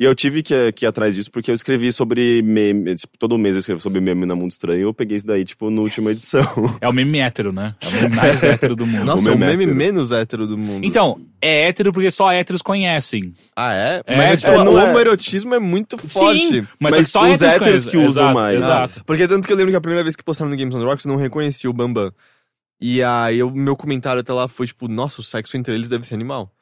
E eu tive que, que ir atrás disso porque eu escrevi sobre meme. Tipo, todo mês eu escrevo sobre meme na Mundo Estranho. Eu peguei isso daí, tipo, na última edição. É o meme hétero, né? É o meme mais hétero do mundo. Nossa, O é o meme meme hétero. menos hétero do mundo. Então, é hétero porque só héteros conhecem. Ah, é? É, Mas é, tipo, é, o não é- homoerotismo é muito forte. Sim, mas, Mas é que só são os héteros, héteros que usam Exato, mais. Exato. Porque tanto que eu lembro que a primeira vez que postaram no Games on the Rocks eu não reconheci o Bambam. E aí o meu comentário até lá foi tipo, nossa, o sexo entre eles deve ser animal.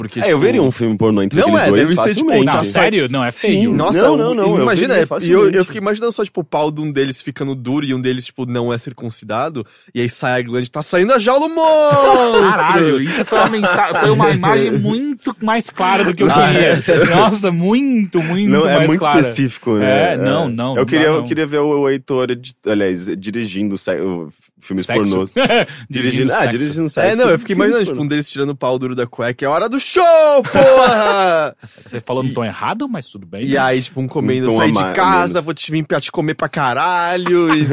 Porque, É, tipo, eu veria um filme pornô entre Não, é, dois deve ser, tipo. Não, sério? Não, é feio. Sim. Nossa, Não, não, não, eu Imagina, veria e eu, eu fiquei imaginando só, tipo, o pau de um deles ficando duro e um deles, tipo, não é circuncidado. E aí sai a glande, tá saindo a jaula do monstro! Caralho, isso foi uma, mensa- foi uma imagem muito mais clara do que eu Ah, queria. Nossa, muito, muito Não, mais é muito clara. específico, né? É, não, não, não Eu queria, dá, eu não. queria ver o, o Heitor, aliás, dirigindo o- filmes Sexo. pornôs. Dirigindo, ah, sexo. dirigindo sexo. É, não, eu fiquei imaginando, tipo, um deles tirando o pau duro da cueca. É hora do show, porra! Você falou no tom errado, mas tudo bem. e aí, tipo, um comendo, Um sair de casa, menos. vou te vir pra te comer pra caralho. E...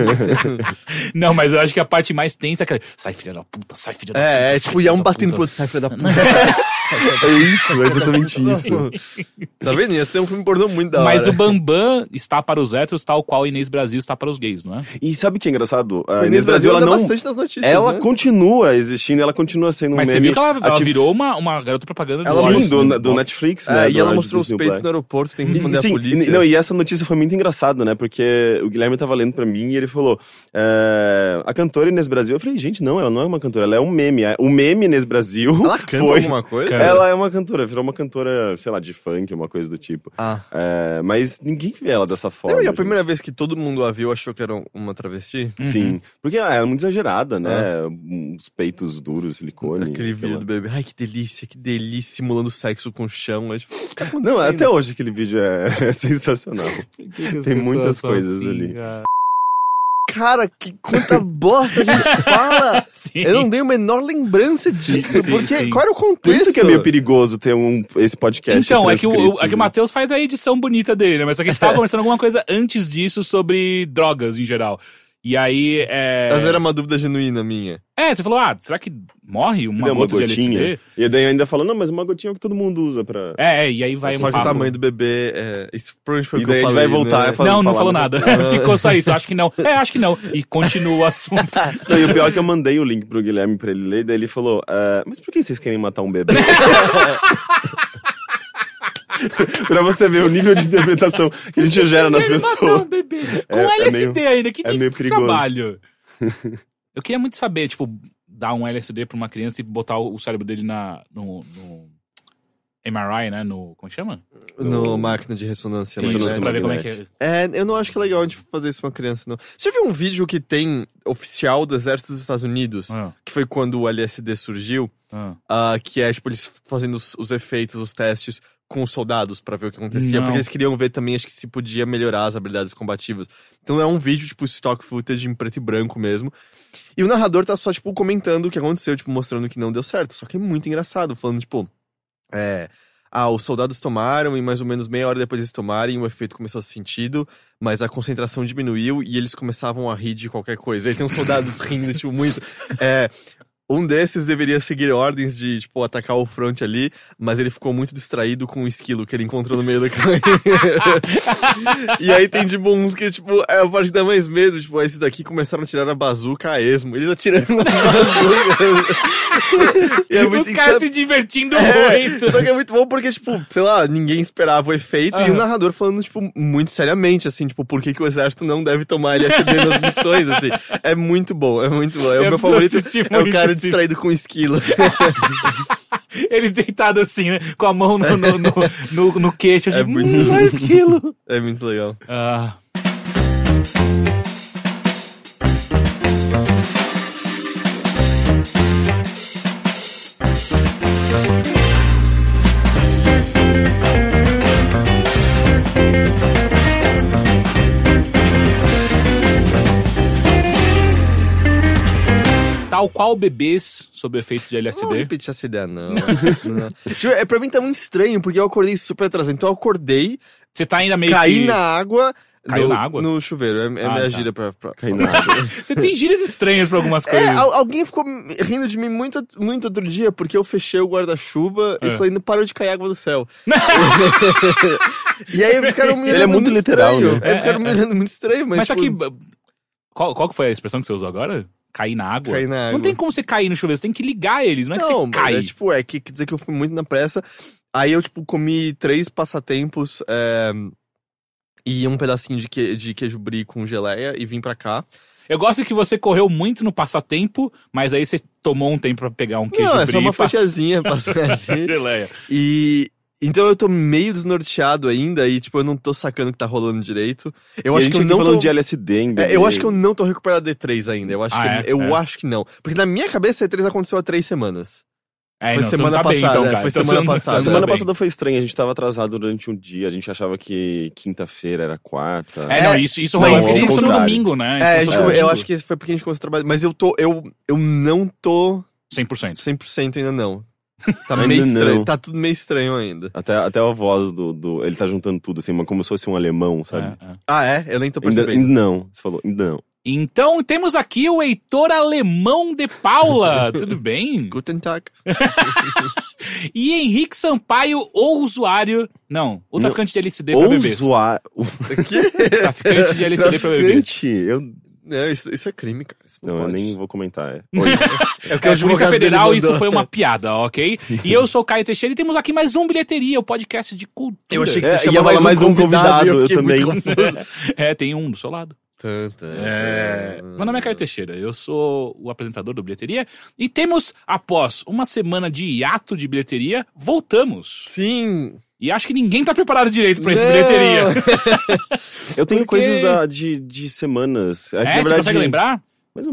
Não, mas eu acho que a parte mais tensa é aquela. Sai, filha da puta, sai, filha da puta. é, é, sai, tipo, e filha é um batendo pro outro, sai, filho da puta. É isso, é exatamente isso. tá vendo? Ia ser um filme pornô muito da hora. Mas o Bambam está para os héteros, tal qual o Inês Brasil está para os gays, não é? E sabe o que é engraçado? A O Inês Brasil, ela não... bastante nas notícias, Ela né? continua existindo, ela continua sendo um Mas você meme viu que ela, ela virou uma, uma garota propaganda do Ela Sim, do, né? do Netflix, É, né? e do ela mostrou os peitos no aeroporto, tem que responder Sim, a polícia. e- não, e essa notícia foi muito engraçada, né? Porque o Guilherme tava lendo pra mim e ele falou: é, a cantora Inês Brasil. Eu falei, gente, não, ela não é uma cantora, ela é um meme. O meme Inês Brasil. Ela canta foi, alguma coisa? Ela é uma cantora, virou uma cantora, sei lá, de funk, uma coisa do tipo. Ah. É, mas ninguém vê ela dessa forma. Lembra que a gente. primeira vez que todo mundo a viu achou que era uma travesti? Sim, porque ela é muito exagerada, né? Uns peitos duros, silicone. Aquele vídeo lá. do bebê. Ai, que delícia, que delícia, simulando sexo com o chão. Mas, o que tá Não, acontecendo? até hoje aquele vídeo é, é sensacional. Tem muitas coisas ali. Cara, que quanta bosta a gente fala! Sim. Eu não dei a menor lembrança disso, Sim, porque sim. qual era o Por contexto? isso que é meio perigoso ter um, esse podcast. Então, é que, o, é que o né? Matheus faz a edição bonita dele, né? Mas só que a gente tava conversando alguma coisa antes disso sobre drogas em geral. E aí, é... Mas era uma dúvida genuína minha. É, você falou, ah, será que morre uma Deu uma gota de gotinha. LSD? E daí ainda falou, não, mas uma gotinha é o que todo mundo usa pra. É, é, e aí vai Só um que o tamanho do bebê é. Isso provavelmente foi o E que eu daí a gente falei, vai voltar né? e falar- Não, não falar falou nada. Ficou só isso. Acho que não. É, acho que não. E continua o assunto. Não, e o pior é que eu mandei o link pro Guilherme pra ele ler, daí ele falou, "Ah, mas por que vocês querem matar um bebê? pra você ver o nível de interpretação que a gente gera nas querem matar um pessoas. bebê. Com É- é LSD meio- ainda. Que é de- meio que perigoso. trabalho. Eu queria muito saber, tipo, dar um LSD pra uma criança e botar o cérebro dele na, no, no MRI, né? No. Como é chama? No máquina de ressonância. Isso, Ressonância pra ver como é que é. É, eu não acho que é legal a gente fazer isso com uma criança, não. Você viu um vídeo que tem oficial do Exército dos Estados Unidos? Ah, Que foi quando o LSD surgiu, ah. ah, que é, tipo, eles fazendo os, os efeitos, os testes com os soldados pra ver o que acontecia. Não. Porque eles queriam ver também, acho que se podia melhorar as habilidades combativas. Então é um vídeo, tipo, stock footage em preto e branco mesmo. E o narrador tá só, tipo, comentando o que aconteceu, tipo, mostrando que não deu certo. Só que é muito engraçado, falando, tipo, é. Ah, os soldados tomaram e mais ou menos meia hora depois eles tomarem, o efeito começou a ser sentido, mas a concentração diminuiu e eles começavam a rir de qualquer coisa. Aí tem uns soldados rindo, tipo, muito. É, um desses deveria seguir ordens de, tipo, atacar o front ali, mas ele ficou muito distraído com o esquilo que ele encontrou no meio do caminho. e aí tem, tipo, uns que, tipo, é a parte que dá mais medo. Tipo, esses daqui começaram a tirar a bazuca a esmo. Eles atirando na bazuca. e é muito Os caras se divertindo É, muito. só que é muito bom porque, tipo, sei lá, ninguém esperava o efeito e o narrador falando, tipo, muito seriamente, assim, tipo, por que, que o exército não deve tomar LSD nas missões, assim. É muito bom, é muito bom. É o Eu meu preciso favorito, é o cara distraído com esquilo. Ele deitado assim, né? Com a mão no, no, no, no, no queixo. É tipo, muito hum, bom. mais quilo. é muito legal. Ah. Tal qual bebês sob efeito de Não LSD. repetir essa ideia, não. não. Tipo, é, pra mim tá muito estranho, porque eu acordei super atrasado. Então eu acordei, Você tá ainda meio caí que... na água. Caiu no, na água? No chuveiro, é, é Ah, minha tá. gíria pra... pra... Cai na água. Você tem gírias estranhas pra algumas É, coisas. al- alguém ficou rindo de mim muito, muito outro dia, porque eu fechei o guarda-chuva É. e falei, não parou de cair água do céu. E aí ficaram me Ele é olhando muito literal, estranho. né? Aí ficaram me olhando muito estranho, mas, Mas, só tipo, que. Qual, qual que foi a expressão que você usou agora? Cair na água? Cair na Não água. tem como você cair no chuveiro, você tem que ligar eles, não é que Não, você cai. é tipo, é que quer dizer que eu fui muito na pressa. Aí eu, tipo, comi três passatempos é, e um pedacinho de, que, de queijo brie com geleia e vim pra cá. Eu gosto que você correu muito no passatempo, mas aí você tomou um tempo pra pegar um queijo Não, é brie só uma e passar- fatiazinha passando assim. Geleia. E. Então eu tô meio desnorteado ainda e, tipo, eu não tô sacando o que tá rolando direito. Eu e a acho gente que eu não falando tô. de LSD, hein, É, eu acho que eu não tô recuperado D3 ainda. Eu acho Ah, que é? eu É. acho que não. Porque na minha cabeça D3 aconteceu há três semanas. É, Foi não, semana não tá bem, passada, então, é, cara. foi Então semana passada. semana tá bem. passada foi estranha, a gente tava atrasado durante um dia, a gente achava que quinta-feira era quarta. É, não, isso, isso Mas rolou. isso Isso no domingo, né? Gente É, tipo, eu acho que foi porque a gente começou a trabalhar. Mas eu tô. Eu, eu não tô 100%. 100% ainda não. Tá Ainda meio estranho. não. Tá tudo meio estranho ainda. Até, até a voz do, do. Ele tá juntando tudo, assim, mas como se fosse um alemão, sabe? É, é. Ah, é? Eu nem tô Ainda, percebendo. ainda não. Você falou, ainda não. Então temos aqui o Heitor Alemão de Paula. Tudo bem? Guten Tag. E Henrique Sampaio, o usuário. Não, o traficante de LSD pra Ou bebês. zoar. Traficante de LSD pra bebês. Traficante, Eu, Não, isso, isso é crime, cara. Isso não, não, eu nem vou comentar. É. É o que É, o Polícia Federal, isso foi uma piada, ok? E eu sou o Caio Teixeira e temos aqui mais um Bilheteria, o podcast de cultura. Eu achei que É, você ia chamava falar mais um convidado, eu muito também. É, tem um do seu lado. Tan, tan, É... Meu nome é Caio Teixeira, eu sou o apresentador do Bilheteria. E temos, após uma semana de hiato de bilheteria, voltamos. Sim. E acho que ninguém tá preparado direito pra esse Não. bilheteria. Eu tenho Porque- coisas da- de, de semanas. É, que, É, você verdade, consegue lembrar?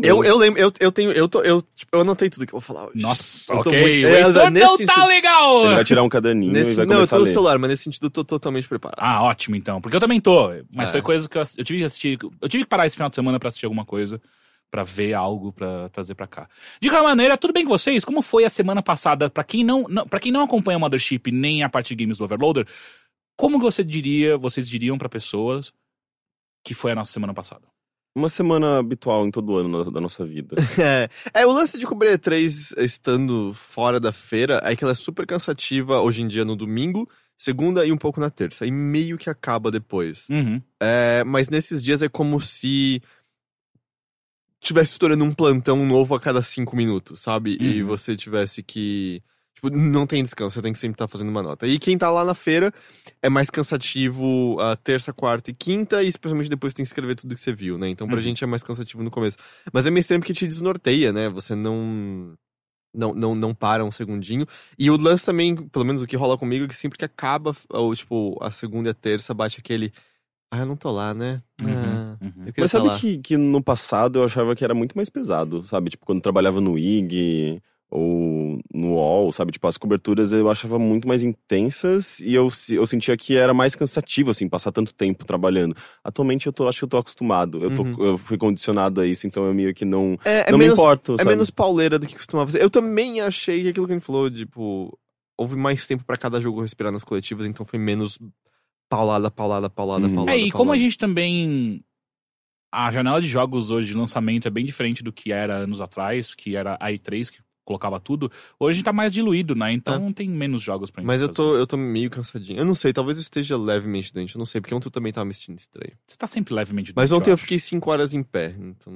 Eu, eu lembro, eu, eu tenho, eu tô, eu, tipo, eu anotei tudo que eu vou falar hoje. Nossa, Eu tô ok. muito- o é, não sentido- tá legal! Ele vai tirar um caderninho e Nesse, vai não, eu tô no celular, mas nesse sentido eu tô totalmente preparado. Ah, ótimo então. Porque eu também tô. Mas É. foi coisa que eu, eu tive que assistir. Eu tive que parar esse final de semana pra assistir alguma coisa. Pra ver algo pra trazer pra cá. De qualquer maneira, tudo bem com vocês? Como foi a semana passada? Pra quem não, não, pra quem não acompanha o Mothership nem a parte de games do Overloader, como você diria, vocês diriam pra pessoas que foi a nossa semana passada? Uma semana habitual em todo ano na- da nossa vida. É, é, o lance de cobrir E3 estando fora da feira é que ela é super cansativa hoje em dia no domingo, segunda e um pouco na terça. E meio que acaba depois. Uhum. É, mas nesses dias é como se tivesse estourando um plantão novo a cada cinco minutos, sabe? E Uhum. você tivesse que. Tipo, não tem descanso, você tem que sempre estar fazendo uma nota. E quem tá lá na feira é mais cansativo a terça, quarta e quinta, e especialmente depois tem que escrever tudo que você viu, né? Então pra Uhum. gente é mais cansativo no começo. Mas é meio estranho porque te desnorteia, né? Você não. Não, não, não para um segundinho. E o lance também, pelo menos o que rola comigo, é que sempre que acaba, ou, tipo, a segunda e a terça, bate aquele. Ah, eu não tô lá, né? Uhum, Ah, uhum. Mas sabe que, que no passado eu achava que era muito mais pesado, sabe? Tipo, quando eu trabalhava no IG ou no UOL, sabe? Tipo, as coberturas eu achava muito mais intensas e eu, eu sentia que era mais cansativo, assim, passar tanto tempo trabalhando. Atualmente eu tô, acho que eu tô acostumado. Eu, tô, Uhum. eu fui condicionado a isso, então eu meio que não, É, é não menos, me importo, é sabe? menos pauleira do que costumava ser. Eu também achei que aquilo que a gente falou, tipo, houve mais tempo pra cada jogo respirar nas coletivas, então foi menos paulada, paulada, paulada, Uhum. paulada. É, e como a paulada. gente também. A janela de jogos hoje de lançamento é bem diferente do que era anos atrás, que era a E3, que colocava tudo. Hoje tá mais diluído, né? Então tem menos jogos pra gente Mas eu fazer. tô, eu tô meio cansadinho. Eu não sei, talvez eu esteja levemente doente, eu não sei, porque ontem eu também tava me sentindo estranho. Você tá sempre levemente Mas doente, ontem eu acho. fiquei 5 horas em pé, então.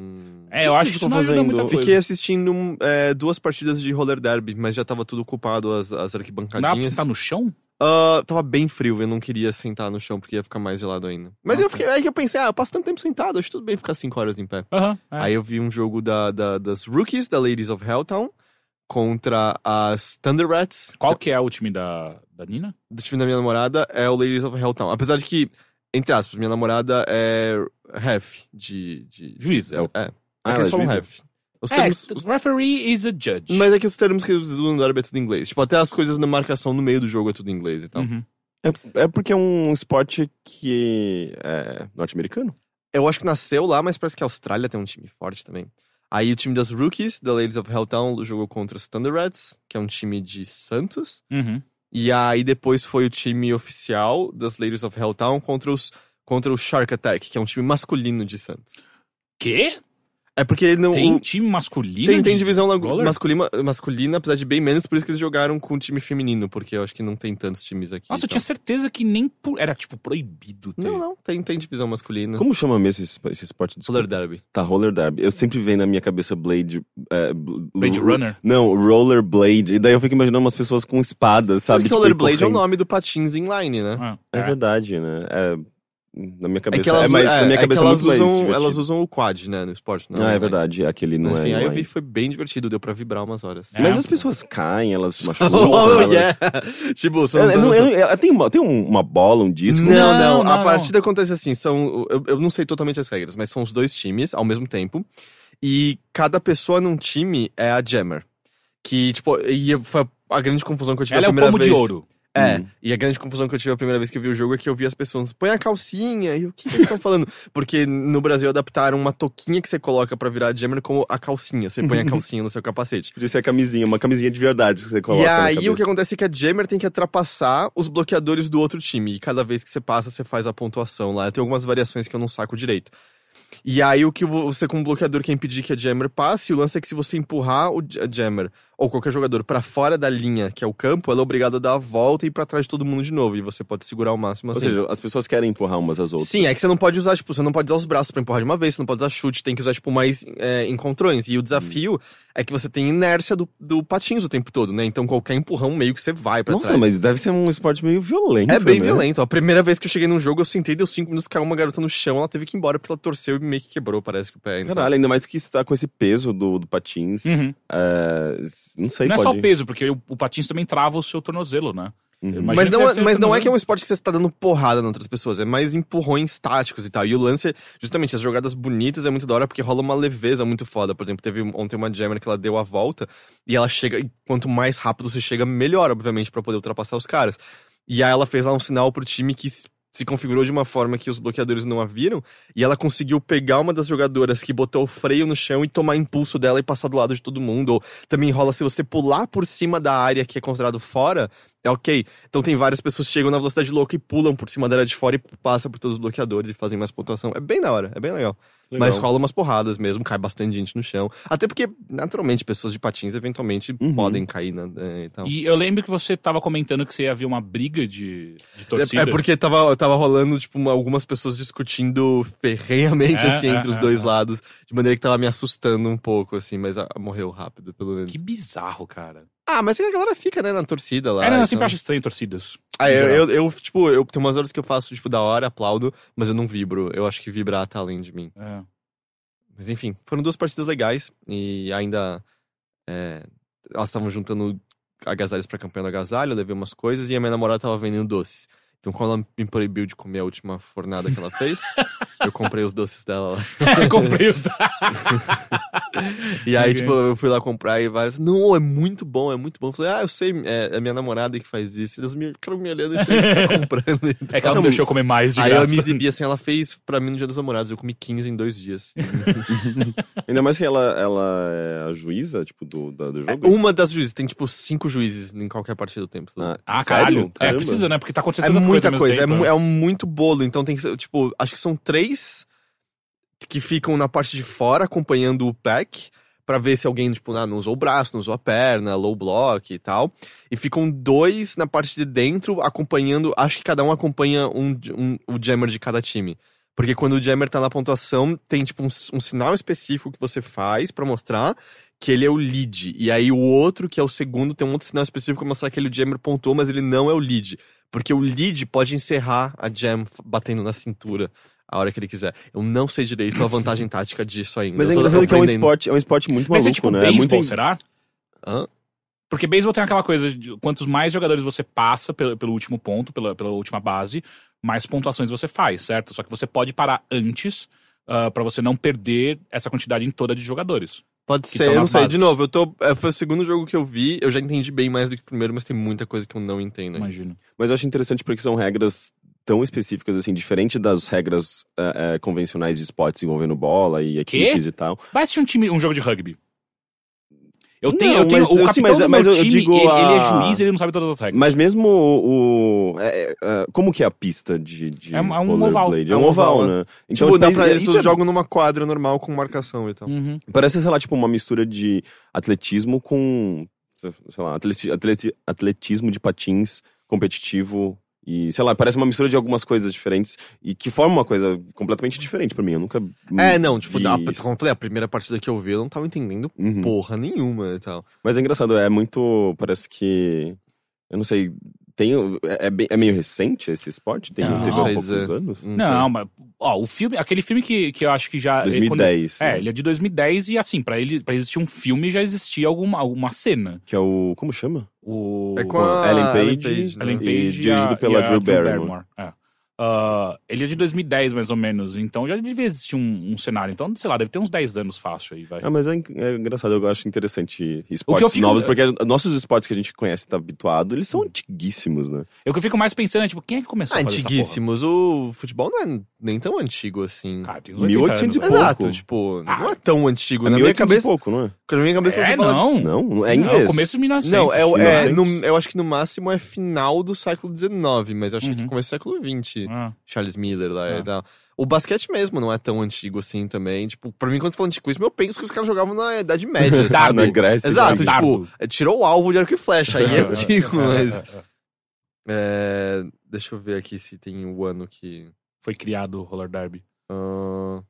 É, eu que acho que isso estão não ajuda fazendo? Eu. Fiquei assistindo é, duas partidas de roller derby, mas já tava tudo ocupado, as, as Dá pra arquibancadinhas. sentar no chão? Ah, tava bem frio, eu não queria sentar no chão porque ia ficar mais gelado ainda. Mas eu Ok. fiquei, aí que eu pensei, ah, eu passo tanto tempo sentado, acho tudo bem ficar 5 horas em pé. É. Aí eu vi um jogo da, da- das Rookies, da Ladies of Helltown, contra as Thunder Rats. Qual que é o time da, da Nina? Do time da minha namorada é o Ladies of Helltown. Apesar de que, entre aspas, minha namorada é ref de... de Juiz. É, é. Ah, é ela é falam Os É, termos, os- referee is a judge. mas é que os termos que eles usam no derby é tudo em inglês. Tipo, até as coisas na marcação no meio do jogo é tudo em inglês e tal. Uhum. É, é porque é um esporte que é norte-americano. Eu acho que nasceu lá, mas parece que a Austrália tem um time forte também. Aí o time das Rookies, da Ladies of Helltown, jogou contra os Thunder Rats, que é um time de Santos. Uhum. E aí depois foi o time oficial das Ladies of Helltown contra os contra o Shark Attack, que é um time masculino de Santos. Quê? É porque não. Tem time masculino? tem, tem divisão roller? masculina, masculina, apesar de bem menos, por isso que eles jogaram com o time feminino, porque eu acho que não tem tantos times aqui. Nossa, eu então. tinha certeza que nem por... era, tipo, proibido ter. Não, não, tem, tem divisão masculina. Como chama mesmo esse, esse esporte? Desculpa. Roller Derby. Tá, Roller Derby. Eu sempre venho na minha cabeça Blade... é, bl- Blade Runner? Não, Roller Blade. E daí eu fico imaginando umas pessoas com espadas, sabe? Sabe que tipo, Rollerblade é o nome do patins inline, né? Ah, É verdade, né? É, na minha cabeça... É que elas, mais, é, na minha é cabeça que é elas usam, elas usam o quad, né, no esporte. Não, Ah, é verdade. Aquele não Mas, é... enfim, aí eu vi foi bem divertido, deu pra vibrar umas horas. É. Mas as pessoas caem, elas se machucam. Oh, elas- yeah. tipo, são Eu- não- eu eu- tem, uma, tem um- uma bola, um disco? Não, não, Não, não, A não. partida acontece assim, são. Eu, eu não sei totalmente as regras, mas são os dois times ao mesmo tempo. E cada pessoa num time é a Jammer. Que, tipo, e foi a grande confusão que eu tive Ela a é o primeira pomo vez. de ouro. É, Hum. e a grande confusão que eu tive a primeira vez que eu vi o jogo é que eu vi as pessoas, põe a calcinha, e o que, eles estão falando? Porque no Brasil adaptaram uma toquinha que você coloca pra virar jammer como a calcinha. Você põe a calcinha no seu capacete. Podia ser a camisinha, uma camisinha de verdade que você coloca E aí o que acontece é que a Jammer tem que ultrapassar os bloqueadores do outro time. E cada vez que você passa, você faz a pontuação lá. Tem algumas variações que eu não saco direito. E aí o que vo- você como bloqueador quer impedir que a Jammer passe, e o lance é que se você empurrar o Jammer ou qualquer jogador pra fora da linha, que é o campo, ela é obrigada a dar a volta e ir pra trás de todo mundo de novo. E você pode segurar o máximo Ou assim. seja, as pessoas querem empurrar umas às outras. Sim, é que você não pode usar, tipo, você não pode usar os braços pra empurrar de uma vez, você não pode usar chute, tem que usar, tipo, mais é, encontrões. E o desafio é que você tem inércia do, do patins o tempo todo, né? Então qualquer empurrão meio que você vai pra Nossa, trás. mas deve ser um esporte meio violento, É bem né? violento. A primeira vez que eu cheguei num jogo, eu sentei, deu cinco minutos, caiu uma garota no chão, ela teve que ir embora porque ela torceu e meio que quebrou, parece que o pé. Então. Caralho, ainda mais que está com esse peso do, do patins. Uhum. É, não sei, Não é pode... só o peso, porque o, o patins também trava o seu tornozelo, né? Uhum. Mas, não, é, mas não é que é um esporte que você está dando porrada em outras pessoas, é mais empurrões táticos e tal. E o lance, é, justamente, as jogadas bonitas é muito da hora porque rola uma leveza muito foda. Por exemplo, teve ontem uma jammer que ela deu a volta e ela chega, e quanto mais rápido você chega, melhor, obviamente, pra poder ultrapassar os caras. E aí ela fez lá um sinal pro time que se configurou de uma forma que os bloqueadores não a viram, e ela conseguiu pegar uma das jogadoras que botou o freio no chão e tomar impulso dela e passar do lado de todo mundo. Ou também rola se você pular por cima da área que é considerado fora, é ok. Então tem várias pessoas que chegam na velocidade louca e pulam por cima da área de fora e passam por todos os bloqueadores e fazem mais pontuação. É bem da hora, é bem legal. Legal. Mas rola umas porradas mesmo, cai bastante gente no chão. Até porque, naturalmente, pessoas de patins eventualmente Uhum. podem cair na, é, e tal. E eu lembro que você tava comentando que você ia ver uma briga de, de torcida. É, é porque tava, tava rolando, tipo, uma- algumas pessoas discutindo ferrenhamente, É, assim, é, entre os é, dois é. lados, de maneira que tava me assustando um pouco, assim, mas ah, morreu rápido, pelo menos. Que bizarro, cara. Ah, mas é a galera fica, né, na torcida lá. é, não, eu então- sempre acho estranho torcidas. Ah, eu, eu, eu, tipo, eu tem umas horas que eu faço, tipo, da hora, aplaudo, mas eu não vibro. Eu acho que vibrar tá além de mim. É. Mas enfim, foram duas partidas legais e ainda. é, elas estavam juntando agasalhos pra campanha do agasalho, eu levei umas coisas e a minha namorada tava vendendo doces. Então, quando ela me proibiu de comer a última fornada que ela fez, eu comprei os doces dela lá. Comprei os. E aí, Ok. tipo, eu fui lá comprar e várias. Não, é muito bom, é muito bom. Eu falei, ah, eu sei, é, é minha namorada que faz isso. Eles me ficaram me olhando e falei, você tá comprando. É que ela não deixou eu comer mais de Aí eu graça. me exibi assim, ela fez pra mim no dia dos namorados. Eu comi 15 em dois dias. Ainda mais que ela, ela é a juíza, tipo, do, da- do É jogo. uma das juízes, tem tipo cinco juízes em qualquer partida do tempo. Ah, Ah, caralho. É, precisa, né? Porque tá acontecendo É muita coisa. é, tempo, mu- né? é um muito bolo. Então tem que ser, tipo, acho que são três que ficam na parte de fora acompanhando o pack. Pra ver se alguém, tipo, ah, não usou o braço, não usou a perna, low block e tal. E ficam dois na parte de dentro acompanhando. Acho que cada um acompanha um, um- o jammer de cada time. Porque quando o jammer tá na pontuação, tem tipo um, um sinal específico que você faz pra mostrar que ele é o lead. E aí o outro, que é o segundo, tem um outro sinal específico pra mostrar que ele, o jammer pontuou, mas ele não é o lead. Porque o lead pode encerrar a jam batendo na cintura a hora que ele quiser. Eu não sei direito a vantagem tática disso ainda. Mas é engraçado que é um esporte, é um esporte muito Mas maluco, é tipo né? beisebol, é muito... será? Hã? Porque beisebol tem aquela coisa de quantos mais jogadores você passa pelo, pelo último ponto, pela, pela última base, mais pontuações você faz, certo? Só que você pode parar antes ah, pra você não perder essa quantidade em toda de jogadores. Pode que ser, eu não sei. bases. De novo, eu tô. é, foi o segundo jogo que eu vi, eu já entendi bem mais do que o primeiro, mas tem muita coisa que eu não entendo. ainda. Imagino. Mas eu acho interessante porque são regras tão específicas, assim, diferente das regras é, é, convencionais de esportes envolvendo bola e equipes e tal. Vai assistir um time, um jogo de rugby. Eu tenho, Não, eu tenho mas o capitão sim, mas- do mas meu eu- eu time, digo ele, ele é a- juiz, ele não sabe todas as regras. Mas mesmo o. o- é, é, como que é a pista de. de É um- é um oval. É um oval, né? Então, tipo, dá mas pra, isso eles é- jogam numa quadra normal com marcação e tal. Uhum. Parece, sei lá, tipo, uma mistura de atletismo com. Sei lá, atleti- atleti- atletismo de patins competitivo. E, sei lá, parece uma mistura de algumas coisas diferentes e que forma uma coisa completamente diferente pra mim. Eu nunca. É, não, tipo, vi a, como eu falei, a primeira partida que eu vi, eu não tava entendendo Uhum. porra nenhuma e tal. Mas é engraçado, é muito. Parece que. Eu não sei. Tem, é, é bem- é meio recente esse esporte? Tem Não. teve há poucos anos? Não, Não, mas, ó, o filme, aquele filme que, que eu acho que já. ele- quando- 2010. é, né? ele é de 2010 e assim, pra ele pra existir um filme já existia alguma, alguma cena. Que é o. Como chama? O É com a Ellen Page, Ellen Page, né? Ellen Page e, dirigido a, pela e a Drew Barrymore. É. Ah, ele é de 2010, mais ou menos, então já devia existir um, um cenário. Então, sei lá, deve ter uns 10 anos fácil aí, vai. Ah, mas é, en- é engraçado, eu acho interessante esportes fico- novos, porque nossos esportes que a gente conhece e tá habituado, eles são antiguíssimos, né? Eu que eu fico mais pensando é, tipo, quem é que começou Ah, a fazer essa antiguíssimos. O futebol não é nem tão antigo assim. Cara, tem uns 80 1800 anos, e velho. pouco. Exato, tipo, não Ah. é tão antigo. É na minha 1800 cabeça, e pouco, não é? na minha cabeça É, você fala- não. Não, não é Não, inglês. começo de 1900. Não, é, é 1900. no- eu acho que no máximo é final do século XIX, mas eu acho que Uhum. começo do século XX. Ah. Charles Miller lá Ah. e tal. O basquete mesmo não é tão antigo assim também. Tipo, pra mim, quando você fala antiquíssimo, eu penso que os caras jogavam na Idade Média, sabe? Na Grécia. Exato, Dardo. tipo, é, tirou o alvo de arco e flecha, aí é antigo, mas... É, deixa eu ver aqui se tem o ano que... Foi criado o roller derby. ah,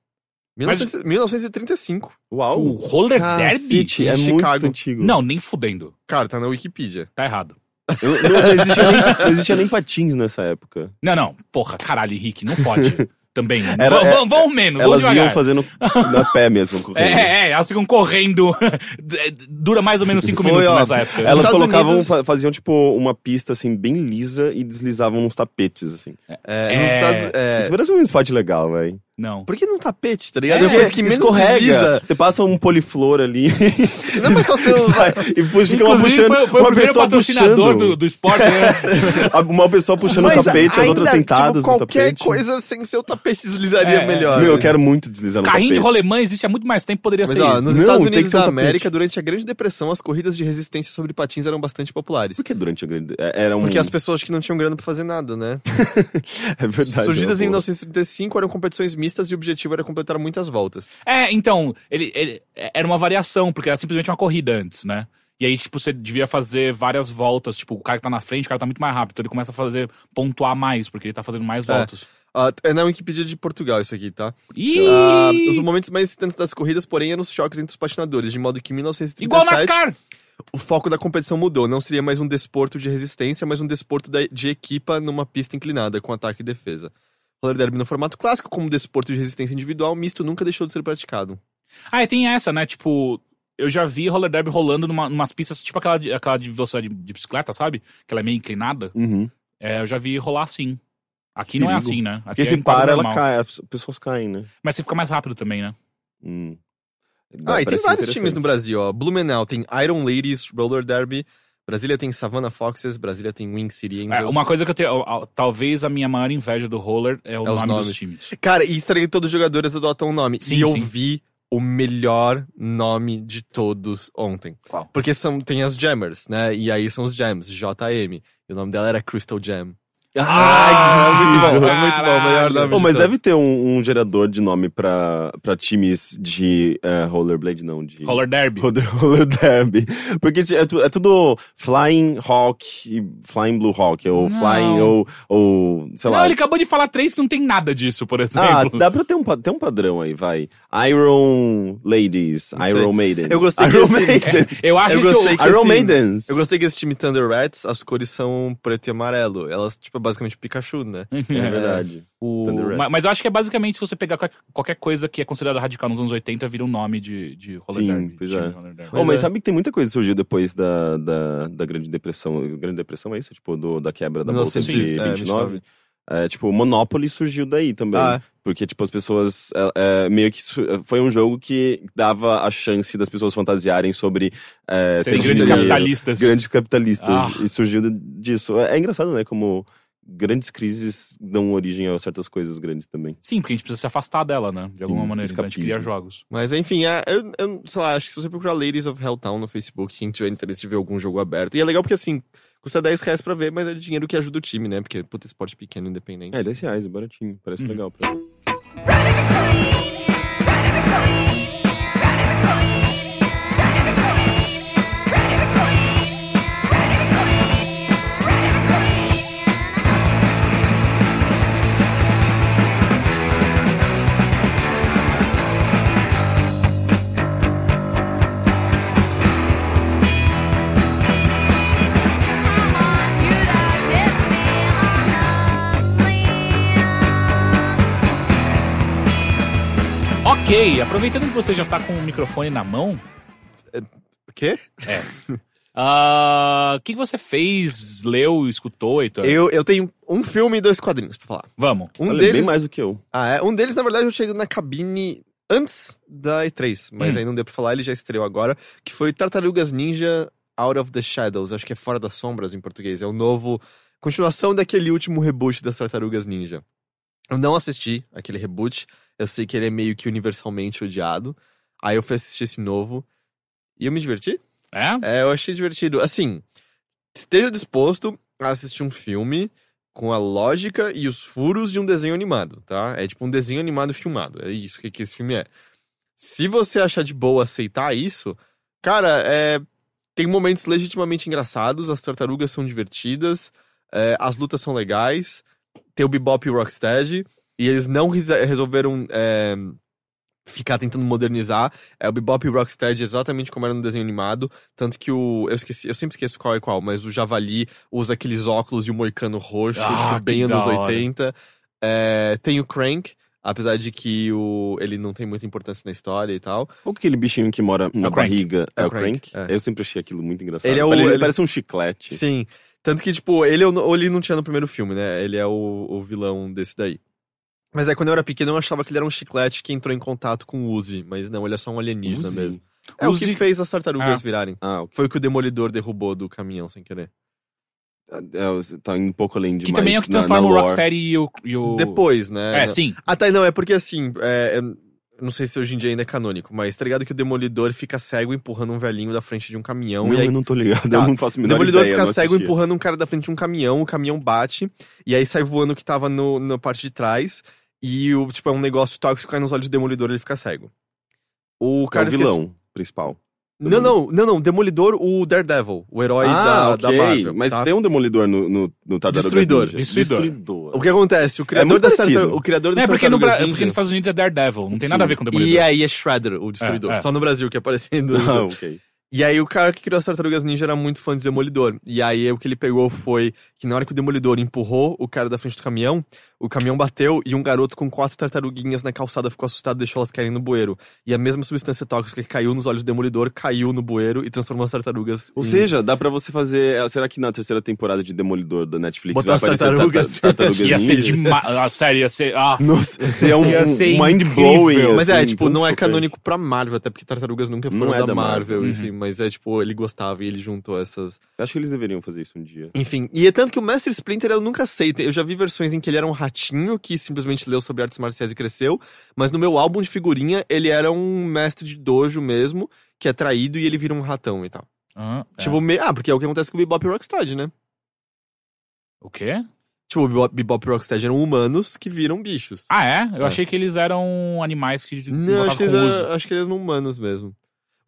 Mas- 1900 1935. Uau! O roller derby? Cacete, é em muito Chicago. antigo. Não, nem fudendo. Cara, tá na Wikipedia. Tá errado. Eu- não, não existia nem, não existia nem patins nessa época. Não, não. Porra, caralho, Henrique, não fode. Também. Era- vamos, é- vamos, vamos menos, Elas vamos iam fazendo na pé mesmo. correndo. É, é, é, elas ficam correndo. Dura mais ou menos cinco Foi, minutos ó, nessa época. Elas Estados colocavam, Unidos- fa- faziam tipo uma pista assim bem lisa e deslizavam nos tapetes, assim. É, É. nos Estados- é, Isso parece um esporte legal, velho. Não. Por que não tapete, tá ligado? É, É, coisa que menos escorrega. desliza. Você passa um poliflor ali. Não, mas só se sai, e puxa, fica uma puxando. foi, foi o uma primeiro pessoa patrocinador do, do esporte, né? Uma pessoa puxando o tapete, as outras ainda, sentadas tipo, no qualquer coisa sem ser o tapete deslizaria É, melhor. Meu, eu quero muito deslizar no Carrinho de tapete. rolemã existe há muito mais tempo, poderia Mas ser ó, isso. nos Não, Estados Unidos um da. América, durante a Grande Depressão, as corridas de resistência sobre patins eram bastante populares. Por que durante a grande... é- Era um... Porque as pessoas que não tinham grana pra fazer nada, né? É verdade. Surgidas é em uma boa. 1935, eram competições mistas e o objetivo era completar muitas voltas. É, então, ele, ele- era uma variação, porque era simplesmente uma corrida antes, né? E aí, tipo, você devia fazer várias voltas. Tipo, o cara que tá na frente, o cara tá muito mais rápido. Então ele começa a fazer, pontuar mais, porque ele tá fazendo mais É. voltas. Ah, é na Wikipedia de Portugal isso aqui, tá? Ih! Ah, os momentos mais excitantes das corridas, porém, eram os choques entre os patinadores, de modo que em 1937 Igual NASCAR! o foco da competição mudou. Não seria mais um desporto de resistência, mas um desporto de equipa numa pista inclinada, com ataque e defesa. Roller derby no formato clássico, como desporto de resistência individual, misto nunca deixou de ser praticado. Ah, e tem essa, né? Tipo, eu já vi roller derby rolando numa, numas pistas, tipo aquela de, aquela de velocidade de, de bicicleta, sabe? Que ela é meio inclinada. Uhum. É, eu já vi rolar assim. Aqui não é assim, né? Aqui Porque é se quadro para, ela cai, as pessoas caem, né? Mas você fica mais rápido também, né? Hum. Ah, e tem vários times no Brasil, ó. Blumenau tem Iron Ladies Roller Derby, Brasília tem Savannah Foxes, Brasília tem Wing City Angels. É, uma coisa que eu tenho. Talvez a minha maior inveja do roller é o É nome dos times. Cara, e estranho que todos os jogadores adotam um nome. Sim, e eu sim. vi o melhor nome de todos ontem. Qual? Porque são, tem as Jammers, né? E aí são os Jams, JM. E o nome dela era Crystal Jam. Ah, muito bom, é muito bom, melhor nome Oh, de mas todos. deve ter um, um gerador de nome pra, pra times de eh, rollerblade, não, de... Roller derby. Roller, roller derby. Porque é, é tudo Flying Hawk e Flying Blue Hawk, ou Não. Flying, ou, ou sei Não, lá. ele acabou de falar três que não tem nada disso, por Ah, exemplo. dá pra ter um, ter um padrão aí, vai. Iron Ladies. Iron Maiden. Eu gostei que Iron esse- Maiden. eu acho Eu que gostei o- que Iron assim, Maidens. Eu gostei que esse time Thunder Rats, as cores são preto e amarelo. Elas, tipo, é basicamente Pikachu, né? É verdade. o- mas eu acho que é basicamente se você pegar qualquer, coisa que é considerada radical nos anos 80, vira um nome de, de roller Sim, derby. pois é. roller derby. Oh, mas é. sabe que tem muita coisa que surgiu depois da, da, da Grande Depressão. Grande Depressão é isso? Tipo, do, da quebra da Bolsa 1900, de é, 29. É, tipo, Monopoly surgiu daí também. Ah, Porque, tipo, as pessoas. é, é, meio que. Foi um jogo que dava a chance das pessoas fantasiarem sobre. É, grandes dinheiro, capitalistas. Grandes capitalistas. Ah. E surgiu disso. É, é engraçado, né? Como grandes crises dão origem a certas coisas grandes também. Sim, porque a gente precisa se afastar dela, né? De alguma Sim, maneira. Então a gente cria jogos. Mas enfim, é, eu, eu, sei lá, acho que se você procurar Ladies of Helltown no Facebook, quem tiver interesse de ver algum jogo aberto. E é legal porque assim, custa 10 reais pra ver, mas é dinheiro que ajuda o time, né? Porque, puta, esporte pequeno, independente. É, 10 reais, baratinho. Parece Uhum. legal. Pra... Ok, aproveitando que você já tá com o microfone na mão, O quê? ah, o que, que você fez, leu, escutou, Heitor? Eu, eu tenho um filme e dois quadrinhos pra falar. Vamos. Um Olha, deles. bem mais do que eu. Ah, é? Um deles, na verdade, eu tinha ido na cabine antes da E3, mas Hum. aí não deu pra falar, ele já estreou agora, que foi Tartarugas Ninja Out of the Shadows, acho que é Fora das Sombras em português. É o novo. Continuação daquele último reboot das Tartarugas Ninja. Eu não assisti aquele reboot, eu sei que ele é meio que universalmente odiado. Aí eu fui assistir esse novo e eu me diverti. É? É, eu achei divertido. Assim, esteja disposto a assistir um filme com a lógica e os furos de um desenho animado, tá? É tipo um desenho animado filmado. É isso que, que esse filme é. Se você achar de boa aceitar isso, cara, é, tem momentos legitimamente engraçados, as tartarugas são divertidas, é, as lutas são legais, tem o Bebop e o Rocksteady, e eles não resolveram é, ficar tentando modernizar. É o Bebop e o Rocksteady exatamente como era no desenho animado, tanto que o eu esqueci, eu sempre esqueço qual é qual, mas o Javali usa aqueles óculos e o moicano roxo, Ah, tipo, bem anos hora. 80. É, tem o Crank, apesar de que o ele não tem muita importância na história e tal. Ou aquele bichinho que mora na o Crank. barriga. É É, o Crank? É. Eu sempre achei aquilo muito engraçado. Ele é o- Ele, ele- parece um chiclete. Sim. Tanto que, tipo, ele, não- ele não tinha no primeiro filme, né? Ele é o, o vilão desse daí. Mas é quando eu era pequeno eu achava que ele era um chiclete que entrou em contato com o Uzi, mas não, ele é só um alienígena Uzi? mesmo. É o Uzi- que fez as tartarugas Ah. virarem. Ah, ok. Foi o que o Demolidor derrubou do caminhão sem querer. É, você tá indo um pouco além demais. Que também é o que na- na transforma o. Rocksteady e o, e o... Depois, né? É, sim. Ah, tá, não, é porque assim, é, não sei se hoje em dia ainda é canônico, mas tá ligado que o Demolidor fica cego empurrando um velhinho da frente de um caminhão. Não, e aí eu não tô ligado. Tá. Eu não faço a O Demolidor ideia. fica cego empurrando um cara da frente de um caminhão, o caminhão bate, e aí sai voando o que tava no, na parte de trás, e o, tipo, é um negócio tóxico cai nos olhos do Demolidor e ele fica cego. O É o cara esquece- vilão principal. Não, não, não, não, Demolidor, o Daredevil, o herói ah, da, ok. da Marvel. Mas tá? tem um demolidor no, no, no Tartarugas Destruidor. Ninja. Destruidor. Destruidor. O que acontece? O criador muito das parecido. tartar- o criador das É, porque, no, Bra- Tartarugas porque nos Estados Unidos é Daredevil. Não tem nada a ver com o Demolidor. E aí é Shredder, o destruidor. É, é. Só no Brasil que é aparecendo. Ah, ok. E aí o cara que criou as Tartarugas Ninja era muito fã do Demolidor. E aí o que ele pegou foi que na hora que o Demolidor empurrou o cara da frente do caminhão, o caminhão bateu e um garoto com quatro tartaruguinhas na calçada ficou assustado e deixou elas caírem no bueiro. E a mesma substância tóxica que caiu nos olhos do Demolidor caiu no bueiro e transformou as tartarugas Ou em... seja, dá pra você fazer. Será que na terceira temporada de Demolidor da Netflix Botar vai as aparecer tartarugas? tarta- tartarugas Ia ser demais. A série ia ser... Ah, Nossa, seria um, Ia ser um mind-blowing. incrível. Mas é, assim, tipo, tão não é canônico pra Marvel, até porque Tartarugas nunca foram Não é da, da Marvel, Marvel. assim, mas é tipo, ele gostava e ele juntou essas. Acho que eles deveriam fazer isso um dia. Enfim, e é tanto que o Mestre Splinter eu nunca sei. Eu já vi versões em que ele era um ratinho que simplesmente leu sobre artes marciais e cresceu, mas no meu álbum de figurinha ele era um mestre de dojo mesmo, que é traído e ele vira um ratão e tal. ah, é. Tipo, me... ah, porque é o que acontece com o Bebop e Rocksteady, né? O quê? Tipo, o Bebop, Bebop e Rocksteady eram humanos que viram bichos. Ah, é? Eu É. achei que eles eram animais que Não, acho que, eram, acho que eles eram humanos mesmo.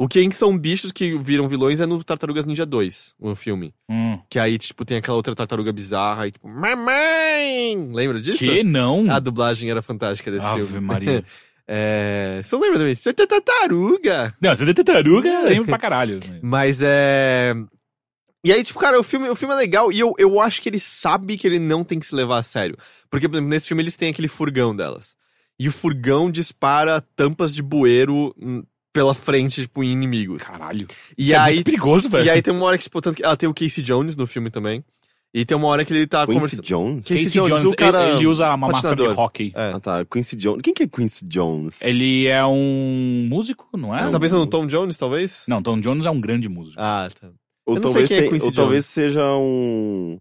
O que são bichos que viram vilões é no Tartarugas Ninja 2, o filme. Hum. Que aí, tipo, tem aquela outra tartaruga bizarra e tipo, mamãe! Lembra disso? Que não? A dublagem era fantástica desse Ave filme. Maria. É... Você não lembra também? Você é tartaruga! Não, você é tartaruga, eu lembro pra caralho. Mas é. E aí, tipo, cara, o filme, o filme é legal e eu, eu acho que ele sabe que ele não tem que se levar a sério. Porque, por exemplo, nesse filme eles têm aquele furgão delas. E o furgão dispara tampas de bueiro hum, pela frente, tipo, em inimigos. Caralho. E Isso é aí, muito perigoso, velho. e aí tem uma hora que, tipo, tanto que. Ah, tem o Casey Jones no filme também. E tem uma hora que ele tá Quincy conversando. Jones? Casey Casey Jones, Jones, o cara ele, usa uma máscara de hockey. É. Ah tá, Quincy Jones. Quem que é Quincy Jones? Ele é um músico, não é? Você tá pensando no Tom Jones, talvez? Não, Tom Jones é um grande músico. Ah, tá. Ou Eu não sei talvez, quem é tem- Quincy ou talvez seja um.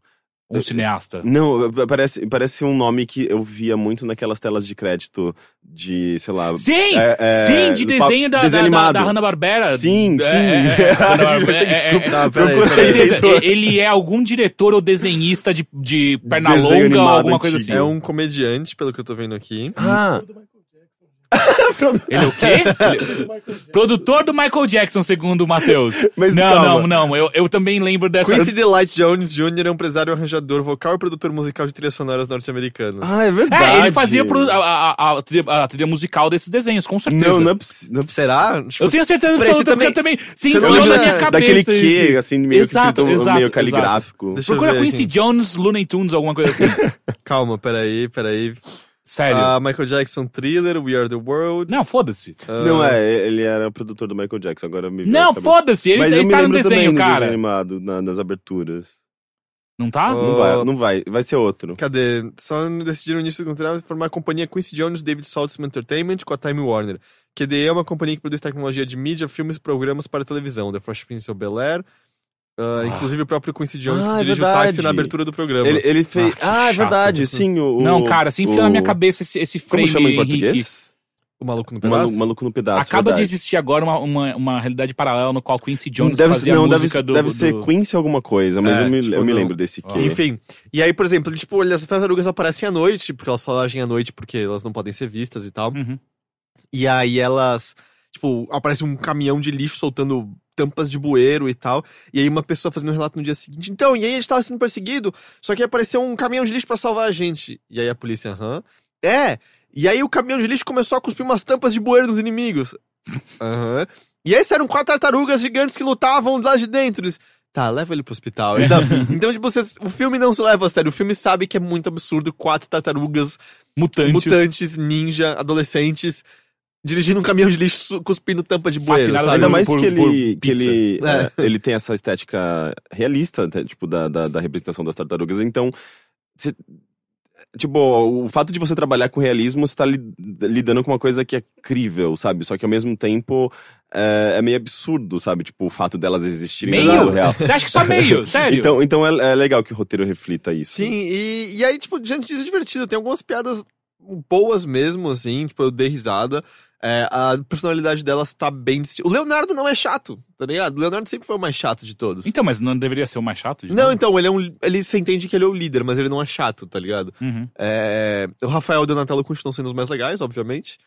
Um cineasta. Não, parece, parece um nome que eu via muito naquelas telas de crédito de, sei lá. Sim! é, é, sim, de desenho da, da, da, Hanna-Barbera. Sim, sim. É, é, é, Hanna-Barbera, é, é, certeza, ele é algum diretor ou desenhista de, de perna longa ou alguma coisa assim. É um comediante, pelo que eu tô vendo aqui. Ah, Ele é o quê? Ele- Produtor do Michael Jackson, segundo o Matheus. Mas não, calma. não, não. Eu, eu também lembro dessa. Quincy Delight Jones Jr. é um empresário, arranjador, vocal e produtor musical de trilhas sonoras norte-americanas. ah, é verdade. É, ele fazia pro- a, a, a, trilha, a trilha musical desses desenhos, com certeza. Não, não é não é. Será? Tipo, Eu tenho certeza absoluta, você porque eu também. Sim, você não na minha cabeça. Daquele que, assim, meio Exato, que escrito exato, meio caligráfico. Deixa eu Procura Quincy aqui. Jones, Looney Tunes, alguma coisa assim. Calma, peraí, peraí. Sério. Ah, Michael Jackson Thriller, We Are the World. não, foda-se. Ah, Não, é, ele era produtor do Michael Jackson, agora me Não, foda-se. Ele, Mas ele me tá no desenho, cara. desenho animado, na- nas aberturas. Não tá? Não vai, não vai, vai ser outro. Cadê? Só decidiram no início do contrato formar a companhia Quincy Jones David Saltzman Entertainment com a Time Warner. QDE é uma companhia que produz tecnologia de mídia, filmes e programas para televisão. The Fresh Prince of Bel-Air. Ah, Inclusive o próprio Quincy Jones Ah, que é dirige o verdade. táxi na abertura do programa. Ele, ele fez. Ah, Ah, é verdade, sim. O, Não, o- cara, assim enfia o- na minha cabeça esse, esse Como frame, chama em Henrique. português? O maluco no O pedaço. Maluco, maluco no pedaço. Acaba de verdade. existir agora uma, uma, uma realidade paralela no qual Quincy Jones deve, fazia não, a deve, música do... deve ser do- Quincy alguma coisa, mas É, eu, me, tipo, eu me lembro desse que. Enfim. E aí, por exemplo, ele, tipo, olha, as tartarugas aparecem à noite, porque elas só agem à noite porque elas não podem ser vistas e tal. Uhum. E aí elas, tipo, aparece um caminhão de lixo soltando tampas de bueiro e tal. E aí uma pessoa fazendo um relato no dia seguinte. Então, e aí a gente tava sendo perseguido, só que apareceu um caminhão de lixo pra salvar a gente. E aí a polícia, aham. É. E aí o caminhão de lixo começou a cuspir umas tampas de bueiro nos inimigos. Aham. E aí eram quatro tartarugas gigantes que lutavam lá de dentro. Eles, Tá, leva ele pro hospital. Então, então tipo, vocês, o filme não se leva a sério. O filme sabe que é muito absurdo quatro tartarugas Mutantes. mutantes, ninja, adolescentes, dirigindo um caminhão de lixo cuspindo tampa de bueiro? Ainda mais por- que ele, que ele, É. é, ele tem essa estética realista, até, tipo, da, da, da representação das tartarugas. Então, cê- tipo, o fato de você trabalhar com realismo, você tá li- lidando com uma coisa que é crível, sabe? Só que ao mesmo tempo é, é meio absurdo, sabe? Tipo, o fato delas existirem no Meio? mundo real. Você acha que só meio? Sério? Então, então é, é legal que o roteiro reflita isso. Sim, e, e aí, tipo, diante disso é divertido. Tem algumas piadas boas mesmo, assim, tipo, eu dei risada. É, a personalidade delas tá bem distinta. O Leonardo não é chato, tá ligado? O Leonardo sempre foi o mais chato de todos. Então, mas não deveria ser o mais chato? de Não, então, ele é um. Ele, você entende que ele é o líder, mas ele não é chato, tá ligado? Uhum. É, o Rafael e o Donatello continuam sendo os mais legais, obviamente.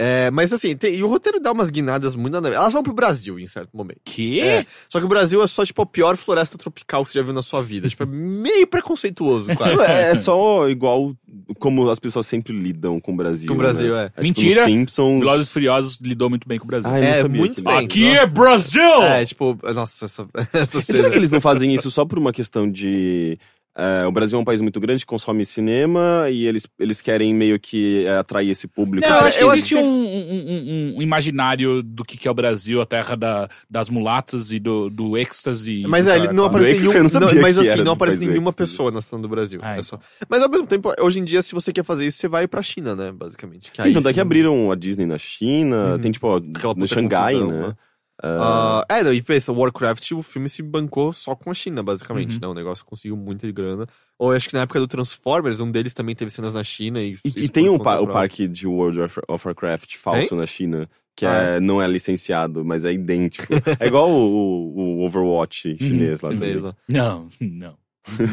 É, mas assim, tem- e o roteiro dá umas guinadas muito nada. Elas vão pro Brasil em certo momento. Que? É, só que o Brasil é só, tipo, a pior floresta tropical que você já viu na sua vida. tipo, é meio preconceituoso, quase. Não, É, é só igual como as pessoas sempre lidam com o Brasil. Com o Brasil, né? é. tipo, Mentira. nos Simpsons. Velozes Furiosos lidou muito bem com o Brasil. Ah, não É, muito bem. Aqui é Brasil! É, tipo, nossa, essa, essa E será cena. que eles não fazem isso só por uma questão de. É, o Brasil é um país muito grande, consome cinema e eles, eles querem meio que é, atrair esse público. Não, eu Cara, acho que existe um, um- um- imaginário do que, que é o Brasil, a terra da- das mulatas e do, do êxtase. Mas do é, cara- não cara. aparece nenhum. não mas assim, não aparece nenhuma pessoa na cena do Brasil. Ah, é só. Mas ao mesmo tempo, hoje em dia, se você quer fazer isso, você vai pra China, né? Basicamente. Que Sim, aí tanto é que abriram a Disney na China, Uhum. tem tipo, ó, no Xangai, confusão, né? né? Ah, Ah, é, não, e pensa, Warcraft, o filme se bancou só com a China, basicamente, Uhum. né? O negócio conseguiu muita grana. Ou acho que na época do Transformers, um deles também teve cenas na China. E, e, e tem um pa- o parque de World of of Warcraft falso na China, que Ah, é, não é licenciado, mas é idêntico. é igual o, o- Overwatch chinês lá também. Beleza. Não, não.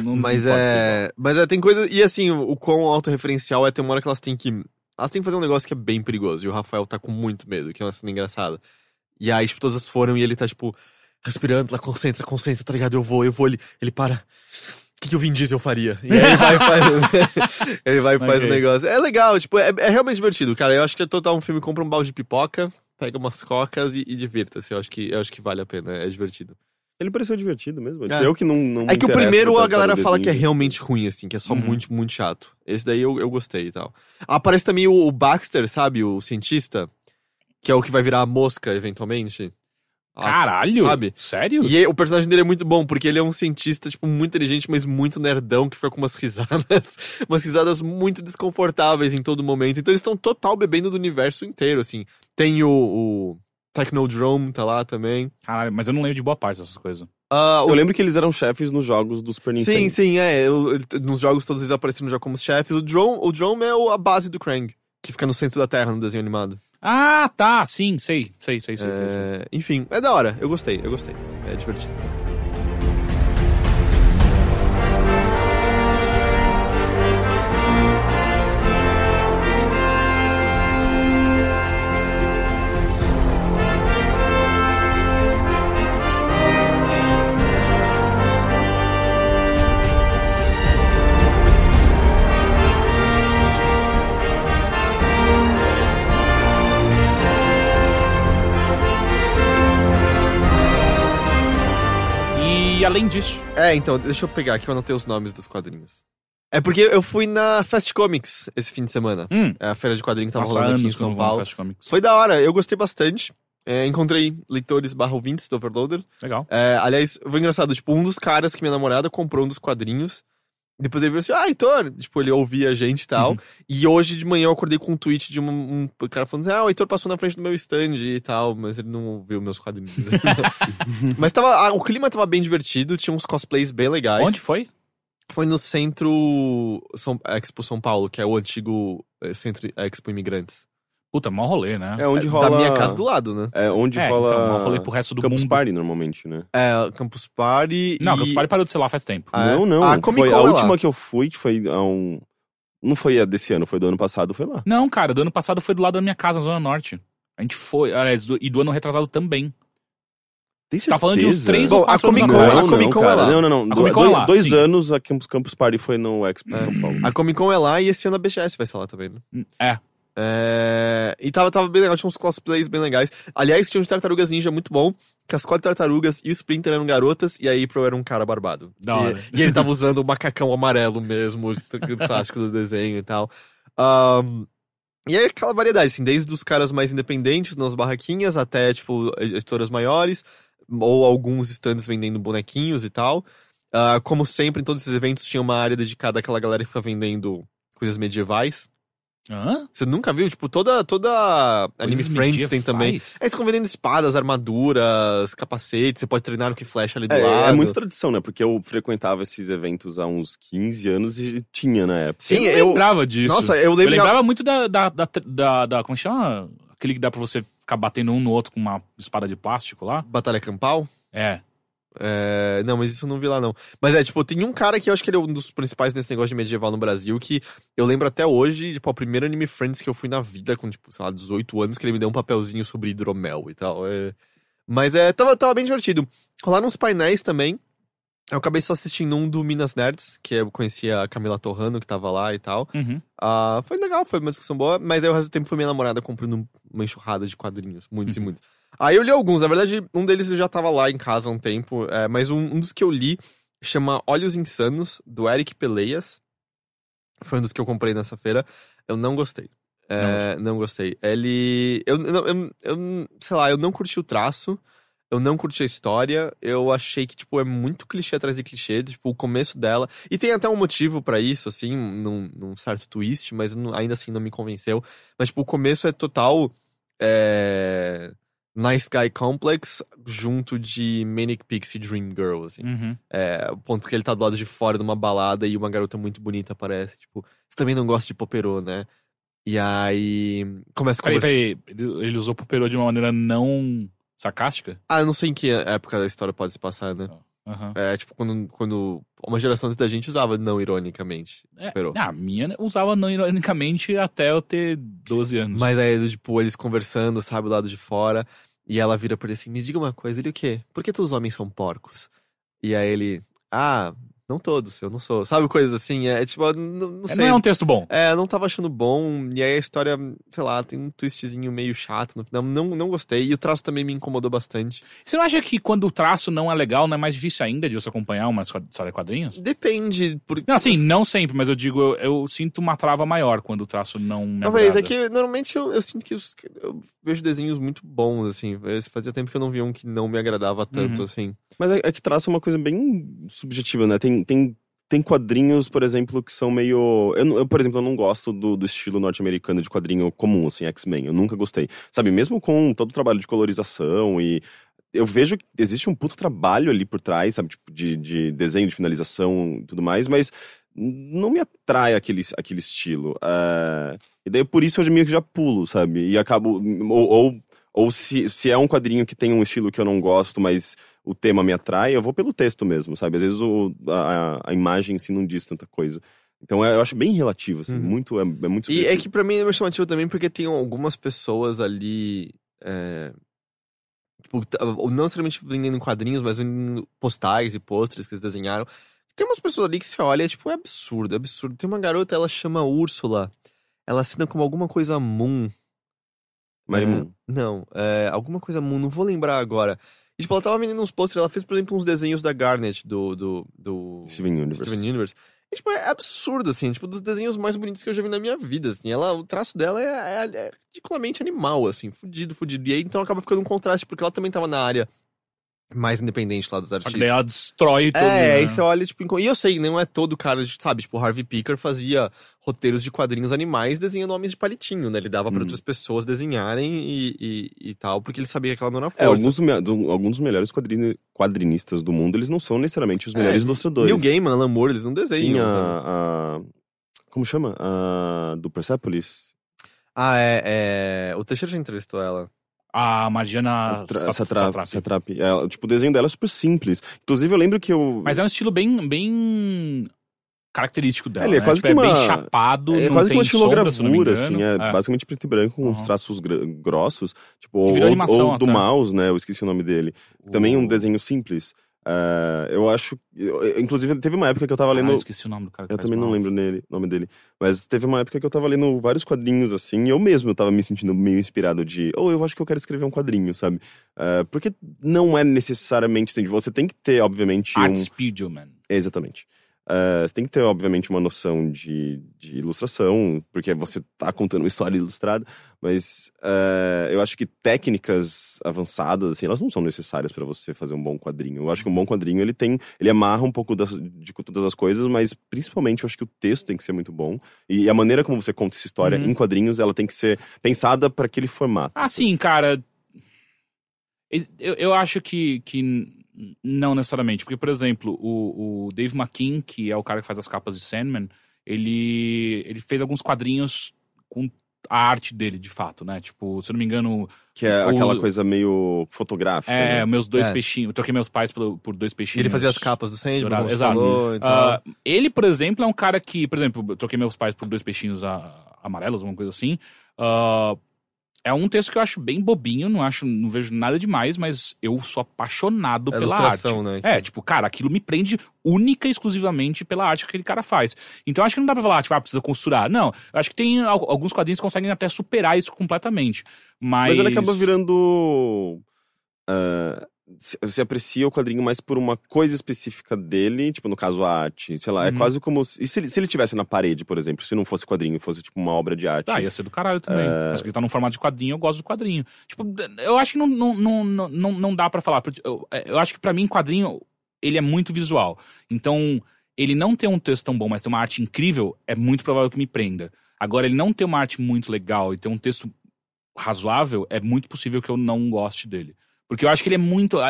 Não- Mas não pode ser é. Mas é, tem coisa. E assim, o, o quão autorreferencial é, tem uma hora que elas têm que. Elas têm que fazer um negócio que é bem perigoso. E o Rafael tá com muito medo, que é uma cena engraçada. E aí, tipo, todas foram e ele tá, tipo, respirando, lá, concentra, concentra, tá ligado? Eu vou, eu vou, ele, ele para. O que, que o Vin Diesel faria? E aí ele vai e faz, ele vai e faz o Ok. negócio. É legal, tipo, é, é realmente divertido, cara. Eu acho que é total um filme, compra um balde de pipoca, pega umas cocas e, e divirta-se. Eu acho que eu acho que vale a pena, é divertido. Ele pareceu divertido mesmo. Tipo, É. eu que não, não É que o primeiro a galera fala que é realmente ruim, assim, que é só Uhum. muito, muito chato. Esse daí eu, eu gostei e tal. Aparece também o, o Baxter, sabe? O cientista, que é o que vai virar a mosca, eventualmente. Caralho? Sabe? Sério? E o personagem dele é muito bom, porque ele é um cientista, tipo, muito inteligente, mas muito nerdão, que fica com umas risadas, umas risadas muito desconfortáveis em todo momento. Então eles estão total bebendo do universo inteiro, assim. Tem o... o Technodrome tá lá também. Caralho, mas eu não lembro de boa parte dessas coisas. O Eu lembro que eles eram chefes nos jogos do Super Nintendo. Sim, sim, é. Eu- eu- nos jogos todos eles apareceram já como chefes. O Drone, o Drone é o- a base do Krang, que fica no centro da Terra no desenho animado. Ah, tá, sim, sei, sei, sei, sei, sei, sei. É, enfim, é da hora. Eu gostei, eu gostei. É divertido. Além disso, É, então, deixa eu pegar aqui, eu anotei os nomes dos quadrinhos. É porque eu fui na Fast Comics esse fim de semana. hum, É a feira de quadrinhos que tava passa rolando aqui em que São Paulo. Foi da hora, eu gostei bastante. É, encontrei leitores barra ouvintes do Overloader. Legal. É, aliás, foi engraçado, tipo, um dos caras que minha namorada comprou um dos quadrinhos. Depois ele virou assim, ah, Heitor! Tipo, ele ouvia a gente e tal. Uhum. E hoje de manhã eu acordei com um tweet de um, um cara falando assim, ah, o Heitor passou na frente do meu stand e tal, mas ele não ouviu meus quadrinhos. mas tava, ah, o clima tava bem divertido, tinha uns cosplays bem legais. Onde foi? Foi no Centro São, Expo São Paulo, que é o antigo eh, Centro Expo Imigrantes. Puta, mó rolê, né? É onde É, rola. Da minha casa do lado, né? É onde É, rola. então, mó rolê pro resto do Campus mundo. Party, normalmente, né? É, Campus Party Não, e... Campus Party parou de ser lá faz tempo. Ah, é? não, não. A Comic foi Con a é lá. última que eu fui, que foi há um. Não foi a desse ano, foi do ano passado, foi lá. Não, cara, do ano passado foi do lado da minha casa, na Zona Norte. A gente foi, aliás, do- e do ano retrasado também. Tem Você tá falando de uns certeza? três Bom, ou a quatro anos Comic Não, Con- atrás. a Comic Con é lá. Não, não, não. A Comic Con é dois, lá, dois sim. anos a Campus, Campus Party foi no Expo em São Paulo. A Comic Con é lá e esse ano a BGS vai ser lá também, né? É. É, E tava, tava bem legal, tinha uns cosplays bem legais. Aliás, tinha um de Tartarugas Ninja muito bom, que as quatro tartarugas e o Splinter eram garotas, e a April era um cara barbado. Da e, hora. e ele tava usando o macacão amarelo mesmo, o clássico do desenho e tal. Ahn, e é aquela variedade, assim, desde os caras mais independentes nas barraquinhas até, tipo, editoras maiores, ou alguns stands vendendo bonequinhos e tal. Ah, como sempre, em todos esses eventos tinha uma área dedicada àquela galera que fica vendendo coisas medievais. Hã? Você nunca viu? Tipo, toda, toda Anime Friends tem também. medievais? Aí eles ficam vendendo espadas, armaduras, capacetes, você pode treinar com flecha ali do É, lado. é muita tradição, né? Porque eu frequentava esses eventos há uns 15 anos e tinha na época. Sim, eu eu. lembrava disso. Nossa, eu Eu lembrava muito da, da, da, da, da- Como é que chama? Aquele que dá pra você ficar batendo um no outro com uma espada de plástico lá? Batalha Campal? É. É, Não, mas isso não vi lá, não. Mas é, tipo, tem um cara que eu acho que ele é um dos principais nesse negócio de medieval no Brasil, que eu lembro até hoje, tipo, a primeira Anime Friends que eu fui na vida, com, tipo, sei lá, 18 anos, que ele me deu um papelzinho sobre hidromel e tal. é. Mas é, tava, tava bem divertido. Rolaram uns painéis também. Eu acabei só assistindo um do Minas Nerds, que eu conhecia a Camila Torrano, que tava lá e tal. Uhum. Ah, foi legal, foi uma discussão boa, mas aí o resto do tempo foi minha namorada comprando uma enxurrada de quadrinhos, muitos e muitos. Aí eu li alguns, na verdade, um deles eu já tava lá em casa há um tempo, é, mas um, um dos que eu li chama Olhos Insanos, do Eric Peleias. Foi um dos que eu comprei nessa feira. Eu não gostei. É, não gostei. Ele. Eu, eu, eu, eu- sei lá, eu não curti o traço. Eu não curti a história. Eu achei que, tipo, é muito clichê atrás de clichê. Tipo, o começo dela. E tem até um motivo pra isso, assim, num, num certo twist, mas não- ainda assim não me convenceu. Mas, tipo, o começo é total. É... Nice Guy Complex junto de Manic Pixie Dream Girl, assim. Uhum. É, o ponto que ele tá do lado de fora de uma balada e uma garota muito bonita aparece. Tipo, você também não gosta de Popero, né? E aí. Começa a Peraí, conversar. peraí. Ele ele usou Popero de uma maneira não sarcástica? Ah, eu não sei em que época da história pode se passar, né? Aham. É, tipo, quando, quando uma geração antes da gente usava não ironicamente. É, Popero. a minha usava não ironicamente até eu ter 12 anos. Mas aí, tipo, eles conversando, sabe, do lado de fora. E ela vira pra ele assim: Me diga uma coisa, ele o quê? Por que todos os homens são porcos? E aí ele: Ah, não todos, eu não sou. Sabe, coisas assim? É tipo, não, não É, sei. não é um texto bom. É, eu não tava achando bom. E aí a história, sei lá, tem um twistzinho meio chato no final. Não, não gostei. E o traço também me incomodou bastante. Você não acha que quando o traço não é legal, não é mais difícil ainda de você acompanhar uma história de quadrinhos? Depende. Por... Não, assim, não sempre, mas eu digo, eu, eu sinto uma trava maior quando o traço não me Talvez, é agrada. que normalmente eu, eu sinto que os- eu vejo desenhos muito bons, assim. Fazia tempo que eu não via um que não me agradava tanto, Uhum. assim. Mas é, é que traço é uma coisa bem subjetiva, né? Tem, tem tem quadrinhos, por exemplo, que são meio. Eu, eu, por exemplo, eu não gosto do, do estilo norte-americano de quadrinho comum, assim, X-Men. Eu nunca gostei. Sabe, mesmo com todo o trabalho de colorização e. Eu vejo que existe um puto trabalho ali por trás, sabe, tipo, de, de desenho, de finalização e tudo mais, mas não me atrai aquele, aquele estilo. É, E daí por isso eu meio que já pulo, sabe? E acabo. Ou, ou, ou se, se é um quadrinho que tem um estilo que eu não gosto, mas o tema me atrai, eu vou pelo texto mesmo, sabe? Às vezes o, a, a imagem em si não diz tanta coisa. Então é, eu acho bem relativo, assim, Uhum. muito, é, é muito E é que pra mim é mais chamativo também porque tem algumas pessoas ali. é, Tipo, não necessariamente vendendo quadrinhos, mas vendendo postais e pôsteres que eles desenharam. Tem umas pessoas ali que você olha, tipo, é absurdo, é absurdo. Tem uma garota, ela chama Úrsula. Ela assina como alguma coisa Moon. Marimun. É, não, é, alguma coisa Moon, não vou lembrar agora. E, tipo, ela tava vendendo uns pôsteres, ela fez, por exemplo, uns desenhos da Garnet, do. do, do Steven Universe. Steven Universe. E, tipo, é absurdo, assim, tipo, dos desenhos mais bonitos que eu já vi na minha vida, assim. Ela, o traço dela é, é- é ridiculamente animal, assim, fudido, fudido. E aí, então, acaba ficando um contraste, porque ela também tava na área mais independente lá dos artistas. daí ela destrói tudo. É, né? aí você olha, tipo, e eu sei, não é todo cara, de- sabe, tipo, o Harvey Picker fazia roteiros de quadrinhos animais desenhando homens de palitinho, né? Ele dava pra Hum. outras pessoas desenharem e, e, e tal, porque ele sabia que ela não era É, força. alguns, do me- do- alguns dos melhores quadrini- quadrinistas do mundo, eles não são necessariamente os É, melhores ilustradores. Neil Gaiman, Alan Moore, eles não desenham. Tinha sabe? a, Como chama? A, do Persepolis. Ah, é, é... O Teixeira já entrevistou ela. A Margiana Tra- Sat- Satrap. Satrapi. Satrap. É, tipo, o desenho dela é super simples. Inclusive, eu lembro que eu. Mas é um estilo bem, bem característico dela. Ele é né? quase tipo, que é bem uma- chapado, É quase que uma estilogravura, assim. É, basicamente preto e branco com uns Uhum. traços grossos. Tipo, ou, ou do até. mouse, né? Eu esqueci o nome dele. Também um desenho simples. É, eu acho. eu- eu- inclusive, teve uma época que eu tava Ah, lendo. eu esqueci o nome do cara que Eu também não mouse. lembro nele, o nome dele. Mas teve uma época que eu tava lendo vários quadrinhos, assim, e eu mesmo tava me sentindo meio inspirado de, ou eu acho que eu quero escrever um quadrinho, sabe? Eh, porque não é necessariamente assim, você tem que ter, obviamente, Art um. Spiegelman. Exatamente. Eh, você tem que ter, obviamente, uma noção de, de ilustração, porque você tá contando uma história ilustrada, mas eh, eu acho que técnicas avançadas, assim, elas não são necessárias para você fazer um bom quadrinho. Eu acho que um bom quadrinho, ele tem, ele amarra um pouco das, de todas as coisas, mas principalmente eu acho que o texto tem que ser muito bom. E a maneira como você conta essa história Uhum. em quadrinhos, ela tem que ser pensada para aquele formato. Ah, sim, cara. Eu, eu acho que, que não necessariamente. Porque, por exemplo, o, o Dave McKean, que é o cara que faz as capas de Sandman, ele, ele fez alguns quadrinhos com a arte dele, de fato, né? Tipo, se eu não me engano, Que é o- aquela coisa meio fotográfica. é, né? meus dois É. peixinhos. Eu troquei meus pais por, por dois peixinhos. Ele fazia as capas do Sandman, exato. falou e tal. Ah, ele, por exemplo, é um cara que, por exemplo, eu troquei meus pais por dois peixinhos a- amarelos, alguma coisa assim. Ah, é um texto que eu acho bem bobinho, não acho, não vejo nada demais, mas eu sou apaixonado É pela arte. né? É, tipo, cara, aquilo me prende única e exclusivamente pela arte que aquele cara faz. Então acho que não dá pra falar, tipo, ah, precisa costurar. Não, eu acho que tem al- alguns quadrinhos que conseguem até superar isso completamente. Mas. Mas ele acaba virando. se- você aprecia o quadrinho mais por uma coisa específica dele, tipo, no caso, a arte. Sei lá, é Uhum. quase como. se- E se ele, se ele tivesse na parede, por exemplo, se não fosse quadrinho, fosse tipo uma obra de arte. Ah, ia ser do caralho também. É. Mas que ele tá num formato de quadrinho, eu gosto do quadrinho. Tipo, eu acho que não, não, não, não, não, dá pra falar. Eu, eu acho que pra mim, quadrinho, ele é muito visual. Então, ele não ter um texto tão bom, mas ter uma arte incrível, é muito provável que me prenda. Agora, ele não ter uma arte muito legal e ter um texto razoável, é muito possível que eu não goste dele. Porque eu acho que ele é muito. A,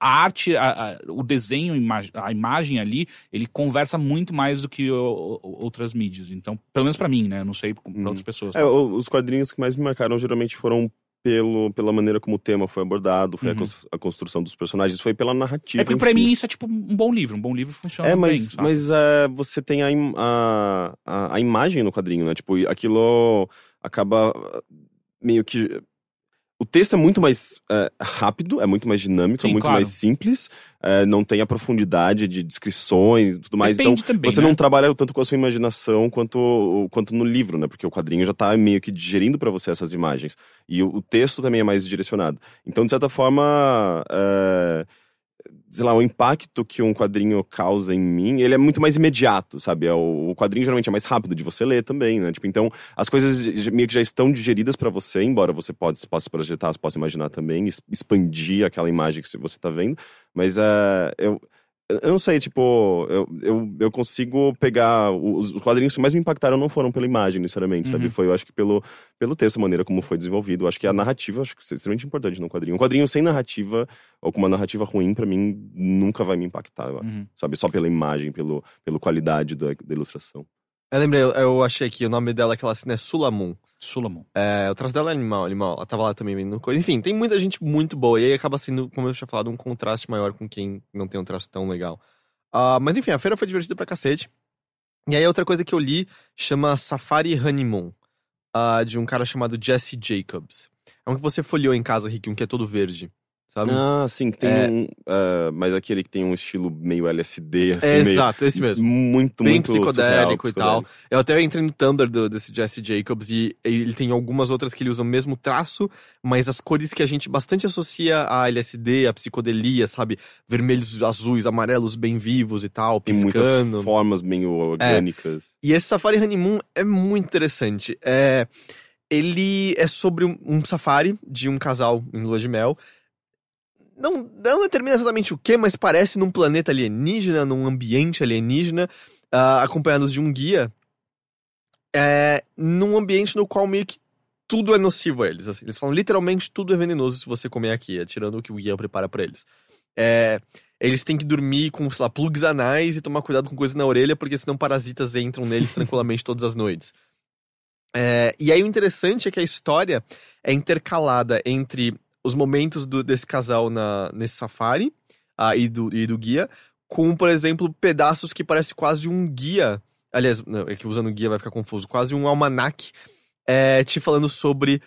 a arte, a- a- o desenho, a imag- a imagem ali, ele conversa muito mais do que o- o- outras mídias. Então, pelo menos pra mim, né? Não sei pra Hum. outras pessoas. É, os quadrinhos que mais me marcaram geralmente foram pelo, pela maneira como o tema foi abordado, foi a Uhum. a, construção dos personagens, foi pela narrativa. É porque pra si. mim isso é tipo um bom livro. Um bom livro funciona É, bem, mas, sabe? mas é, você tem a, a, a, imagem no quadrinho, né? Tipo, aquilo acaba meio que. O texto é muito mais é, rápido, é muito mais dinâmico, Sim, é muito claro. mais simples, é, não tem a profundidade de descrições e tudo mais. Depende então, também, você né? não trabalha tanto com a sua imaginação quanto, quanto no livro, né? Porque o quadrinho já tá meio que digerindo pra você essas imagens. E o, o texto também é mais direcionado. Então, de certa forma. é, sei lá, o impacto que um quadrinho causa em mim, ele é muito mais imediato, sabe? É o, quadrinho geralmente é mais rápido de você ler também, né? Tipo, então, as coisas meio que já estão digeridas pra você, embora você pode, possa projetar, possa imaginar também, expandir aquela imagem que você tá vendo, mas é, eu, Eu não sei, tipo, eu, eu, eu consigo pegar. Os, os quadrinhos que mais me impactaram não foram pela imagem, necessariamente, sabe? Uhum. Foi, eu acho que pelo, pelo texto, a maneira como foi desenvolvido. Eu acho que a narrativa, acho que é extremamente importante num quadrinho. Um quadrinho sem narrativa, ou com uma narrativa ruim, pra mim, nunca vai me impactar. Uhum. Sabe? Só pela imagem, pelo, pela qualidade da, da ilustração. Eu lembrei, eu, eu achei aqui, o nome dela, aquela cena é Sulamun. Sulamon. É, o traço dela é animal, animal. Ela tava lá também vendo coisa. Enfim, tem muita gente muito boa. E aí acaba sendo, como eu tinha falado, um contraste maior com quem não tem um traço tão legal. Ah, mas enfim, a feira foi divertida pra cacete. E aí outra coisa que eu li chama Safari Honeymoon, ah, de um cara chamado Jesse Jacobs. É um que você folheou em casa, Rick, um que é todo verde. Sabe? Ah, sim, que tem É. um. ah, mas aquele que tem um estilo meio LSD, assim, é, meio. exato, esse mesmo. Muito, Bem muito psicodélico surreal, e tal. Eu até entrei no Tumblr do- desse Jesse Jacobs e ele tem algumas outras que ele usa o mesmo traço, mas as cores que a gente bastante associa a LSD, a psicodelia, sabe? Vermelhos, azuis, amarelos bem vivos e tal, Tem muitas piscando. formas meio orgânicas. E esse Safari Honeymoon é muito interessante. É, ele é sobre um, um safari de um casal em lua de mel. Não, não determina exatamente o que, mas parece num planeta alienígena, num ambiente alienígena, ah, acompanhados de um guia. É, num ambiente no qual meio que tudo é nocivo a eles. assim. eles falam literalmente tudo é venenoso se você comer aqui, é tirando o que o guia prepara pra eles. É, eles têm que dormir com, sei lá, plugs anais e tomar cuidado com coisas na orelha, porque senão parasitas entram neles tranquilamente todas as noites. É, e aí o interessante é que a história é intercalada entre os momentos do- desse casal na, nesse safari ah, e, do, e do guia, com, por exemplo, pedaços que parece quase um guia. Aliás, não, é que usando guia vai ficar confuso. Quase um almanac é, te falando sobre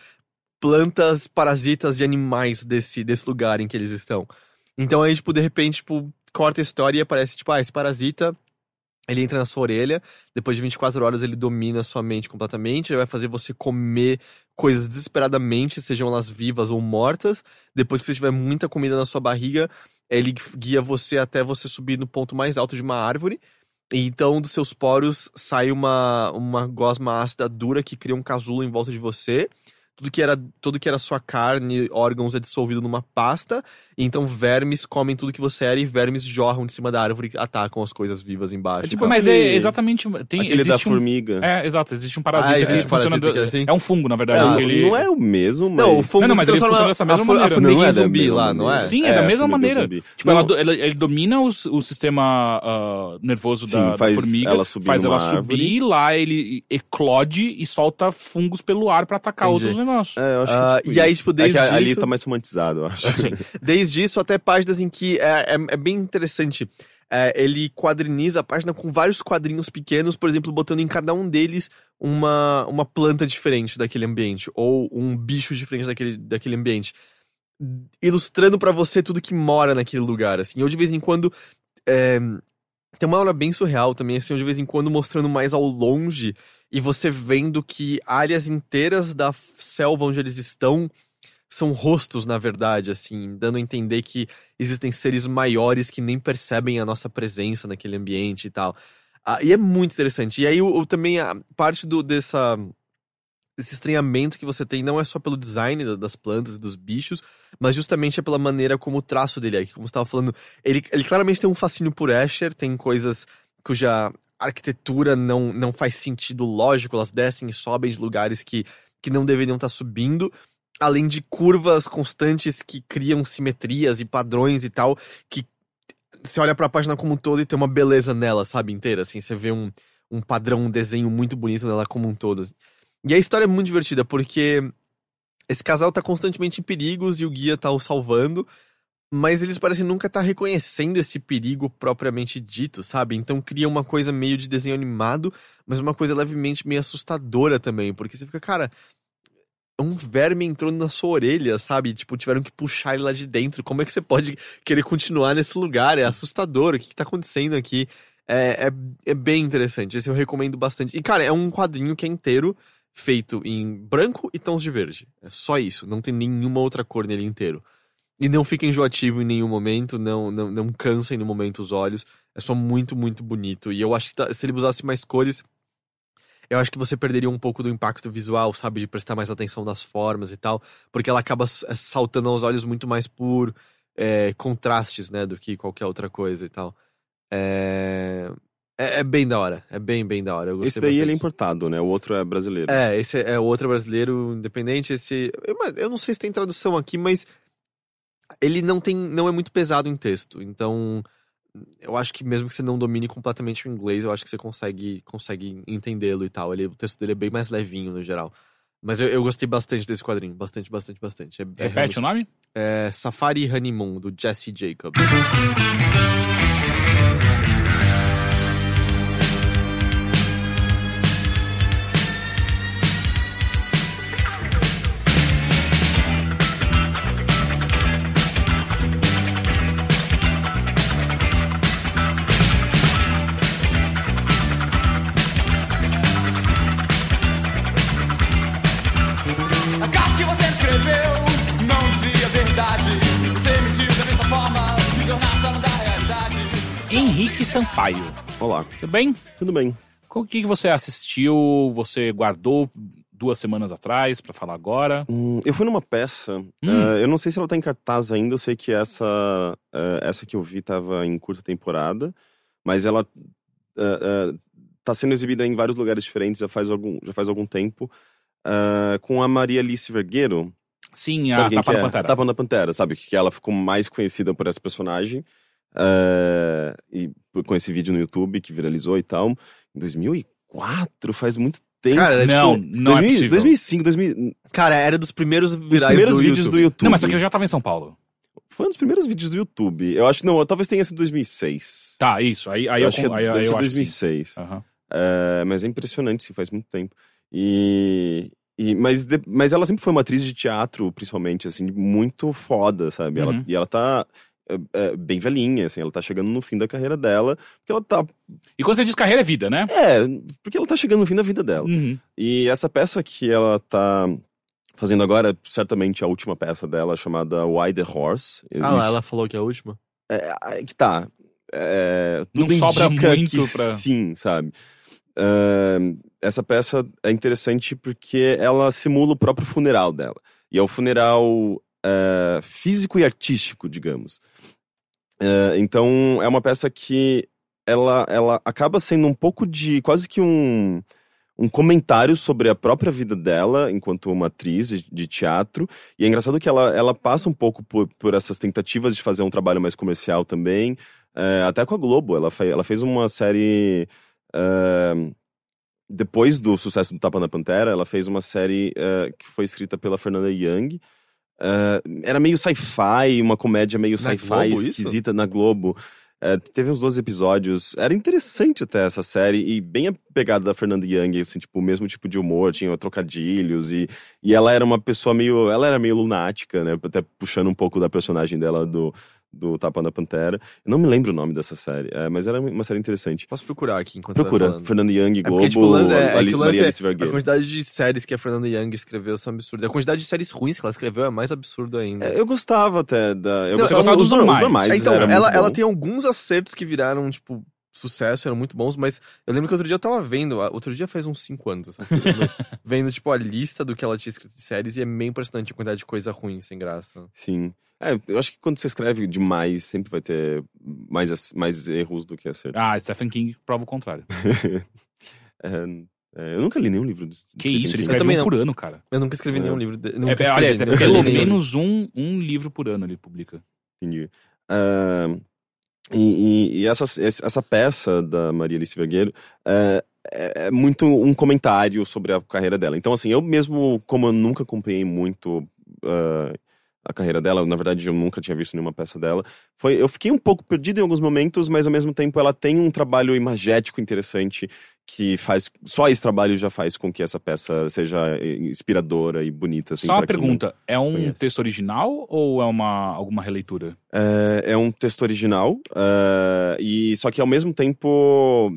plantas parasitas e animais desse, desse lugar em que eles estão. Então aí, tipo, de repente, tipo, corta a história e aparece, tipo, ah, esse parasita, ele entra na sua orelha, depois de 24 horas ele domina a sua mente completamente, ele vai fazer você comer coisas desesperadamente, sejam elas vivas ou mortas. Depois que você tiver muita comida na sua barriga, ele guia você até você subir no ponto mais alto de uma árvore. E então, dos seus poros sai uma, uma gosma ácida dura que cria um casulo em volta de você. Tudo que era tudo que era sua carne, órgãos é dissolvido numa pasta. Então vermes comem tudo que você era e vermes jorram de cima da árvore e atacam as coisas vivas embaixo. É tipo e tal. Mas é exatamente. Tem, Aquele da um, formiga. É, exato. Existe um parasita Ah, existe que um funciona. parasita que é do- assim? é um fungo, na verdade. Ah, que ele- Não é o mesmo, mas. Não, o fungo Não, não, mas ele funciona dessa mesma a, maneira. A formiguinha Não é da zumbi mesma lá, não é? Sim, é, da É, mesma formiga maneira. zumbi. Tipo, ela, Não. ele domina os- o sistema ah, nervoso Sim, da, da faz formiga, ela subir faz ela subir, árvore. lá ele eclode e solta fungos pelo ar pra atacar Entendi. outros negócios. É, eu acho que, Ah, tipo e aí, tipo, desde é que ali isso- tá mais romantizado, eu acho. Desde isso até páginas em que é, é, é bem interessante. É, ele quadriniza a página com vários quadrinhos pequenos, por exemplo, botando em cada um deles uma, uma planta diferente daquele ambiente, ou um bicho diferente daquele, daquele ambiente. Ilustrando pra você tudo que mora naquele lugar, assim. Eu, de vez em quando. é, tem uma hora bem surreal também, assim, de vez em quando mostrando mais ao longe e você vendo que áreas inteiras da selva onde eles estão são rostos, na verdade, assim, dando a entender que existem seres maiores que nem percebem a nossa presença naquele ambiente e tal. Ah, e é muito interessante. E aí, o, também, a parte do, dessa, desse estranhamento que você tem não é só pelo design da- das plantas e dos bichos, mas justamente é pela maneira como o traço dele é. Como você estava falando, ele, ele claramente tem um fascínio por Escher, tem coisas cuja arquitetura não, não faz sentido lógico, elas descem e sobem de lugares que, que não deveriam estar subindo além de curvas constantes que criam simetrias e padrões e tal, que você olha pra página como um todo e tem uma beleza nela, sabe, inteira, assim, você vê um, um padrão, um desenho muito bonito nela como um todo. E a história é muito divertida, porque esse casal tá constantemente em perigos e o guia tá o salvando, mas eles parecem nunca estar reconhecendo esse perigo propriamente dito, sabe? Então cria uma coisa meio de desenho animado, mas uma coisa levemente meio assustadora também, porque você fica, cara, um verme entrou na sua orelha, sabe? Tipo, tiveram que puxar ele lá de dentro. Como é que você pode querer continuar nesse lugar? É assustador. O que, que tá acontecendo aqui? É, é, é bem interessante. Esse eu recomendo bastante. E, cara, é um quadrinho que é inteiro feito em branco e tons de verde. É só isso. Não tem nenhuma outra cor nele inteiro. E não fica enjoativo em nenhum momento, não, não, não cansa em nenhum momento os olhos. É só muito, muito bonito. E eu acho que tá- se ele usasse mais cores, eu acho que você perderia um pouco do impacto visual, sabe? De prestar mais atenção nas formas e tal. Porque ela acaba s- saltando aos olhos muito mais por é, contrastes, né? Do que qualquer outra coisa e tal. É... é... é bem da hora. É bem, bem da hora. Eu gostei Esse daí ele é importado, né? O outro é brasileiro. É, esse é o outro brasileiro independente. Esse. Eu, eu não sei se tem tradução aqui, mas ele não tem. não é muito pesado em texto. Então. Eu acho que mesmo que você não domine completamente o inglês, eu acho que você consegue, consegue entendê-lo e tal. Ele, o texto dele é bem mais levinho no geral. Mas eu, eu gostei bastante desse quadrinho. Bastante, bastante, bastante. É, é Repete o nome? É Safari Honeymoon, do Jesse Jacob. Sampaio. Olá, Tudo bem? tudo bem? O que, você assistiu? Você guardou duas semanas atrás pra falar agora? Hum, eu fui numa peça. Hum. eh, eu não sei se ela tá em cartaz ainda. Eu sei que essa, eh, essa que eu vi tava em curta temporada. Mas ela eh, tá sendo exibida em vários lugares diferentes já faz algum, já faz algum tempo. com a Maria Alice Vergueiro. Sim, a Tapa na é? Pantera. A Tapa na Pantera, sabe? Que ela ficou mais conhecida por essa personagem. Eh, e com esse vídeo no YouTube que viralizou e tal. Em 2004, faz muito tempo. Cara, não, tipo. não é 2000, possível. 2005, 2000, Cara, era dos primeiros os virais primeiros do vídeos YouTube. do YouTube. Não, mas só que eu já tava em São Paulo. Foi um dos primeiros vídeos do YouTube. Eu acho, não, talvez tenha sido 2006. Tá, isso. Aí, aí eu, acho que aí, aí eu acho que sim. 2006. Aham. É, mas é impressionante, sim, faz muito tempo. E, e mas, de- mas ela sempre foi uma atriz de teatro, principalmente, assim, muito foda, sabe? Ela, Uhum. e ela tá é, é, bem velhinha, assim, ela tá chegando no fim da carreira dela, porque ela tá... E quando você diz carreira é vida, né? É, porque ela tá chegando no fim da vida dela. Uhum. E essa peça que ela tá fazendo agora, é certamente a última peça dela, chamada Why the Horse. Ah lá, ela falou que é a última. É, é que tá. É, Não tudo sobra muito que pra- Sim, sabe? Ahn, essa peça é interessante porque ela simula o próprio funeral dela. E é o funeral ah, físico e artístico, digamos. Ah, então, é uma peça que ela, ela acaba sendo um pouco de. quase que um. Um comentário sobre a própria vida dela enquanto uma atriz de, teatro. E é engraçado que ela, ela passa um pouco por, por essas tentativas de fazer um trabalho mais comercial também. É, até com a Globo. Ela, fe, ela fez uma série. depois do sucesso do Tapa na Pantera, ela fez uma série que foi escrita pela Fernanda Young. É, era meio sci-fi, uma comédia meio sci-fi isso? esquisita na Globo. É, teve uns 12 episódios. Era interessante até essa série e bem a pegada da Fernanda Young, assim, tipo, o mesmo tipo de humor, tinha trocadilhos e, e ela era uma pessoa meio. Ela era meio lunática, né? Até puxando um pouco da personagem dela do, do Tapa na Pantera. Eu não me lembro o nome dessa série, é, mas era uma série interessante. Posso procurar aqui enquanto você Procura. Fernanda Young, É Globo, porque, tipo, o lance é, é Ali- lance é a quantidade de séries que a Fernanda Young escreveu são absurdas. A quantidade de séries ruins que ela escreveu é mais absurda ainda. É, eu gostava até da. Eu Não, você gostava dos os, normais. normais. É, então, ela, ela tem alguns acertos que viraram, tipo, sucesso, eram muito bons, mas eu lembro que outro dia eu tava vendo, outro dia faz uns 5 anos, essa coisa, mas vendo, tipo, a lista do que ela tinha escrito de séries e é meio impressionante a quantidade de coisa ruim, sem graça. Sim. É, eu acho que quando você escreve demais, sempre vai ter mais, mais erros do que acertos. Ah, Stephen King prova o contrário. É, é, eu nunca li nenhum livro do Que Stephen isso, ele escreve também um não. por ano, cara. Eu nunca escrevi É. nenhum livro. De, É, nunca é, escrevi, aliás, é nunca pelo menos um, um livro por ano ele publica. Entendi. Ah, e, e- e essa, essa peça da Maria Alice Vergueiro é, é- é muito um comentário sobre a carreira dela. Então, assim, eu mesmo, como eu nunca acompanhei muito ah, a carreira dela, na verdade eu nunca tinha visto nenhuma peça dela, foi, eu fiquei um pouco perdido em alguns momentos, mas ao mesmo tempo ela tem um trabalho imagético interessante que faz. Só esse trabalho já faz com que essa peça seja inspiradora e bonita. Assim, Só uma pergunta, é um conhece. texto original ou é uma, alguma releitura? É, é um texto original, é, e só que ao mesmo tempo.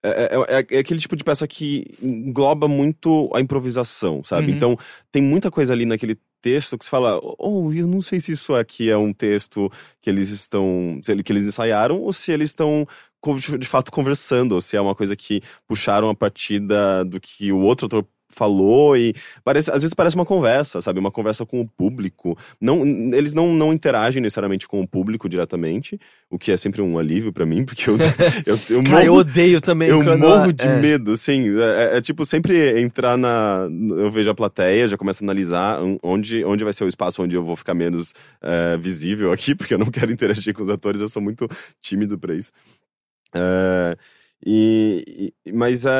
É, é- é- é aquele tipo de peça que engloba muito a improvisação, sabe? Uhum. Então, tem muita coisa ali naquele texto que se fala, oh, eu não sei se isso aqui é um texto que eles estão. que eles ensaiaram, ou se eles estão de fato conversando, ou se é uma coisa que puxaram a partir da, do que o outro falou e parece, às vezes parece uma conversa, sabe? Uma conversa com o público. Não, eles não, não interagem necessariamente com o público diretamente, o que é sempre um alívio pra mim, porque eu, eu, eu Cara, eu odeio também eu morro de é. medo, sim. É, é- é tipo sempre entrar na. Eu vejo a plateia, já começo a analisar onde, onde vai ser o espaço onde eu vou ficar menos é, visível aqui, porque eu não quero interagir com os atores, eu sou muito tímido pra isso. É, e, e- mas é,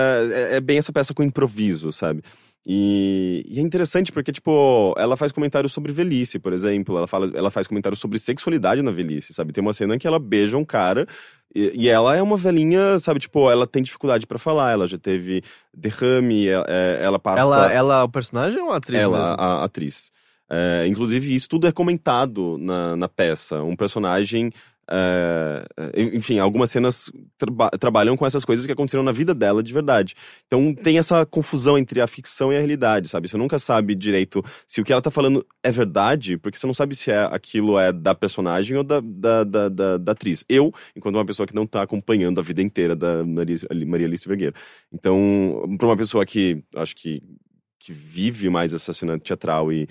é- é bem essa peça com improviso, sabe? E, e é interessante porque, tipo, ela faz comentários sobre velhice, por exemplo. Ela, fala, ela faz comentários sobre sexualidade na velhice, sabe? Tem uma cena que ela beija um cara e, e ela é uma velhinha, sabe? Tipo, ela tem dificuldade pra falar. Ela já teve derrame, ela, é, ela passa... Ela, ela é o personagem ou a atriz Ela, mesmo? a atriz. É, inclusive, isso tudo é comentado na, na peça. Um personagem. É, enfim, algumas cenas traba- trabalham com essas coisas que aconteceram na vida dela de verdade. Então tem essa confusão entre a ficção e a realidade, sabe? Você nunca sabe direito se o que ela tá falando é verdade, porque você não sabe se é, aquilo é da personagem ou da, da, da, da- da atriz. Eu, enquanto uma pessoa que não tá acompanhando a vida inteira da Maria, Maria Alice Vergueiro. Então, pra uma pessoa que acho que, que vive mais essa cena teatral e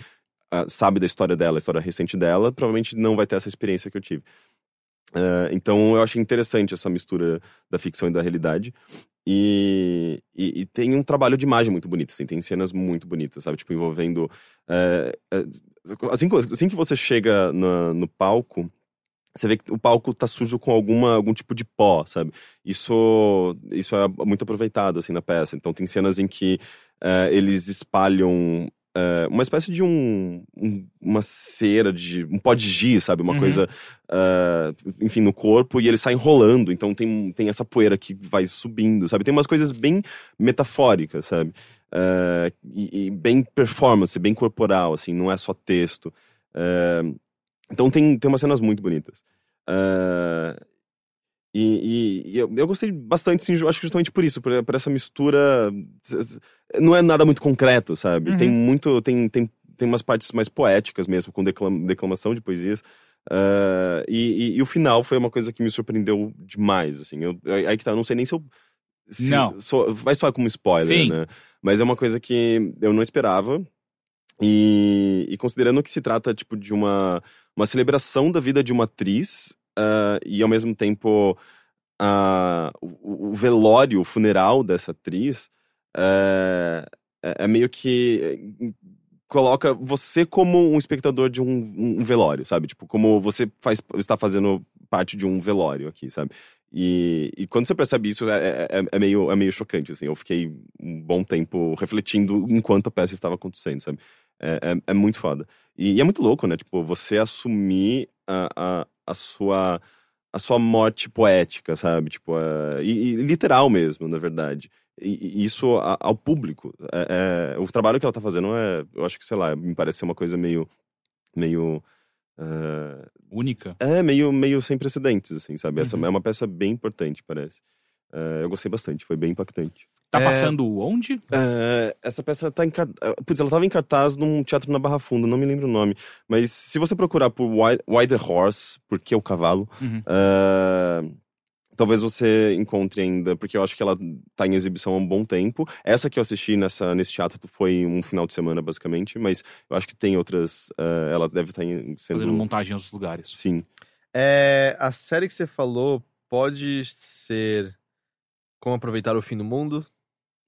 ah, sabe da história dela, a história recente dela, provavelmente não vai ter essa experiência que eu tive. Ah, então eu acho interessante essa mistura da ficção e da realidade. E, e, e tem um trabalho de imagem muito bonito, assim, tem cenas muito bonitas, sabe? Tipo, envolvendo. eh, assim, que- assim que você chega na- no palco, você vê que o palco tá sujo com alguma, algum tipo de pó, sabe? Isso, isso é muito aproveitado, assim, na peça. Então tem cenas em que eh, eles espalham eh, uma espécie de um, um- uma cera, de um pó de giz, sabe? Uma Uhum. coisa, eh, enfim, no corpo, e ele sai enrolando. Então tem, tem essa poeira que vai subindo, sabe? Tem umas coisas bem metafóricas, sabe? Eh, e, e bem performance, bem corporal, assim, não é só texto. Então tem, tem umas cenas muito bonitas. Eh, e, e- e eu, eu gostei bastante, sim, acho que justamente por isso, por, por essa mistura. Não é nada muito concreto, sabe? Uhum. Tem muito. Tem, tem, tem umas partes mais poéticas mesmo, com declam- declamação de poesias. Ah, e, e- e o final foi uma coisa que me surpreendeu demais, assim. Eu, aí que tá, eu não sei nem se eu. se- Não. sou- vai soar como spoiler, Sim. né? Mas é uma coisa que eu não esperava. E, e considerando que se trata, tipo, de uma, uma celebração da vida de uma atriz, ah, e ao mesmo tempo ah, o, o velório, o funeral dessa atriz, é- é meio que eh, coloca você como um espectador de um, um velório, sabe? Tipo, como você faz, está fazendo parte de um velório aqui, sabe? E, e quando você percebe isso, é, é- é- é meio, é meio chocante, assim. Eu fiquei um bom tempo refletindo enquanto a peça estava acontecendo, sabe? É, é, é muito foda. E, e é muito louco, né? Tipo, você assumir a, a, a sua a sua morte poética, sabe? Tipo, é, e, e literal mesmo, na verdade. E, e isso a- ao público. É, é, o trabalho que ela tá fazendo é, eu acho que, sei lá, me parece ser uma coisa meio, meio, é, Única. é meio, meio sem precedentes, assim, sabe? Essa Uhum. é uma peça bem importante, parece. É, eu gostei bastante, foi bem impactante. Tá É. passando onde? É, essa peça tá em cartaz. Putz, ela tava em cartaz num teatro na Barra Funda, não me lembro o nome. Mas se você procurar por Why, Why the Horse, por que o cavalo, Uhum. é, talvez você encontre ainda, porque eu acho que ela tá em exibição há um bom tempo. Essa que eu assisti nessa, nesse teatro foi um final de semana, basicamente, mas eu acho que tem outras. é, ela deve estar em- sendo. Fazendo montagem em outros lugares. Sim. É, a série que você falou pode ser Como Aproveitar o Fim do Mundo?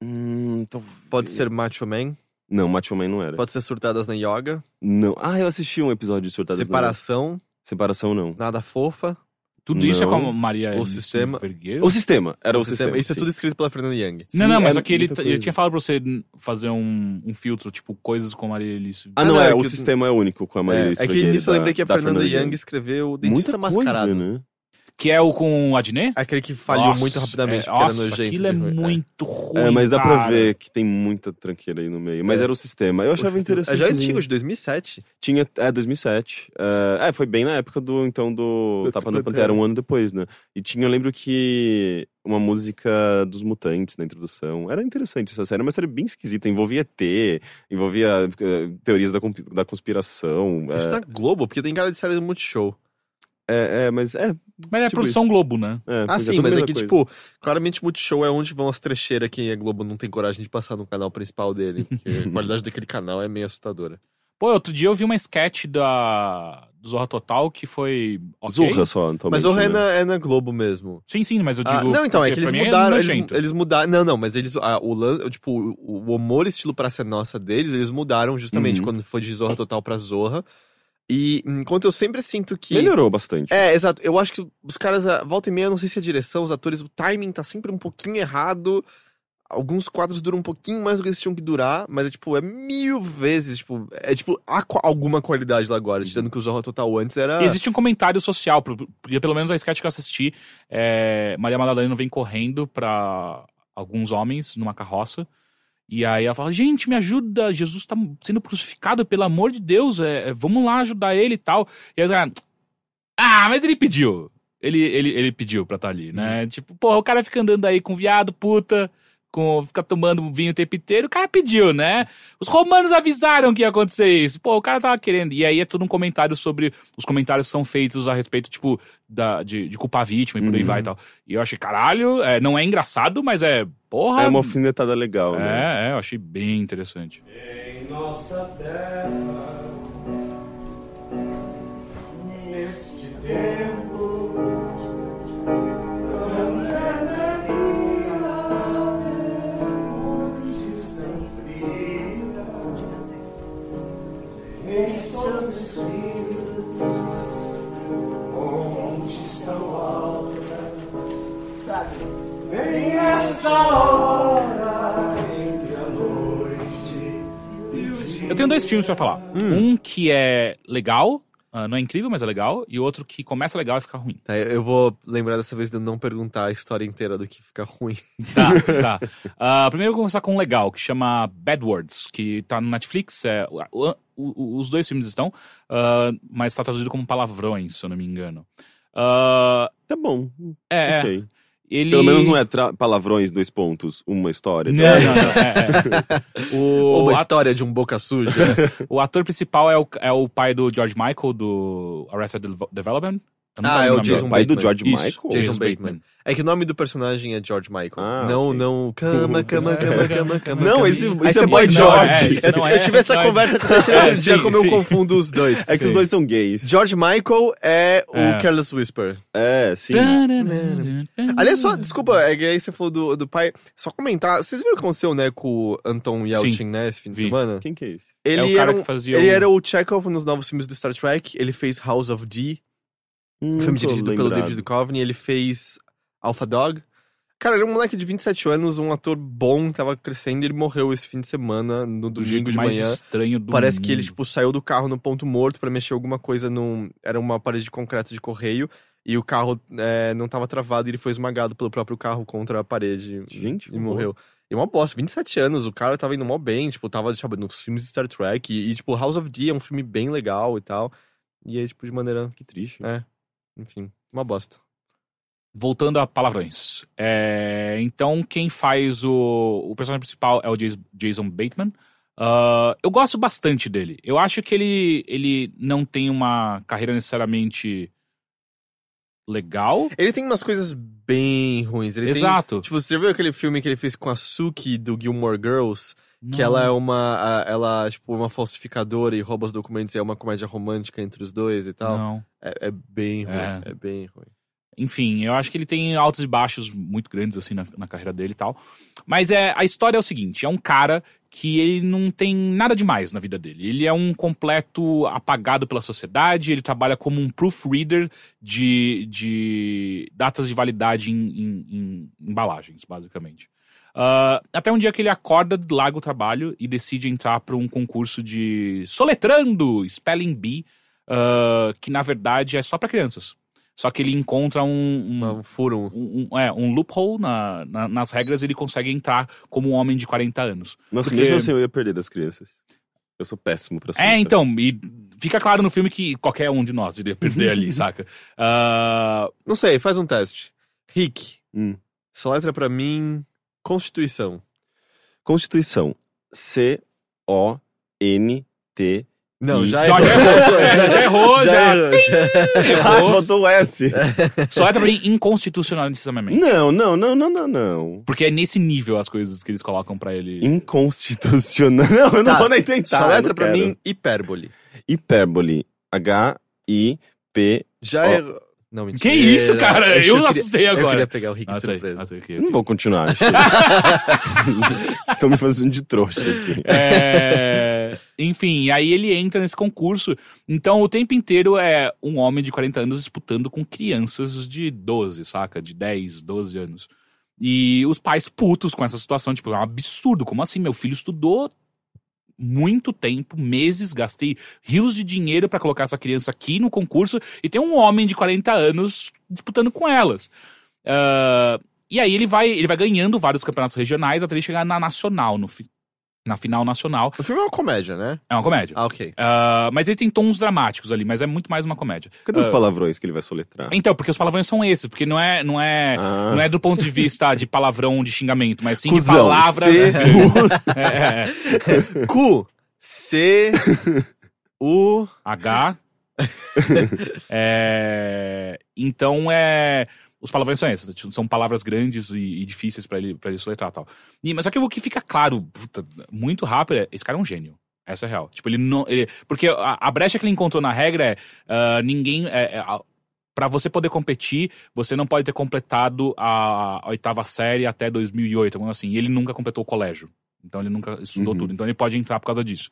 Hum, Pode ser Macho Man? Não, Macho Man não era. Pode ser Surtadas na Yoga? Não. Ah, eu assisti um episódio de Surtadas na- Separação? Separação, não. Nada Fofa? Tudo isso é Não. com a Maria O sistema- Vergueiro? O sistema. Era o, O sistema- sistema. Isso é sim. tudo escrito pela Fernanda Young. Não, não, Sim, mas é aqui ele, muita ele coisa. tinha falado pra você fazer um, um filtro, tipo, coisas com a Maria Alice. Ah, Ah, não, não, é, é o sistema é único com a Maria É, Alice é que nisso eu lembrei que a da Fernanda Fernanda Young escreveu o Dentista Muita coisa, Mascarado. né? Que é o com o Adnet? Aquele que falhou Nossa, muito rapidamente, é, porque nossa, era nojento. aquilo é ruim. muito ruim, É, mas dá pra cara. ver que tem muita tranqueira aí no meio. Mas É. era o sistema. Eu achava interessante. É já antigo, de 2007. Tinha, é, 2007. É, é, foi bem na época do, então, do Do Tapa na Pantera. Um ano depois, né? E tinha, eu lembro que uma música dos Mutantes na introdução. Era interessante essa série, uma série bem esquisita. Envolvia ET, envolvia eh, teorias da, conspiração. Isso é. tá Globo, porque tem cara de séries do Multishow. É, é, mas é. Mas é Tipo produção Globo, né? é Ah, porque sim, a mas é mesma que, coisa. tipo, claramente Multishow é onde vão as trecheiras que a Globo não tem coragem de passar no canal principal dele. Porque a qualidade daquele canal é meio assustadora. Pô, outro dia eu vi uma sketch da do Zorra Total que foi. ok. Zorra só, atualmente, Mas o né? Renan é na Globo mesmo. Sim, sim, mas eu digo. Ah, não, então, é que eles mudaram. eles, nojento. eles mudaram. Não, não, mas eles. ah, o, tipo, o, o humor estilo Praça é Nossa deles, eles mudaram justamente Uhum. quando foi de Zorra Total pra Zorra. E enquanto eu sempre sinto que. Melhorou bastante. É, exato. Eu acho que os caras, a- volta e meia, não sei se é a direção, os atores, o timing tá sempre um pouquinho errado. Alguns quadros duram um pouquinho mais do que eles tinham que durar, mas é tipo, é mil vezes, tipo, é tipo, há alguma qualidade lá agora, tirando que o Zorra Total antes era. E existe um comentário social, porque pelo menos a sketch que eu assisti, é, Maria Madalena vem correndo pra alguns homens numa carroça. E aí ela fala: Gente, me ajuda, Jesus tá sendo crucificado, pelo amor de Deus, é, é, vamos lá ajudar ele e tal. E aí falam, Ah, mas ele pediu. Ele, ele, ele pediu pra estar ali, né? Tipo, porra, o cara fica andando aí com viado, puta, com, fica tomando vinho o tempo inteiro, o cara pediu, né? Os romanos avisaram que ia acontecer isso. Pô, o cara tava querendo. E aí é tudo um comentário sobre. Os comentários são feitos a respeito, tipo, da, de, de culpar a vítima e por aí Uhum. vai e tal. E eu achei, caralho, é, não é engraçado, mas é. Porra. É uma alfinetada legal, né? É, é, eu achei bem interessante. Em nossa terra, neste tempo, Eu tenho dois filmes pra falar. Um que é legal, ah, não é incrível, mas é legal, e outro que começa legal e fica ruim. Tá, eu vou lembrar dessa vez de não perguntar a história inteira do que fica ruim. Tá, tá. Ah, primeiro eu vou começar com um legal, que chama Bad Words, que tá no Netflix. É, o- os dois filmes estão, ah, mas tá traduzido como palavrões, se eu não me engano. Ah, Tá bom. é, é. ok. Ele... Pelo menos não é tra- palavrões, dois pontos, uma história. Não, não, não. É, é. Ou O, uma história de um boca suja. o ator principal é o, é o pai do George Michael, do Arrested Devel- Development. Eu Ah, é o Jason pai do Bateman. George Isso, Michael? Jason Bateman. É que o nome do personagem é George Michael. Ah, não, ok. não. Cama, cama, cama, cama, cama. Não, esse- você é Boy George. Eu, não eu é- tive essa não é- conversa com o Teixeira É, outro dia, sim, como eu sim. confundo os dois. É que os Sim. dois são gays. George Michael é o É. Careless Whisper. É, sim. Aliás, só, desculpa, é que aí você falou do, do pai. Só comentar, vocês viram o que aconteceu, né, com o Anton Yelchin, Sim, né, esse fim de vi. semana? Quem que é esse? Ele É o cara era, um- que fazia ele o- era o Chekhov nos novos filmes do Star Trek, ele fez House of D, Hum, um filme dirigido pelo. David Duchovny, ele fez Alpha Dog. Cara, ele é um moleque de 27 anos, um ator bom, tava crescendo, e ele morreu esse fim de semana, no Do domingo de mais manhã. estranho do Parece que ele, mundo. tipo, saiu do carro no ponto morto pra mexer alguma coisa num... Era uma parede de concreto de correio, e o carro é, não tava travado, e ele foi esmagado pelo próprio carro contra a parede. Gente, E morreu. E uma bosta, 27 anos, o cara tava indo mal bem, tipo, tava, sabe, nos filmes de Star Trek, e, e, tipo, House of D é um filme bem legal e tal. E aí, tipo, de maneira, Que triste. é, enfim, uma bosta. Voltando a palavrões. É, então, quem faz o, o personagem principal é o Jas- Jason Bateman. Ah, eu gosto bastante dele. Eu acho que ele, ele não tem uma carreira necessariamente legal. Ele tem umas coisas bem ruins. Ele tem, Exato. tipo, você já viu aquele filme que ele fez com a Suki do Gilmore Girls? Que Não. ela é uma, ela, tipo, uma falsificadora e rouba os documentos e é uma comédia romântica entre os dois e tal. Não. É, é bem ruim, É. é. bem ruim. Enfim, eu acho que ele tem altos e baixos muito grandes, assim, na, na carreira dele e tal. Mas é, a história é o seguinte: é um cara que ele não tem nada demais na vida dele. Ele é um completo apagado pela sociedade, ele trabalha como um proofreader de, de datas de validade em, em- em embalagens, basicamente. Ah, até um dia que ele acorda, larga o trabalho e decide entrar para um concurso de soletrando, Spelling Bee, ah, que na verdade é só para crianças. Só que ele encontra um, um- Um furo. um, um- é, um loophole na, na- nas regras e ele consegue entrar como um homem de 40 anos. Nossa, Porque- mesmo assim eu ia perder das crianças. Eu sou péssimo pra É, soltar. então, e fica claro no filme que qualquer um de nós iria perder ali, saca? Ah, Não sei, faz um teste. Rick, Hum. soletra pra mim Constituição. Constituição. Não, já Não, errou. já errou. É, já errou, já. errou, já. Ah, errou. faltou o S. Soletra pra mim inconstitucionalissimamente. Não, não, não, não, não, não. Porque é nesse nível as coisas que eles colocam pra ele. Inconstitucional. Não, eu não Tá, vou nem tentar. Só eu letra não pra quero. mim, hipérbole. Hipérbole. H-I-P. Já Ó. errou. Não, mentira. Que isso, cara? Eu queria- assustei Eu agora. queria pegar o Rick Ah, de tá aí, surpresa. ah, tá aqui, Eu não aqui. vou continuar. estão me fazendo de trouxa aqui. É, Enfim, aí ele entra nesse concurso. Então, o tempo inteiro é um homem de 40 anos disputando com crianças de 12, saca? De 10, 12 anos. E os pais putos com essa situação, tipo, é um absurdo. Como assim? Meu filho estudou muito tempo, meses, gastei rios de dinheiro pra colocar essa criança aqui no concurso e tem um homem de 40 anos disputando com elas. Ah, e aí ele vai, ele vai ganhando vários campeonatos regionais até ele chegar na nacional, no na final nacional. O filme é uma comédia, né? É uma comédia. Ah, ok. Ah, mas ele tem tons dramáticos ali, mas é muito mais uma comédia. Cadê os Ah, palavrões que ele vai soletrar? Então, porque os palavrões são esses, porque não é, não é, Ah. não é do ponto de vista de palavrão de xingamento, mas sim de Cusão, palavras. C, É, é, é. Q, C, U. H. É, então é. Os palavrões são esses, tipo, são palavras grandes e, e difíceis pra ele, pra ele soletrar e tal. E, mas só que o que fica claro, puta, muito rápido, é esse cara é um gênio. Essa é a real. Tipo, ele não. Ele, porque a, a brecha que ele encontrou na regra é ah, ninguém. É, é, a- Pra você poder competir, você não pode ter completado a, a oitava série até 2008, alguma assim. E ele nunca completou o colégio. Então ele nunca estudou Uhum. tudo. Então ele pode entrar por causa disso.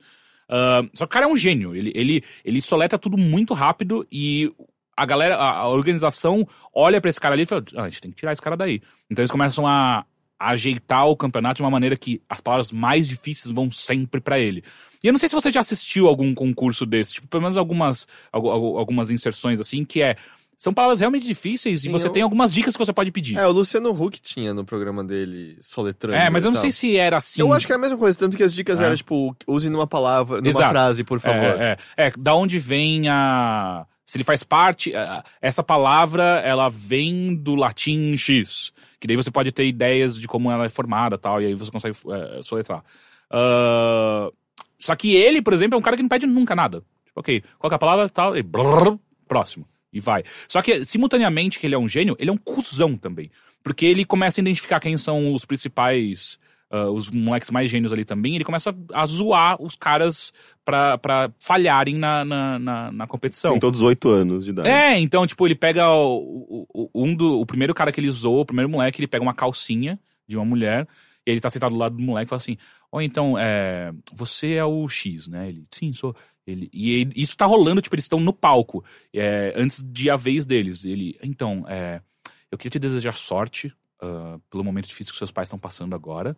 Ah, só que o cara é um gênio. Ele, ele, ele soleta tudo muito rápido e a galera, a, a organização olha pra esse cara ali e fala: ah, a gente tem que tirar esse cara daí. Então eles começam a, a ajeitar o campeonato de uma maneira que as palavras mais difíceis vão sempre pra ele. E eu não sei se você já assistiu algum concurso desse, tipo, pelo menos algumas, algu- algu- algumas inserções assim, que é. São palavras realmente difíceis e Sim, você eu- tem algumas dicas que você pode pedir. É, o Luciano Huck tinha no programa dele soletrando. É, mas eu e não sei se era assim. Eu acho que é a mesma coisa, tanto que as dicas É. eram, tipo, use numa palavra, numa Exato. frase, por favor. É, é, é, da onde vem a. Se ele faz parte. a- Essa palavra, ela vem do latim X. Que daí você pode ter ideias de como ela é formada tal, e aí você consegue é, soletrar. Ah, só que ele, por exemplo, é um cara que não pede nunca nada. Tipo, ok, qual é a palavra tal, e brrr, próximo. E vai. Só que, simultaneamente que ele é um gênio, ele é um cuzão também. Porque ele começa a identificar quem são os principais. Ah, os moleques mais gênios ali também, ele começa a zoar os caras pra, pra falharem na, na, na, na competição. Tem todos oito anos de idade. É, então, tipo, ele pega o, o, um do, o primeiro cara que ele zoou, o primeiro moleque, ele pega uma calcinha de uma mulher, e ele tá sentado do lado do moleque e fala assim: Ó, então, é, você é o X, né? Ele, sim, sou. Ele, e ele- isso tá rolando, tipo, eles estão no palco, é, antes de a vez deles. Ele, então, é, eu queria te desejar sorte ah, pelo momento difícil que seus pais estão passando agora.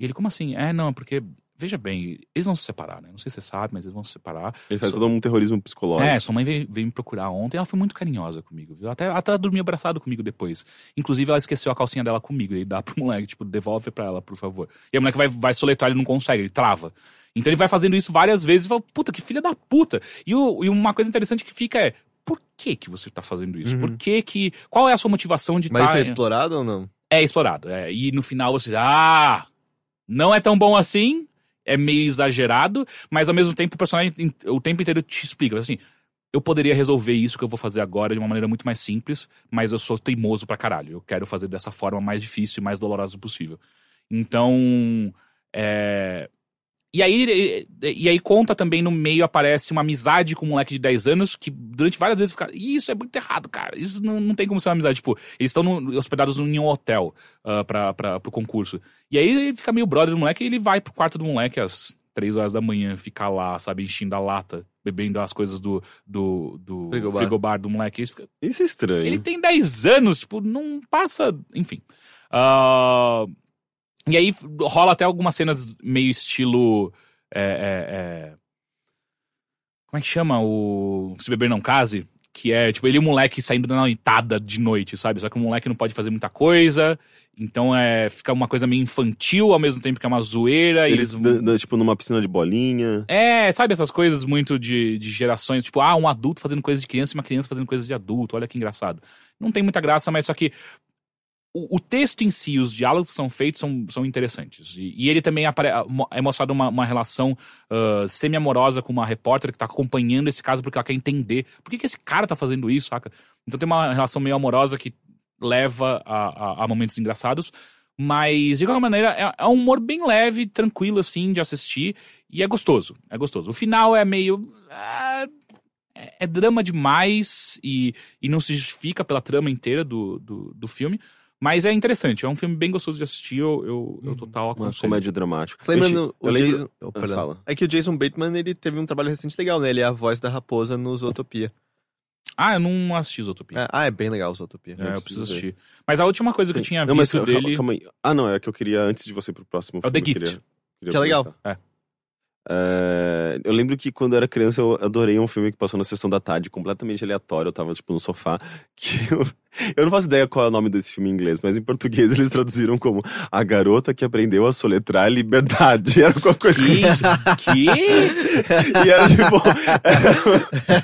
E ele, como assim? É, não, porque, veja bem, eles vão se separar, né? Não sei se você sabe, mas eles vão se separar. Ele faz So- todo um terrorismo psicológico. é, sua mãe veio, veio me procurar ontem, ela foi muito carinhosa comigo, viu? Até, até ela dormiu abraçado comigo depois. Inclusive, ela esqueceu a calcinha dela comigo, e dá pro moleque, tipo, devolve pra ela, por favor. E o moleque vai, vai soletrar, ele não consegue, ele trava. Então ele vai fazendo isso várias vezes e fala, puta, que filha da puta. E, o- e uma coisa interessante que fica é, por que que você tá fazendo isso? Por que que... Qual é a sua motivação de Mas tá... isso é explorado ou não? É explorado. é. E no final você, ah, não é tão bom assim, é meio exagerado, mas ao mesmo tempo o personagem o tempo inteiro te explica, assim, eu poderia resolver isso que eu vou fazer agora de uma maneira muito mais simples, mas eu sou teimoso pra caralho. Eu quero fazer dessa forma mais difícil e mais dolorosa possível. Então, é... E aí, e aí conta também no meio aparece uma amizade com um moleque de 10 anos que durante várias vezes fica. "Ih, Isso é muito errado, cara. Isso não, não tem como ser uma amizade. Tipo, eles estão no- hospedados em um hotel uh, pra, pra, pro concurso. E aí ele fica meio brother do moleque e ele vai pro quarto do moleque às 3 horas da manhã, ficar lá, sabe, enchendo a lata, bebendo as coisas do, do, do Frigobar. frigobar. do moleque. Isso fica- Isso é estranho. ele tem 10 anos, tipo, não passa. Enfim. Ah, e aí rola até algumas cenas meio estilo. é, é, é, como é que chama? O. Se Beber Não Case? Que é, tipo, ele e o moleque saindo na noitada de noite, sabe? Só que o moleque não pode fazer muita coisa. Então é, fica uma coisa meio infantil ao mesmo tempo que é uma zoeira. Eles, da- tipo, numa piscina de bolinha. é, sabe essas coisas muito de, de gerações, tipo, ah, um adulto fazendo coisas de criança e uma criança fazendo coisas de adulto, olha que engraçado. Não tem muita graça, mas só que o, o texto em si, os diálogos que são feitos são, são interessantes. E, e ele também apare, é mostrado uma, uma relação ah, semi-amorosa com uma repórter que tá acompanhando esse caso porque ela quer entender por que, que esse cara tá fazendo isso, saca? Então tem uma relação meio amorosa que leva a, a- a momentos engraçados. Mas, de qualquer maneira, é, é um humor bem leve, tranquilo, assim, de assistir. E é gostoso. É gostoso. O final é meio. é, é drama demais e, e não se justifica pela trama inteira do, do, do filme. Mas é interessante. É um filme bem gostoso de assistir. Eu, eu, eu total Uma aconselho. comédia dramática. Lembrando, Eu, o eu lembro- Jason... oh, perdão. fala. É que o Jason Bateman, ele teve um trabalho recente legal, né? Ele é a voz da raposa no Zootopia. Ah, eu não assisti Zootopia. É, ah, é bem legal o Zootopia. É, eu eu preciso preciso ver. assistir. Mas a última coisa que eu tinha Não, mas visto calma, dele. calma aí. Ah, não, é que eu queria, antes de você ir pro próximo É o filme, The Gift. queria- queria Que é legal. É. É, eu lembro que quando eu era criança eu adorei um filme que passou na sessão da tarde, completamente aleatório. Eu tava, tipo, no sofá. Que eu, eu não faço ideia qual é o nome desse filme em inglês, mas em português eles traduziram como A Garota que Aprendeu a Soletrar Liberdade. Era alguma coisa Que isso? que? E era tipo.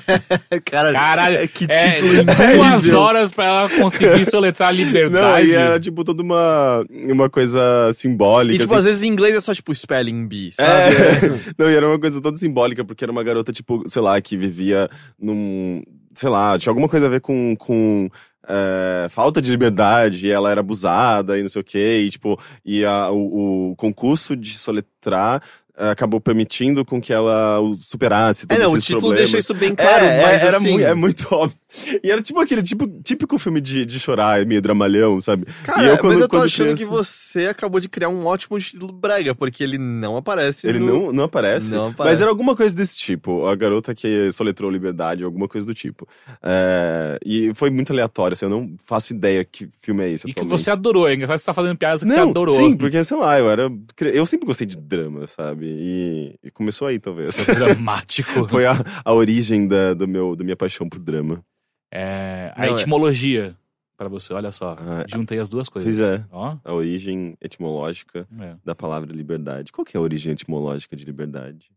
Cara, Caralho, que é, título duas horas pra ela conseguir soletrar a Não, liberdade. e era tipo toda uma, uma coisa simbólica. E tipo, assim. às vezes em inglês é só tipo spelling bee, sabe? É. Não, e era uma coisa toda simbólica, porque era uma garota, tipo, sei lá, que vivia num. Sei lá, tinha alguma coisa a ver com. com é, falta de liberdade, e ela era abusada e não sei o quê, e tipo, e a, o, o concurso de soletrar é, acabou permitindo com que ela o superasse É, todos não, o título problemas. deixa isso bem claro, é, mas é, era assim... mui- é muito óbvio. E era tipo aquele tipo, típico filme de, de chorar, meio dramalhão, sabe? Cara, e eu, quando, mas eu tô achando criança- que você acabou de criar um ótimo título brega, porque ele não aparece Ele no... não, não aparece. Não aparece. Mas era alguma coisa desse tipo. A garota que soletrou liberdade, alguma coisa do tipo. É, e foi muito aleatório, assim, eu não faço ideia que filme é esse. E que você adorou, é engraçado que você tá fazendo piadas que não, você adorou. Sim, porque, sei lá, eu era. Eu sempre gostei de drama, sabe? E, e começou aí, talvez. É dramático. Foi a, a origem da, do meu, da minha paixão por drama. É, a Não, é- etimologia pra você, olha só. Ah, Juntei as duas coisas. Pois é. Ó, A origem etimológica é. da palavra liberdade. Qual que é a origem etimológica de liberdade?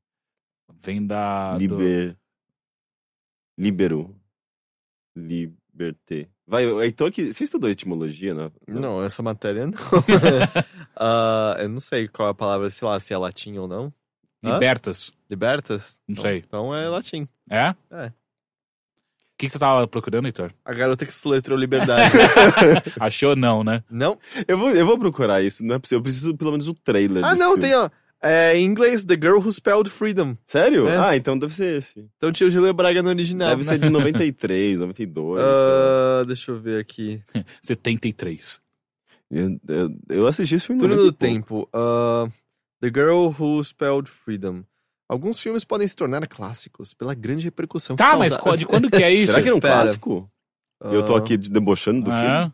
Vem da. do- Liber. Libero. Liberté. Vai, Heitor, que. Você estudou etimologia, né? Não, essa matéria não. Ah, eu não sei qual é a palavra, sei lá, se é latim ou não. Libertas. Libertas? Não Então- sei. Então é latim. É? É. O que, que você tava procurando, Heitor? A garota que soletrou liberdade. Achou não, né? não? Eu vou, eu vou procurar isso, não é possível. Eu preciso pelo menos o trailer. Ah, não, filme. tem, ó. É, em inglês, The Girl Who Spelled Freedom. Sério? É. Ah, então deve ser esse. Então tinha o Gile Braga no original. Deve ser de 93, 92. Ah, deixa eu ver aqui. 73. eu, eu, eu assisti esse filme. Túnel 90 do. Tempo. Ah, The Girl Who Spelled Freedom. Alguns filmes podem se tornar clássicos pela grande repercussão. que Tá, mas causaram. de quando que é isso? Será que era um Pera. clássico? E eu tô Ah, aqui debochando do filme? Ah,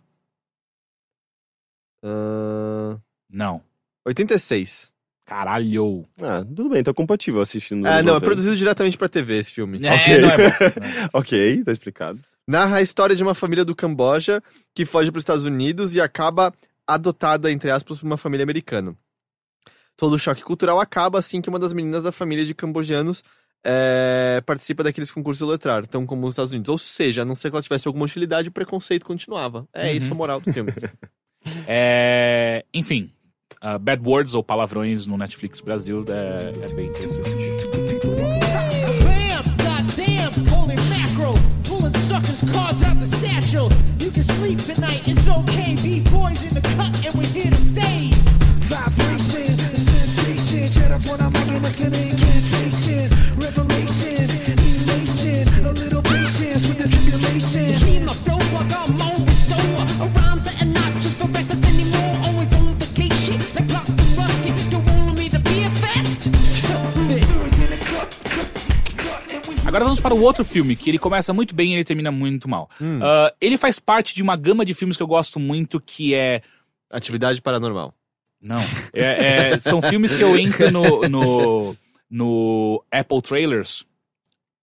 ah, Não. 86. Caralho. Ah, tudo bem, tá compatível assistindo. Ah, não, é 90. produzido diretamente pra TV esse filme. É, Ok. não é bom. ok, tá explicado. Narra a história de uma família do Camboja que foge para os Estados Unidos e acaba adotada, entre aspas, por uma família americana. Todo o choque cultural acaba assim que uma das meninas da família de cambojanos é, participa daqueles concursos de letrar, tão como os Estados Unidos. Ou seja, a não ser que ela tivesse alguma hostilidade, o preconceito continuava. É Uhum. isso a moral do filme. É, enfim, ah, Bad Words ou Palavrões no Netflix Brasil é, é bem interessante. Suckers' cards out the satchel. You can sleep tonight, it's okay. B-boys in the cut, and we're here up when I'm making a ten incantation. Revelation, elation, a little patience with the tribulation. Team up, dope, like I'm on bestower. Around to and not just for breakfast anymore. Always on vacation, like Lock and Rusty. Don't want me to be a fest. Agora vamos para o outro filme, que ele começa muito bem e ele termina muito mal. Ah, ele faz parte de uma gama de filmes que eu gosto muito, que é Atividade paranormal. Não. É- é- são filmes que eu entro no, no, no Apple Trailers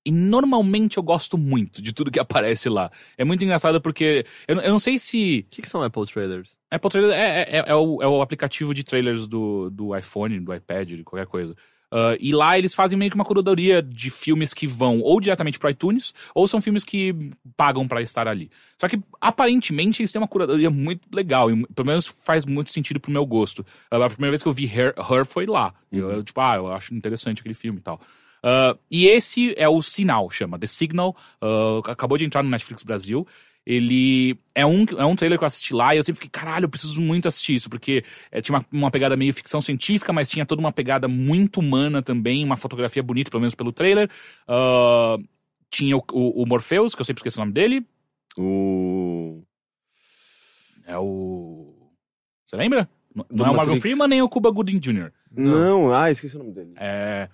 e normalmente eu gosto muito de tudo que aparece lá. É muito engraçado porque eu, não- eu não sei se. O que, que são Apple Trailers? Apple Trailers é, é, é o, é o aplicativo de trailers do, do iPhone, do iPad, de qualquer coisa. Ah, e lá eles fazem meio que uma curadoria de filmes que vão ou diretamente pro iTunes, ou são filmes que pagam pra estar ali. Só que, aparentemente, eles têm uma curadoria muito legal, e pelo menos faz muito sentido pro meu gosto. Ah, a primeira vez que eu vi Her, Her foi lá. E Eu, eu, tipo, ah, eu acho interessante aquele filme e tal. Ah, e esse é o Sinal, chama The Signal. ah, acabou de entrar no Netflix Brasil. Ele é um, é um trailer que eu assisti lá e eu sempre fiquei, caralho, eu preciso muito assistir isso, porque é, tinha uma, uma pegada meio ficção científica, mas tinha toda uma pegada muito humana também, uma fotografia bonita, pelo menos pelo trailer. Ah, tinha o, o, o Morpheus, que eu sempre esqueci o nome dele. O. É o. Você lembra? Não Do é o Morgan. Freeman nem o Cuba Gooding Jr. Não, ah, esqueci o nome dele. É,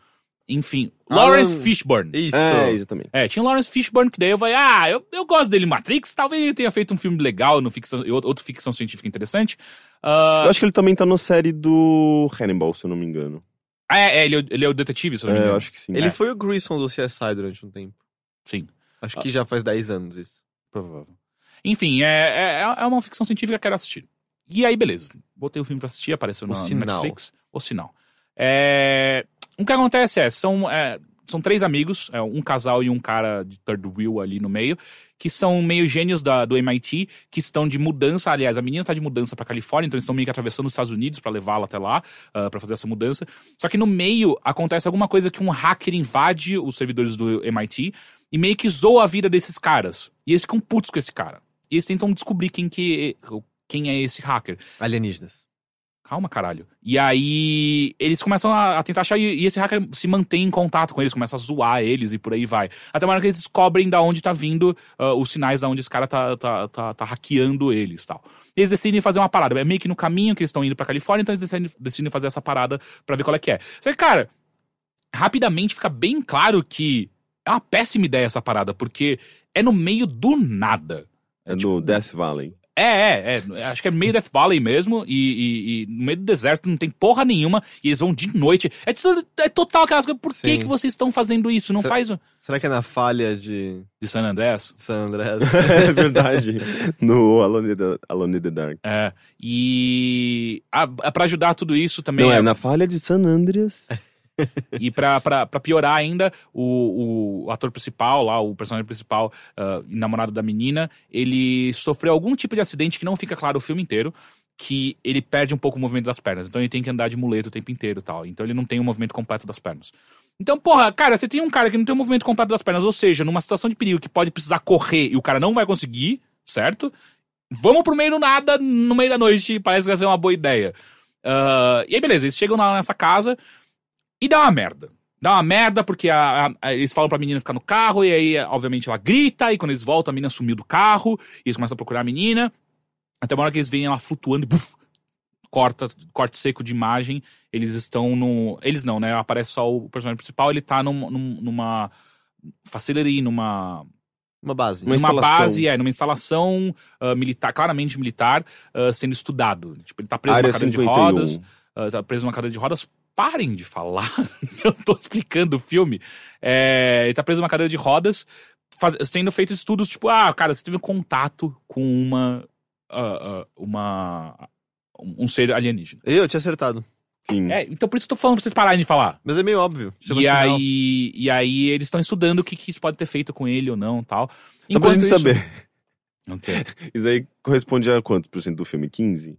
enfim, Alan- Lawrence Fishburne. Isso. É, exatamente. É, tinha o Lawrence Fishburne, que daí eu falei, ah, eu, eu gosto dele em Matrix, talvez ele tenha feito um filme legal, no ficção, outro ficção científica interessante. Ah, Eu acho que ele também tá na série do Hannibal, se eu não me engano. é, é, ele, é o- ele é o detetive, se eu não me É, eu engano. acho que sim. Ele É. foi o Grissom do CSI durante um tempo. Sim, Acho que já faz 10 anos isso. provável. Enfim, é, é, é uma ficção científica que eu quero assistir. E aí, beleza. Botei o filme pra assistir, apareceu O na, no Sinal. Netflix. O Sinal. É, o que acontece é, são, é, são três amigos, é, um casal e um cara de third wheel ali no meio, que são meio gênios da, do MIT, que estão de mudança. Aliás, a menina tá de mudança pra Califórnia, então eles estão meio que atravessando os Estados Unidos pra levá-la até lá, ah, pra fazer essa mudança. Só que no meio acontece alguma coisa que um hacker invade os servidores do MIT e meio que zoa a vida desses caras. E eles ficam putos com esse cara. E eles tentam descobrir quem, que, quem é esse hacker. Alienígenas. Calma, caralho. E aí eles começam a, tentar achar, e, esse hacker se mantém em contato com eles, começa a zoar eles e por aí vai. Até uma hora que eles descobrem da onde tá vindo ah, os sinais da onde esse cara tá, tá, tá, tá hackeando eles tal. E eles decidem fazer uma parada. É meio que no caminho que eles estão indo pra Califórnia, então eles decidem, decidem fazer essa parada pra ver qual é que é. Só que, cara, rapidamente fica bem claro que é uma péssima ideia essa parada, porque é no meio do nada. É do Death Valley. É, é, é. Acho que é meio Death Valley mesmo. E, e- e no meio do deserto não tem porra nenhuma. E eles vão de noite. É, é total aquelas coisas. Por que, que vocês estão fazendo isso? Não Cê- faz Será que é na falha de de San Andreas? San Andreas? é verdade. No Alone in the, Alone in the Dark. É. E. A, a- pra ajudar tudo isso também. Não, é- é na falha de San Andreas. E pra, piorar ainda, o, o ator principal lá, o personagem principal, e namorado da menina, ele sofreu algum tipo de acidente que não fica claro o filme inteiro. Que ele perde um pouco o movimento das pernas. Então ele tem que andar de muleta o tempo inteiro tal. Então ele não tem o movimento completo das pernas. Então, porra, cara, você tem um cara que não tem o movimento completo das pernas, ou seja, numa situação de perigo que pode precisar correr e o cara não vai conseguir, certo? Vamos pro meio do nada, no meio da noite, parece que vai ser uma boa ideia. Ah, e aí, beleza, eles chegam lá nessa casa e dá uma merda. Dá uma merda porque a- a- a- eles falam pra menina ficar no carro e aí, obviamente, ela grita e quando eles voltam, a menina sumiu do carro e eles começam a procurar a menina. Até uma hora que eles veem ela flutuando e buf, corta, corte seco de imagem. Eles estão no. Eles não, né? Aparece só o personagem principal, ele tá num- num- numa facility, numa Uma base. Uma numa instalação. base, é, numa instalação ah, militar, claramente militar, ah, sendo estudado. Tipo, ele tá preso Área numa cadeira de 51. rodas. ah, tá preso numa cadeira de rodas. Parem de falar. Eu tô explicando o filme. É, ele tá preso numa cadeira de rodas, faz, sendo feito estudos, tipo, ah, cara, você teve contato com uma. ah, ah, uma. um ser alienígena. Eu tinha acertado. Sim. É, então por isso que eu tô falando pra vocês pararem de falar. Mas é meio óbvio. E aí, e aí eles estão estudando o que, que isso pode ter feito com ele ou não tal. Só pra gente isso- saber. Ok. Isso aí corresponde a quanto por cento do filme? 15?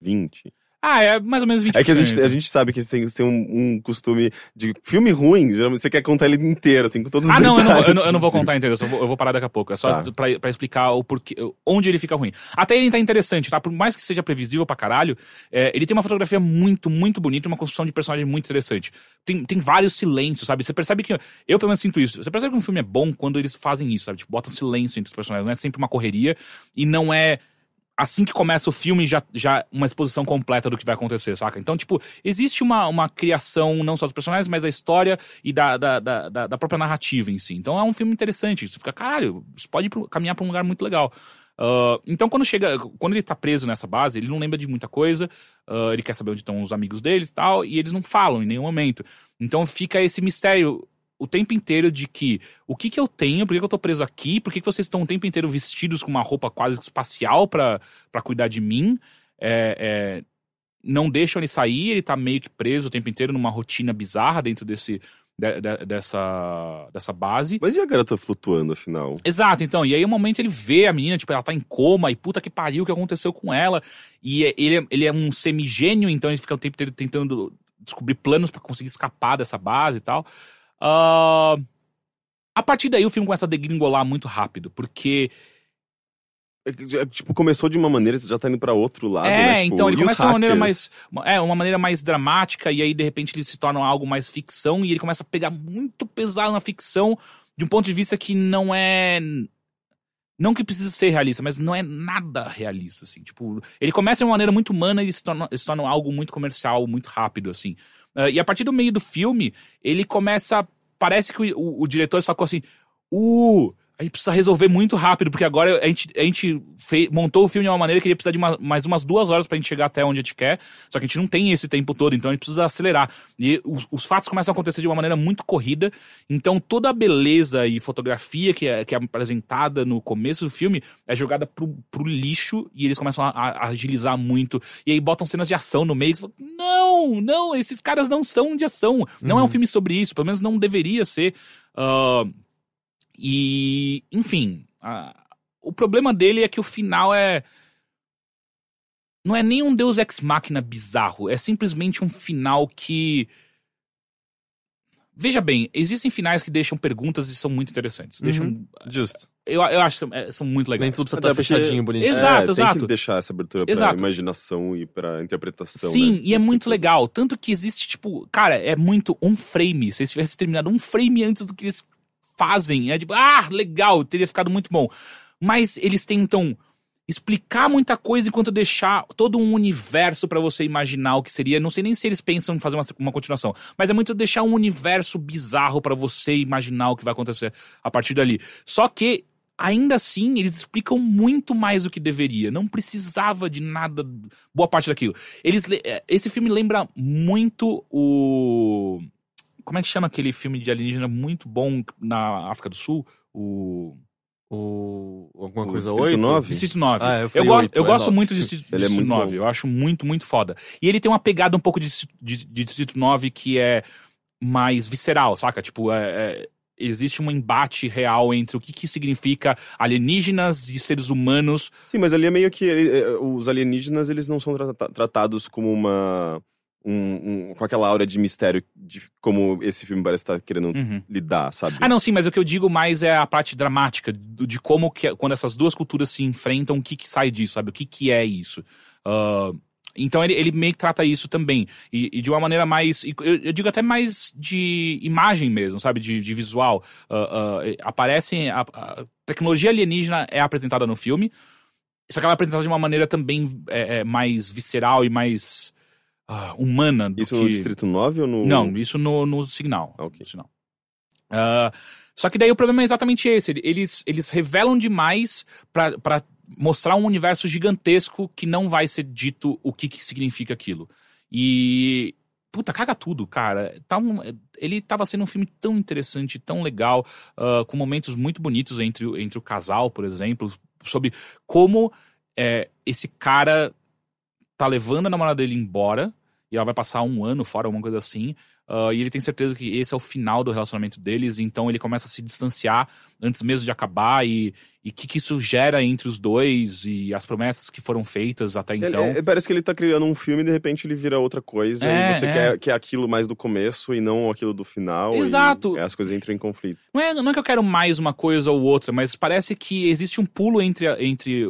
20? Ah, é mais ou menos 20%. É que a gente, a gente sabe que têm, têm um, um costume de filme ruim, geralmente você quer contar ele inteiro, assim, com todos os Ah, não, eu não, vou, eu não, eu não vou assim. contar inteiro, eu, só vou, eu vou parar daqui a pouco. É só Tá. pra, pra explicar o porquê, onde ele fica ruim. Até ele tá interessante, tá? Por mais que seja previsível pra caralho, é, ele tem uma fotografia muito, muito bonita, uma construção de personagem muito interessante. Tem, tem vários silêncios, sabe? Você percebe que. Eu pelo menos sinto isso. Você percebe que um filme é bom quando eles fazem isso, sabe? Tipo, botam silêncio entre os personagens. Não é sempre uma correria e não é. Assim que começa o filme, já, já uma exposição completa do que vai acontecer, saca? Então, tipo, existe uma, uma criação não só dos personagens, mas da história e da, da, da, da- própria narrativa em si. Então é um filme interessante. Você fica, caralho, isso pode pro- caminhar pra um lugar muito legal. Ah, então, quando chega. Quando ele tá preso nessa base, ele não lembra de muita coisa. ah, ele quer saber onde estão os amigos dele e tal. E eles não falam em nenhum momento. Então fica esse mistério o tempo inteiro de que o que que eu tenho, por que, que eu tô preso aqui, por que, que vocês estão o tempo inteiro vestidos com uma roupa quase espacial pra pra cuidar de mim. É, é, não deixam ele sair, ele tá meio que preso o tempo inteiro numa rotina bizarra dentro desse, de- de- dessa, dessa base. Mas e a garota flutuando, afinal? Exato, então. E aí, um momento ele vê a menina, tipo, ela tá em coma e puta que pariu, o que aconteceu com ela? E é- ele, é- ele é um semigênio, então ele fica o tempo inteiro tentando descobrir planos pra conseguir escapar dessa base e tal. Ah, a partir daí o filme começa a degringolar muito rápido, porque. É Tipo, começou de uma maneira, já tá indo pra outro lado, é, né? Tipo, então ele começa de uma maneira mais. É, uma maneira mais dramática, e aí de repente ele se torna algo mais ficção, e ele começa a pegar muito pesado na ficção, de um ponto de vista que não é. Não que precisa ser realista, mas não é nada realista, assim. Tipo, ele começa de uma maneira muito humana e se torna, ele se torna algo muito comercial, muito rápido, assim. Ah, e a partir do meio do filme, ele começa. Parece que o, o, o diretor assim. Uh, a gente precisa resolver muito rápido, porque agora a gente, a gente montou o filme de uma maneira que ele precisa de uma- mais umas duas horas pra gente chegar até onde a gente quer. Só que a gente não tem esse tempo todo, então a gente precisa acelerar. E os, os fatos começam a acontecer de uma maneira muito corrida. Então toda a beleza e fotografia que é, que é apresentada no começo do filme é jogada pro, pro lixo e eles começam a, a agilizar muito. E aí botam cenas de ação no meio. Fala, não, não, esses caras não são de ação. Não é um filme sobre isso, pelo menos não deveria ser. Ah, e, enfim, a- o problema dele é que o final é. Não é nem um Deus Ex Machina bizarro, é simplesmente um final que. Veja bem, existem finais que deixam perguntas e são muito interessantes. Deixam. Justo. Eu, eu acho que são, é, são muito legais. Nem tudo precisa Até estar porque- fechadinho, bonitinho. Exato, é, Tem exato. que deixar essa abertura pra Exato. imaginação e pra interpretação. Sim, né, e é muito espectador. legal. Tanto que existe, tipo, cara, é muito um frame. Se eles tivessem terminado um frame antes do que eles fazem, é tipo, ah, legal, teria ficado muito bom. Mas eles tentam explicar muita coisa enquanto deixar todo um universo pra você imaginar o que seria. Não sei nem se eles pensam em fazer uma, uma continuação, mas é muito deixar um universo bizarro pra você imaginar o que vai acontecer a partir dali. Só que ainda assim, eles explicam muito mais do que deveria. Não precisava de nada, boa parte daquilo. Eles, le- eh, esse filme lembra muito o. Como é que chama aquele filme de alienígena muito bom na África do Sul? O. O... Alguma O coisa Distrito 8? 9? Distrito 9. Ah, eu eu go- eu é gosto nove. muito de Distrito, Ele é Distrito muito 9. bom. Eu acho muito, muito foda. E ele tem uma pegada um pouco de, de, de Distrito 9 que é mais visceral, saca? Tipo, é- é- existe um embate real entre o que, que significa alienígenas e seres humanos. Sim, mas ali é meio que ele- é, os alienígenas eles não são trata- tratados como uma um- um- com aquela aura de mistério de como esse filme parece estar querendo Uhum. lidar, sabe? Ah, não, sim, mas o que eu digo mais é a parte dramática do- de como que quando essas duas culturas se enfrentam, o que que sai disso, sabe? O que que é isso? Ah, então ele, ele meio que trata isso também. E, e de uma maneira mais. Eu, eu digo até mais de imagem mesmo, sabe? De, de visual. Ah, ah, aparecem. A, a tecnologia alienígena é apresentada no filme. Só que ela é apresentada de uma maneira também é, é, mais visceral e mais ah, humana do Isso que... no Distrito 9 ou no. Não, isso no, no Signal. Ah, ok. No Signal. Ah, só que daí o problema é exatamente esse. Eles, eles revelam demais pra, pra mostrar um universo gigantesco que não vai ser dito o que, que significa aquilo. E. Puta, caga tudo, cara. Tá um- ele tava sendo um filme tão interessante, tão legal, ah, com momentos muito bonitos entre, o- entre o casal, por exemplo, sobre como é, esse cara tá levando a namorada dele embora e ela vai passar um ano fora, alguma coisa assim. ah, e ele tem certeza que esse é o final do relacionamento deles, então ele começa a se distanciar antes mesmo de acabar e o que, que isso gera entre os dois e as promessas que foram feitas até Ele- então. é- parece que ele tá criando um filme e de repente ele vira outra coisa É, e você é. quer, quer aquilo mais do começo e não aquilo do final. Exato. as coisas entram em conflito. Não é, não é que eu quero mais uma coisa ou outra, mas parece que existe um pulo entre. entre é,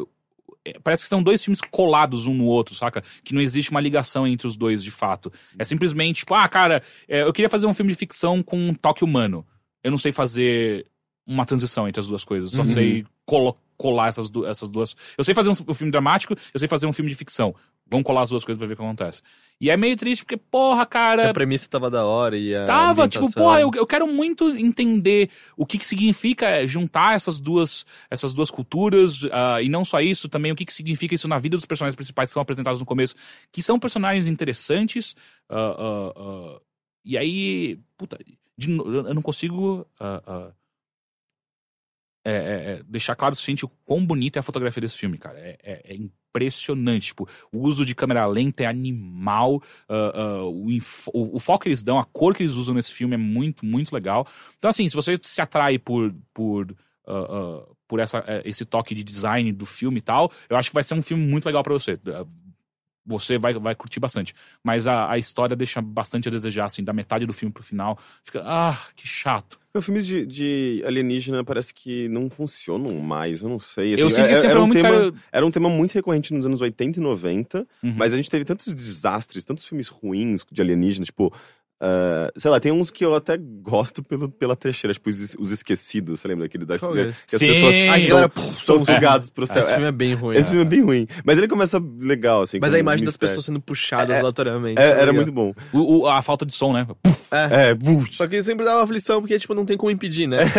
parece que são dois filmes colados um no outro, saca? Que não existe uma ligação entre os dois de fato. É simplesmente, tipo, ah, cara, é, eu queria fazer um filme de ficção com um toque humano. Eu não sei fazer uma transição entre as duas coisas. Só sei colo- colar essas, du- essas duas. Eu sei fazer um, um filme dramático, eu sei fazer um filme de ficção. Vamos colar as duas coisas pra ver o que acontece. E é meio triste porque, porra, cara. A premissa tava da hora e a Tava, tipo, porra, eu, eu quero muito entender o que, que significa juntar essas duas, essas duas culturas, ah, e não só isso, também o que, que significa isso na vida dos personagens principais que são apresentados no começo, que são personagens interessantes, ah, ah, e aí, puta, de eu não consigo é, é, é, deixar claro o suficiente o quão bonita é a fotografia desse filme, cara. É, é- é impressionante. Tipo, o uso de câmera lenta é animal, ah, ah, o, o- foco que eles dão, a cor que eles usam nesse filme é muito, muito legal. Então, assim, se você se atrai por. por ah, por essa, eh, esse toque de design do filme e tal, eu acho que vai ser um filme muito legal pra você. Você vai, vai curtir bastante. Mas a, a história deixa bastante a desejar, assim, da metade do filme pro final. Fica, ah, que chato. Os filmes de, de alienígena parece que não funcionam mais, eu não sei. Eu assim, sinto que é- sempre era, é um muito tema, sério. era um tema muito recorrente nos anos 80 e 90, Uhum. mas a gente teve tantos desastres, tantos filmes ruins de alienígenas, tipo. Ah, sei lá, tem uns que eu até gosto pelo, pela trecheira, tipo os, os esquecidos, você lembra daquele da Qual é? que as Sim! pessoas Aí, são, são sugados pro céu. Esse filme é bem ruim. Esse é. filme é bem ruim. Mas ele começa legal, assim. Mas a imagem das mistério. pessoas sendo puxadas É, aleatoriamente. É, tá era muito bom. O, o- a falta de som, né? É. Só que sempre dá uma aflição, porque, tipo, não tem como impedir, né?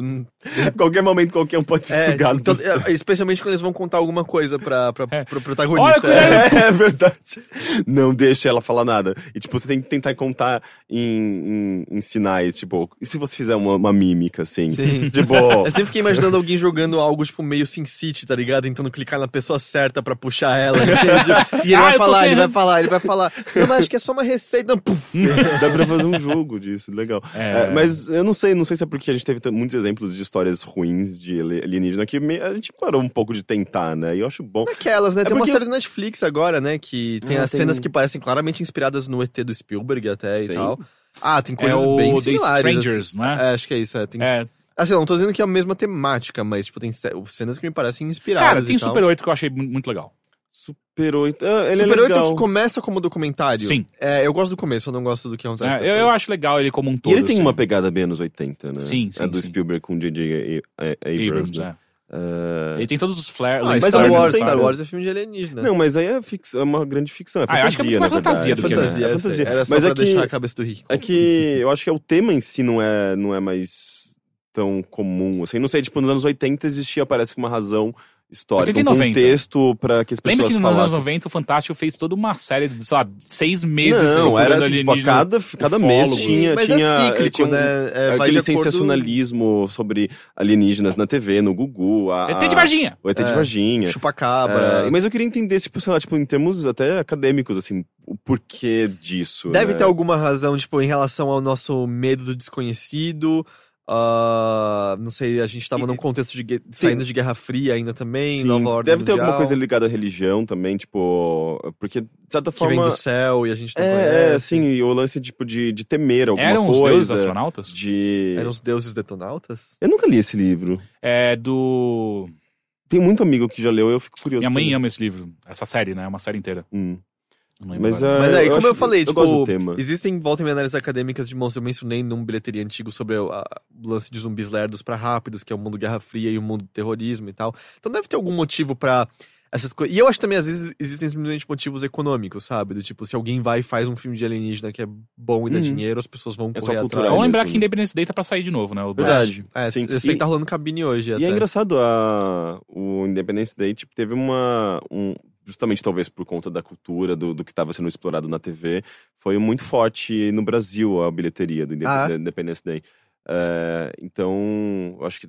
Hum, qualquer momento, qualquer um pode ser é, sugado então, é, especialmente quando eles vão contar alguma coisa pra, pra, É. pro protagonista. Olha, cuidado! É verdade. Não deixa ela falar nada. E, tipo, você tem que tentar contar em, em, em sinais, tipo, e se você fizer uma, uma mímica, assim? Sim. Tipo, Eu sempre fiquei imaginando alguém jogando algo, tipo, meio Sin City, tá ligado? Tentando clicar na pessoa certa pra puxar ela, entende? E ele Ah, vai eu falar, ele vai falar, ele vai falar. Não, mas acho que é só uma receita. Puf. dá pra fazer um jogo disso, legal. É. É, mas eu não sei, não sei se é porque a gente teve muitos exemplos de histórias ruins de ali- alienígena que a gente parou um pouco de tentar, né? E eu acho bom. Aquelas, né? É tem uma série do Netflix agora, né? Que tem Ah, as tem- cenas que parecem claramente inspiradas no ET do Spielberg até e Tem? tal. Ah, tem É coisas o bem The similares. Strangers, assim. né? É, acho que é isso. É, tem... É. Assim, eu não tô dizendo que é a mesma temática, mas, tipo, tem ce- cenas que me parecem inspiradas Cara, tem e tal. Super 8 que eu achei mu- muito legal. Super 8. Ah, ele Super é 8 é o que começa como documentário. Sim. É, eu gosto do começo, eu não gosto do que acontece É, eu, depois. eu acho legal ele como um todo. E ele tem assim. uma pegada bem anos 80, né? Sim, sim, É do sim. Spielberg com J.J. Abrams, Abrams, né? É. Ah, Ele tem todos os flares. Ah, Mas Star, Wars, Star Wars é filme de alienígena. Não, mas aí é, fix... é uma grande ficção. É Ah, eu acho que é muito fantasia, mais fantasia é do que- fantasia, É eu fantasia. Era só Mas pra é que- deixar a cabeça do Rick. É que eu acho que o tema em si não é, não é mais tão comum. Assim, não sei, tipo, nos anos 80 existia, parece que uma razão histórica, 80 e um 90. contexto pra que as pessoas Lembra que nos anos falassem. 90 o Fantástico fez toda uma série de, sei lá, seis meses Não, era assim, tipo, a cada, cada mês tinha, Mas tinha, é cíclico, tinha um- né? É, vai aquele de acordo- sensacionalismo sobre alienígenas na TV, no Gugu. A, ET de Varginha. O ET de É, Varginha. Chupacabra. É, mas eu queria entender, tipo, sei lá, tipo, em termos até acadêmicos, assim, o porquê disso. Deve né? ter alguma razão, tipo, em relação ao nosso medo do desconhecido. Ah, não sei, a gente tava E- num contexto de saindo de Guerra Fria ainda também, Sim, nova ordem deve ter alguma coisa ligada à religião também, tipo, porque, de certa que vem forma... do céu e a gente não É, é, conhece. assim, e o lance, tipo, de, de temer alguma Eram os coisa. deuses astronautas? De... Eram os deuses detonautas? Eu nunca li esse livro. É do... Tem muito amigo que já leu e eu fico curioso. Minha mãe também. ama esse livro. Essa série, né? É uma série inteira. Hum. Mas, é, Mas aí, como acho- eu falei, eu tipo, gosto do tema. existem volta e meia análises acadêmicas de monstros. Eu mencionei num bilheteria antigo sobre o lance de zumbis lerdos pra rápidos, que é o mundo Guerra Fria e o mundo do terrorismo e tal. Então deve ter algum motivo pra essas coisas. E eu acho também, às vezes, existem simplesmente motivos econômicos, sabe? Do tipo, se alguém vai e faz um filme de alienígena que é bom e dá Uhum. dinheiro, as pessoas vão É correr atrás. Vamos lembrar mesmo, que? Independence Day tá pra sair de novo, né? O Verdade. É, Sim. eu sei E- que tá rolando cabine hoje E até. é engraçado, a, o Independence Day tipo, teve uma. Um, justamente talvez por conta da cultura, do, do que estava sendo explorado na TV, foi muito forte no Brasil a bilheteria do Ah. Independence Day. É, então, eu acho que.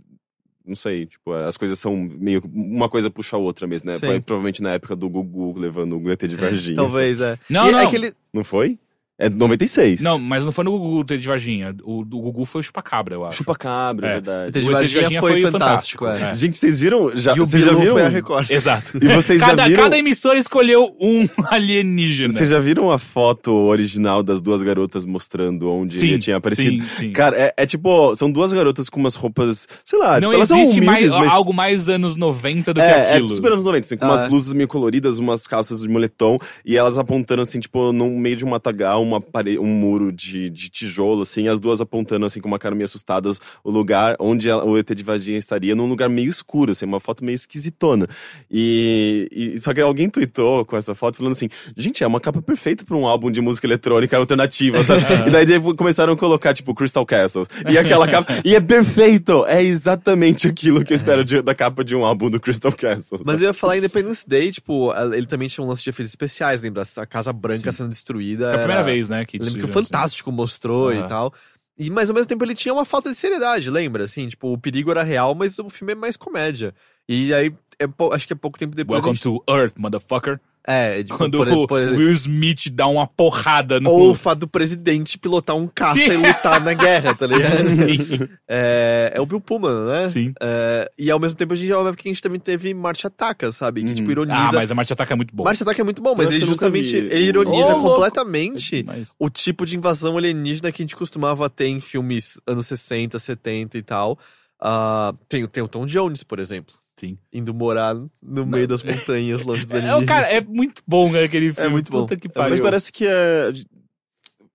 Não sei, tipo, as coisas são meio. Uma coisa puxa a outra mesmo, né? Sim. Foi provavelmente na época do Gugu levando o ET de Varginha. Talvez, é. Não, E não. É que ele... Não foi? É 96. Não, mas não foi no Gugu de Varginha. O do Gugu foi o Chupacabra, eu acho. Chupa-cabra, é É. verdade. O de Varginha foi foi fantástico, fantástico, é. é. Gente, vocês viram? Já, E o vocês já viram? foi a Record. Exato. E vocês já cada, viram- cada emissora escolheu um alienígena. Vocês já viram a foto original das duas garotas mostrando onde Sim, ele tinha aparecido? sim, sim. Cara, é, é tipo, são duas garotas com umas roupas, sei lá, não tipo, elas existe são humildes, mais, mas... algo mais anos 90 do que é, é aquilo. super anos 90, assim, com Ah, umas é. blusas meio coloridas, umas calças de moletom, e elas apontando, assim, tipo, no meio de um matagal, uma pare... um muro de, de tijolo, assim, as duas apontando, assim, com uma cara meio assustadas, o lugar onde ela- o ET de Varginha estaria, num lugar meio escuro, assim, uma foto meio esquisitona. E, e- só que alguém tweetou com essa foto, falando assim, gente, é uma capa perfeita pra um álbum de música eletrônica alternativa, sabe? e daí tipo, começaram a colocar, tipo, Crystal Castles, e aquela capa, e é perfeito! É exatamente aquilo que eu espero de- da capa de um álbum do Crystal Castles. Mas eu ia falar Independence Day, tipo, ele também tinha um lance de efeitos especiais, lembra? A Casa Branca sendo destruída. Foi a primeira era- vez, né? Que lembro que o assim. Fantástico mostrou Aham. e tal. E, mas ao mesmo tempo ele tinha uma falta de seriedade, lembra? Assim, tipo, o perigo era real, mas o filme é mais comédia. E aí, é acho que é pouco tempo depois. Welcome gente- to Earth, motherfucker. É, tipo, Quando por, o por- Will Smith dá uma porrada no. Ou o fato do presidente pilotar um caça Sim. e lutar na guerra, tá ligado? Sim. É, é o Bill Pullman, né? Sim. É, e ao mesmo tempo a gente já que a gente também teve Marte Ataca, sabe? Que tipo ironiza. Ah, mas a Marcha Ataca é muito bom. Marte Ataca é muito bom, mas ele justamente ele ironiza louco. completamente Mas- o tipo de invasão alienígena que a gente costumava ter em filmes anos 60, 70 e tal. Ah, tem, tem o Tom Jones, por exemplo. Sim. Indo morar no meio das montanhas, longe dos É, alienígenas. o cara, é muito bom né, aquele filme. muito bom. Puta que É, pariu. Mas parece que é.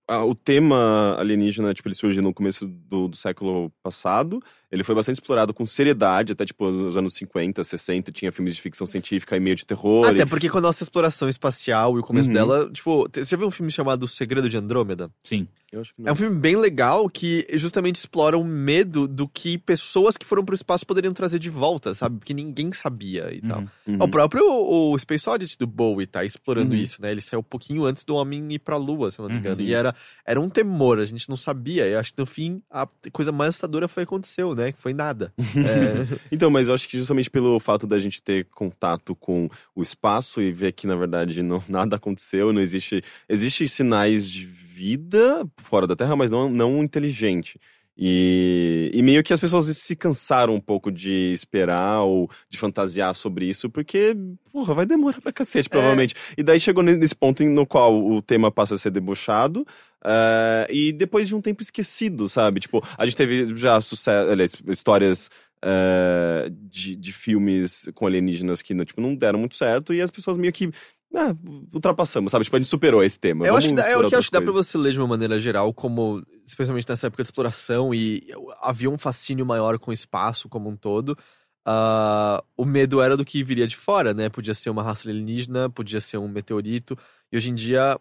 Ah, o tema alienígena, tipo, ele surge no começo do, do século passado. Ele foi bastante explorado com seriedade, até tipo nos anos 50, 60, tinha filmes de ficção científica e meio de terror. Até e- porque com a nossa exploração espacial e o começo Uhum. dela, tipo, você já viu um filme chamado O Segredo de Andrômeda? Sim. Eu acho que É um filme bem legal que justamente explora o medo do que pessoas que foram pro espaço poderiam trazer de volta, sabe? Porque ninguém sabia e tal. Uhum. Uhum. O próprio o Space Odyssey do Bowie tá explorando Uhum. isso, né? Ele saiu um pouquinho antes do homem ir pra lua, se eu não me Uhum. engano. E era, era um temor, a gente não sabia. E acho que no fim a coisa mais assustadora foi aconteceu, né? Que foi nada. É, Então, mas eu acho que justamente pelo fato da gente ter contato com o espaço e ver que, na verdade, não, nada aconteceu, não existe. Existem sinais de vida fora da Terra, mas não, não inteligente. E, e meio que as pessoas se cansaram um pouco de esperar ou de fantasiar sobre isso, porque, porra, vai demorar pra cacete, provavelmente. E daí chegou nesse ponto no qual o tema passa a ser debochado, ah, e depois de um tempo esquecido, sabe? Tipo, a gente teve já sucesso, aliás, histórias ah, de, de filmes com alienígenas que não, tipo, não deram muito certo, e as pessoas meio que. Ah, ultrapassamos, sabe? Tipo, a gente superou esse tema. Eu Vamos acho que, dá- é o que acho que dá pra você ler de uma maneira geral, como, especialmente nessa época de exploração, e havia um fascínio maior com o espaço como um todo. Ah, o medo era do que viria de fora, né? Podia ser uma raça alienígena, podia ser um meteorito, e hoje em dia,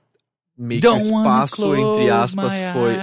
meio que o espaço, entre aspas, foi.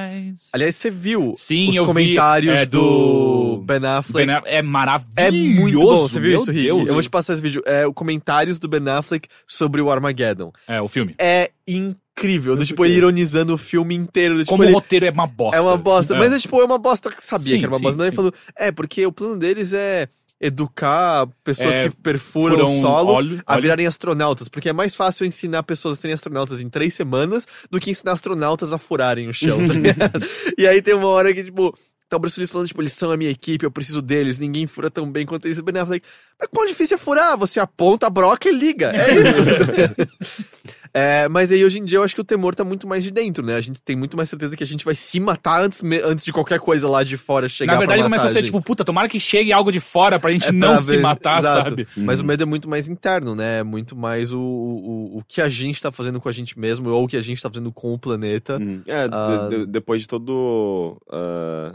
Aliás, você viu Sim, os eu vi. comentários É do... Ben Affleck? Ben Affleck é maravilhoso. É muito bom, você viu meu isso, Rick? Deus. Eu vou te passar esse vídeo. É, o comentários do Ben Affleck sobre o Armageddon. É, o filme. É incrível. Do, tipo, ele ironizando o filme inteiro. Do, tipo, Como ele... o roteiro é uma bosta. É uma bosta. É. Mas é tipo, é uma bosta que sabia Sim, que era uma sim, bosta. Mas ele sim. falou, é, porque o plano deles é educar pessoas É, que perfuram furam o solo óleo- a óleo. virarem astronautas. Porque é mais fácil ensinar pessoas a serem astronautas em três semanas do que ensinar astronautas a furarem o chão, tá ligado? e aí tem uma hora que, tipo, tá o Bruce Willis falando, tipo, eles são a minha equipe, eu preciso deles, ninguém fura tão bem quanto eles. O Ben Affleck, mas quão difícil é furar? Você aponta a broca e liga. É isso. É, mas aí hoje em dia eu acho que o temor tá muito mais de dentro, né? A gente tem muito mais certeza que a gente vai se matar antes, antes de qualquer coisa lá de fora chegar Na verdade, pra matar começa a ser tipo, puta, tomara que chegue algo de fora pra gente É não pra se ver- matar, Exato. sabe? Mas Uhum. o medo é muito mais interno, né? É muito mais o, o, o que a gente tá fazendo com a gente mesmo ou o que a gente tá fazendo com o planeta. Hum, É, de- Ah. de- depois de todo. ah,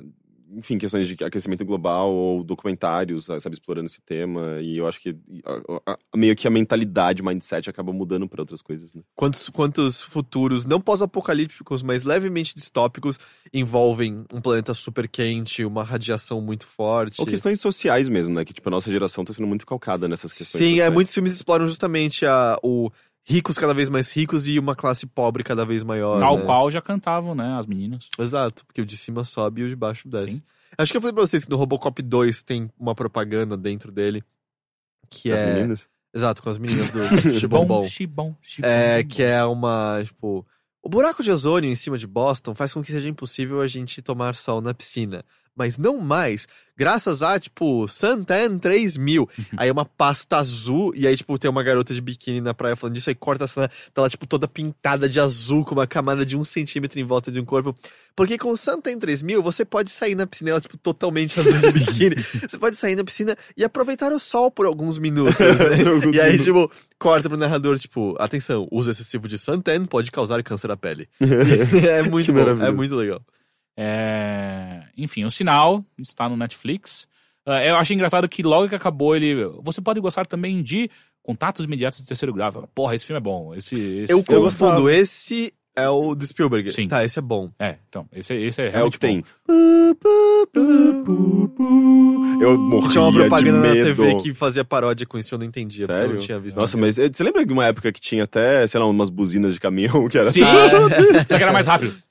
enfim, questões de aquecimento global ou documentários, sabe, explorando esse tema. E eu acho que a- a- meio que a mentalidade, mindset acaba mudando para outras coisas, né? Quantos, quantos futuros, não pós-apocalípticos, mas levemente distópicos, envolvem um planeta super quente, uma radiação muito forte. Ou questões sociais mesmo, né? Que, tipo, a nossa geração tá sendo muito calcada nessas questões Sim, é, sociais. muitos filmes exploram justamente a, o ricos cada vez mais ricos e uma classe pobre cada vez maior. Tal né? qual já cantavam, né, as meninas. Exato, porque o de cima sobe e o de baixo desce. Sim. Acho que eu falei pra vocês que no Robocop 2 tem uma propaganda dentro dele. Que As é. meninas. Exato, com as meninas do. Chibom, chibom. É, que é uma, tipo... O buraco de ozônio em cima de Boston faz com que seja impossível a gente tomar sol na piscina. Mas não mais, graças a, tipo, Santan 3000. aí é uma pasta azul, e aí, tipo, tem uma garota de biquíni na praia falando disso, aí corta a cena, tá lá, tipo, toda pintada de azul, com uma camada de um centímetro em volta de um corpo. Porque com Santan 3000, você pode sair na piscina, ela, tipo, totalmente azul de biquíni. você pode sair na piscina e aproveitar o sol por alguns minutos. né? Alguns e aí, minutos. tipo, corta pro narrador, tipo, atenção, uso excessivo de Santan pode causar câncer à pele. é muito bom, é muito legal. É, Enfim, o sinal está no Netflix. Ah, eu achei engraçado que logo que acabou ele. Você pode gostar também de Contatos Imediatos de Terceiro Grau. Porra, esse filme é bom. Esse, esse Eu filme- confundo esse É o do Spielberg. Sim. Tá, esse é bom. É, então, esse, esse é É o realmente que tem. bom. Eu morria Tinha uma propaganda de na medo. TV que fazia paródia com isso, eu não entendia, porque eu Sério? não tinha visto. Nossa, mas eh, você lembra de uma época que tinha até, sei lá, umas buzinas de caminhão que era Sim. assim? Só que era mais rápido.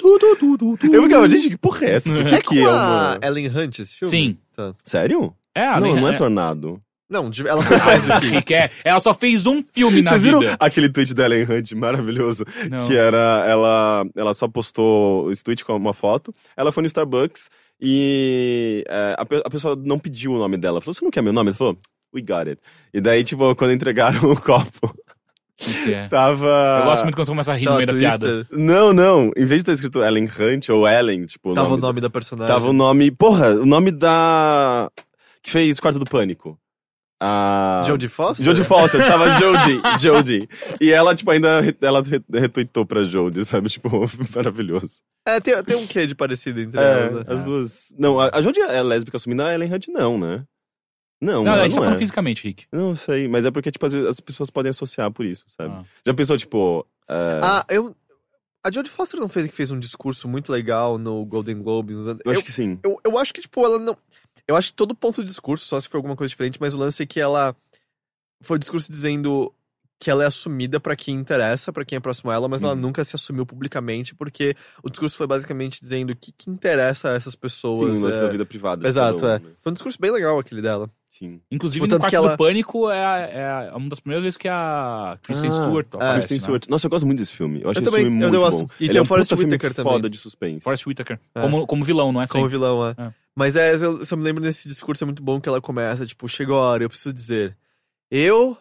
Eu ficava, gente, que porra é essa? Por que, É com que é a uma... Ellen Hunt esse filme? Sim. Tá. Sério? É, a não, Lena- não é é- Tornado. Não, de- ela fez mais do que isso. é. Ela só fez um filme na Vocês viram vida. aquele tweet da Ellen Hunt maravilhoso? Não. Que era, ela, ela só postou esse tweet com uma foto, ela foi no Starbucks e é, a, a pessoa não pediu o nome dela. Falou, você não quer meu nome? Ela falou, we got it. E daí, tipo, quando entregaram o copo, Que que é? tava... Eu gosto muito quando você começa a rir no meio da piada. Não, não. Em vez de estar escrito Ellen Hunt ou Ellen, tipo... Tava o nome nome da personagem. Tava o nome. Porra, o nome da. Que fez Quarto do Pânico. A. Jodie Foster? Jodie Foster, tava Jodie, Jodie. E ela, tipo, ainda re- ela re- retweetou pra Jodie, sabe? Tipo, maravilhoso. É, tem, tem um quê de parecido entre É, elas. né? as duas. Não, a, a Jodie é lésbica assumida, aEllen Hunt não, né? Não, Não, ela a gente tá não falando é. fisicamente, Rick. Não sei, mas é porque, tipo, as, as pessoas podem associar por isso, sabe? Ah. Já pensou, tipo. é, Ah, eu... A Jodie Foster não fez que fez um discurso muito legal no Golden Globe. nos anos- eu acho eu, que sim. eu, eu acho que, tipo, ela não... Eu acho que todo ponto do discurso, só se for alguma coisa diferente, mas o lance é que ela... Foi o discurso dizendo que ela é assumida pra quem interessa, pra quem é próximo a ela, mas ela Uhum. nunca se assumiu publicamente, porque o discurso foi basicamente dizendo o que, que interessa a essas Sim, pessoas. o lance é. da vida privada. Exato, um, é. né? Foi um discurso bem legal aquele dela. Sim. Inclusive, Tipo, no Quarto ela- do Pânico é, é uma das primeiras vezes que a Kristen Ah, Stewart é, aparece, Kristen né? Stewart. Nossa, eu gosto muito desse filme. Eu acho Eu esse também, filme eu muito gosto. bom. E Ele tem é o um Forrest puta filme Whitaker também. foda de suspense. Forrest Whitaker. É. Como, como vilão, não é? Como vilão, é. É. Mas é, eu, se eu me lembro desse discurso, é muito bom que ela começa, tipo, chegou a hora, eu preciso dizer. Eu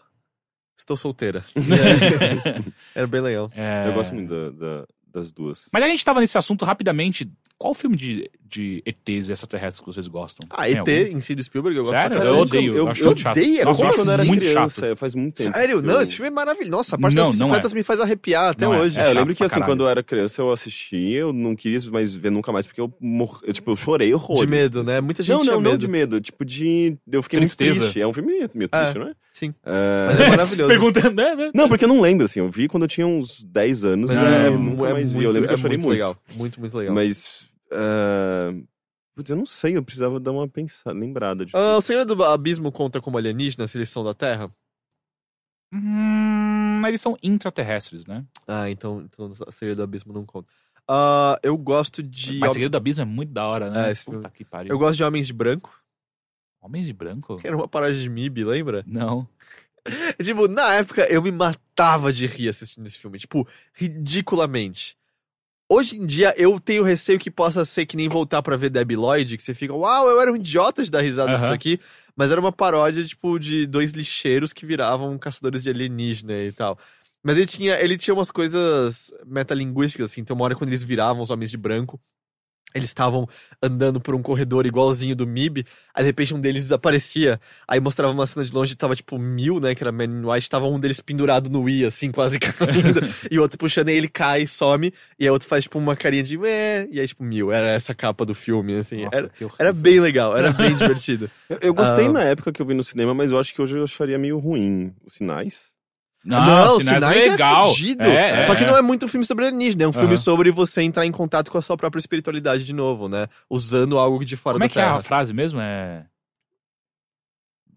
estou solteira. Era bem legal. É... Eu gosto muito da- da- das duas. Mas a gente tava nesse assunto rapidamente. Qual filme de, de ETs e extraterrestres que vocês gostam? Ah, ET algum? em si do Spielberg, eu gosto Sério? Eu odeio, eu eu, acho eu muito chato. odeio, Nossa, como eu acho quando eu era muito criança, chato. é, faz muito tempo. Sério? Não, eu- esse filme é maravilhoso. Nossa, a parte Não, das bicicletas é. me faz arrepiar até Não é. hoje. É, eu chato lembro que assim, caralho. quando eu era criança, eu assisti, eu não queria mais ver nunca mais, porque eu mor... eu, tipo, eu chorei horrores. De medo, né? Muita gente Não, não, medo. não de medo. Tipo, de. Eu fiquei Tristeza. muito triste. É um filme meio triste, não é? Sim. É, Mas é maravilhoso. Perguntando, né? né? Não, porque eu não lembro, assim. Eu vi quando eu tinha uns 10 anos. Mas e é, eu nunca é mais vi. Eu lembro que é eu chorei muito muito. legal. Muito, muito legal. Mas. Putz, eu não sei, eu precisava dar uma pensada, lembrada de. Ah, o Senhor do Abismo conta como alienígena, se eles são da Terra? Hum, eles são intraterrestres, né? Ah, então, então a Senhor do Abismo não conta. Ah, eu gosto de. Mas Segredo do Abismo é muito da hora, né? É, esse Puta filme. que pariu. Eu gosto de Homens de Branco. Homens de Branco? Que era uma parada de MIB, lembra? Não. Tipo, na época eu me matava de rir assistindo esse filme. Tipo, ridiculamente. Hoje em dia eu tenho receio que possa ser que nem voltar pra ver Debbie Lloyd, que você fica, uau, eu era um idiota de dar risada Aham. disso aqui. Mas era uma paródia, tipo, de dois lixeiros que viravam caçadores de alienígena e tal. Mas ele tinha, ele tinha umas coisas metalinguísticas, assim. Então, uma hora quando eles viravam os homens de branco, eles estavam andando por um corredor igualzinho do MIB, aí de repente um deles desaparecia. Aí mostrava uma cena de longe, tava tipo mil, né? Que era Man in White, tava um deles pendurado no I, assim, quase caindo. e o outro puxando, aí ele cai, some, e aí o outro faz tipo uma carinha de Meh, e aí tipo mil. Era essa capa do filme, assim. Nossa, era, era bem legal, era bem divertido. Eu, eu gostei Ah. na época que eu vi no cinema, mas eu acho que hoje eu acharia meio ruim os sinais. Não, Sinais, é legal. fudido. É, Só é, que é. não é muito um filme sobre alienígena, é um filme sobre você entrar em contato com a sua própria espiritualidade de novo, né? Usando algo de fora Como é da que é a frase mesmo? É.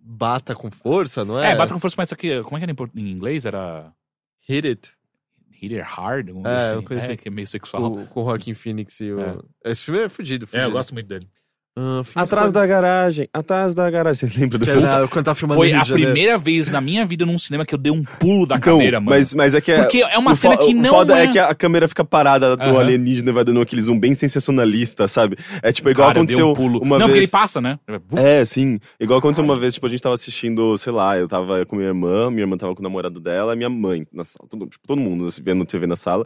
Bata com força, não É, é? bata com força, mas isso aqui. Como é que era em, inglês? Era. Hit it. Hit it hard? alguma É, assim. coisa É, assim. que é meio sexual. Com, com o Joaquin Phoenix e o... Esse filme é fudido, É, eu gosto muito dele. Filme Atrás da garagem, atrás da garagem. Vocês lembram Que dessa era quando tá filmando Foi a primeira vez na minha vida num cinema que eu dei um pulo da Então, cadeira, mano. Mas, mas é que é. Porque é uma cena que o não foda é- é que a câmera fica parada do Aham. alienígena e vai dando aquele zoom bem sensacionalista, sabe? É tipo igual Cara, aconteceu um pulo. uma não, porque vez. ele passa, né? É, sim. Igual aconteceu uma vez, tipo, a gente tava assistindo, sei lá, eu tava com minha irmã, minha irmã tava com o namorado dela, minha mãe na sala, todo, tipo, todo mundo assim, vendo TV na sala.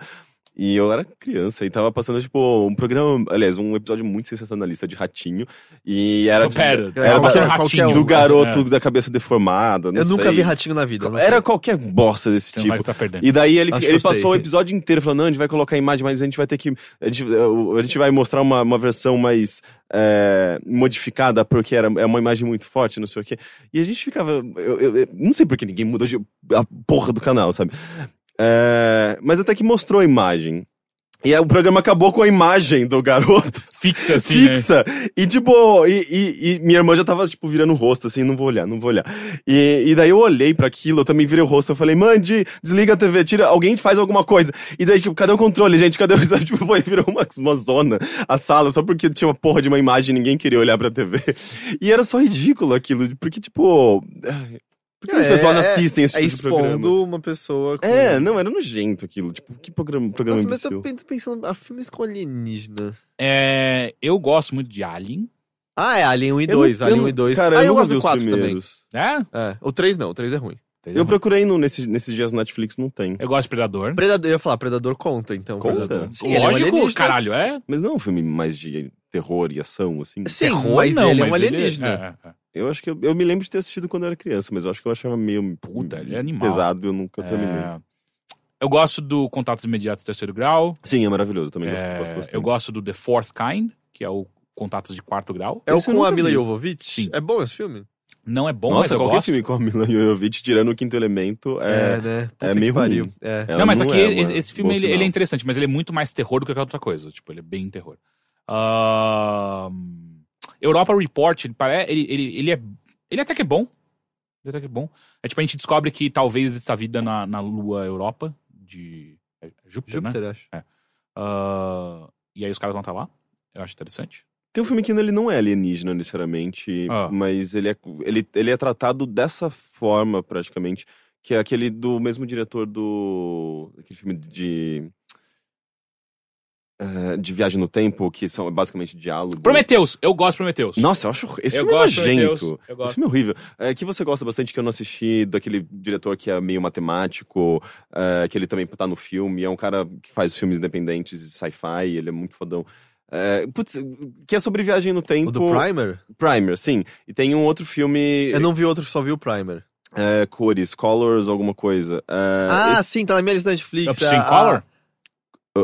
E eu era criança e tava passando, tipo, um programa, aliás, um episódio muito sensacionalista de ratinho. E era. de- Pera, era passando ratinho. do garoto É. da cabeça deformada. não Eu nunca sei. vi Ratinho na vida. Era sei. qualquer bosta desse Você tipo. perdendo. E daí ele, Acho ele eu sei. passou o episódio inteiro falando, não, a gente vai colocar a imagem, mas a gente vai ter que. A gente, a gente vai mostrar uma, uma versão mais é, modificada, porque era, é uma imagem muito forte, não sei o quê. E a gente ficava. Eu, eu- eu não sei porque ninguém mudou de, a porra do canal, sabe? É, mas até que mostrou a imagem. E aí o programa acabou com a imagem do garoto Fixa, assim, né? fixa. E tipo, e, e- e minha irmã já tava, tipo, virando o rosto, assim, não vou olhar, não vou olhar. E, e daí eu olhei pra aquilo, eu também virei o rosto, eu falei, mãe, de- desliga a TV, tira, alguém faz alguma coisa. E daí, tipo, cadê o controle, gente? Cadê o. Tipo, foi, virou uma, uma zona, a sala, só porque tinha uma porra de uma imagem e ninguém queria olhar pra TV. E era só ridículo aquilo, porque, tipo. Por que as É, pessoas é- assistem esse É tipo de programa? expondo uma pessoa com... É, não, era nojento aquilo. Tipo, que programa, programa Nossa, mas eu imbecil. tô pen- tô pensando, a filmes com alienígena. É, eu gosto muito de Alien. Ah, é Alien 1 e Eu não- 2, eu Alien não- 1 e 2. Cara, ah, eu, nunca gosto vi do os 4 também. primeiros. É? É, o 3 não, o 3 é ruim. Eu procurei no, nesses, nesses dias no Netflix, não tem. Eu gosto de Predador. Predador, eu ia falar, Predador conta, então. Conta? Predador. Sim, ele é um Lógico, alienígena. caralho, é? Mas não é um filme mais de terror e ação, assim. Sim, Terror, mas não, ele é um mas ele alienígena. é, é, é. Eu acho que eu, eu me lembro de ter assistido quando eu era criança, mas eu acho que eu achava meio Puta, ele é animal. pesado e eu nunca terminei. É, Eu gosto do Contatos Imediatos Terceiro Grau. Sim, é maravilhoso, também gosto, É, gosto bastante. eu gosto do The Fourth Kind, que é o Contatos de Quarto Grau. É o Esse eu com a Mila vi. Jovovich? Sim. É bom esse filme? Não é bom, mas Nossa, eu qualquer gosto. filme com a Mila Jovovich, tirando o Quinto Elemento, é... né? é meio pariu. ruim. É. ela Não, mas aqui, é esse, esse filme, ele, ele é interessante, mas ele é muito mais terror do que qualquer outra coisa. Tipo, ele é bem terror. Ahn, Europa Report, ele, pare... ele, ele, ele é... Ele até que é bom. Ele até que é bom. É tipo, a gente descobre que talvez exista vida na, na lua Europa, de... é Júpiter, né? Júpiter, acho. Ah, e aí os caras vão estar lá. Eu acho interessante. Tem um filme que ele não é alienígena necessariamente, Ah. mas ele é, ele, ele é tratado dessa forma, praticamente, que é aquele do mesmo diretor do... aquele filme de... eh, de Viagem no Tempo, que são basicamente diálogos. Prometheus! Eu gosto de Prometheus. Nossa, eu acho. Esse Eu filme é gosto nojento. Eu gosto. Esse filme é horrível. É, que você gosta bastante, que eu não assisti, daquele diretor que é meio matemático, é, que ele também tá no filme. É um cara que faz filmes independentes de sci-fi, ele é muito fodão. É, putz, que é sobre viagem no tempo. O do Primer? Primer, sim. E tem um outro filme. Eu não vi outro, só vi o Primer. é, cores, Colors, alguma coisa. É, Ah, esse- sim, tá na minha lista da Netflix. Upstream Ah, Color? uh,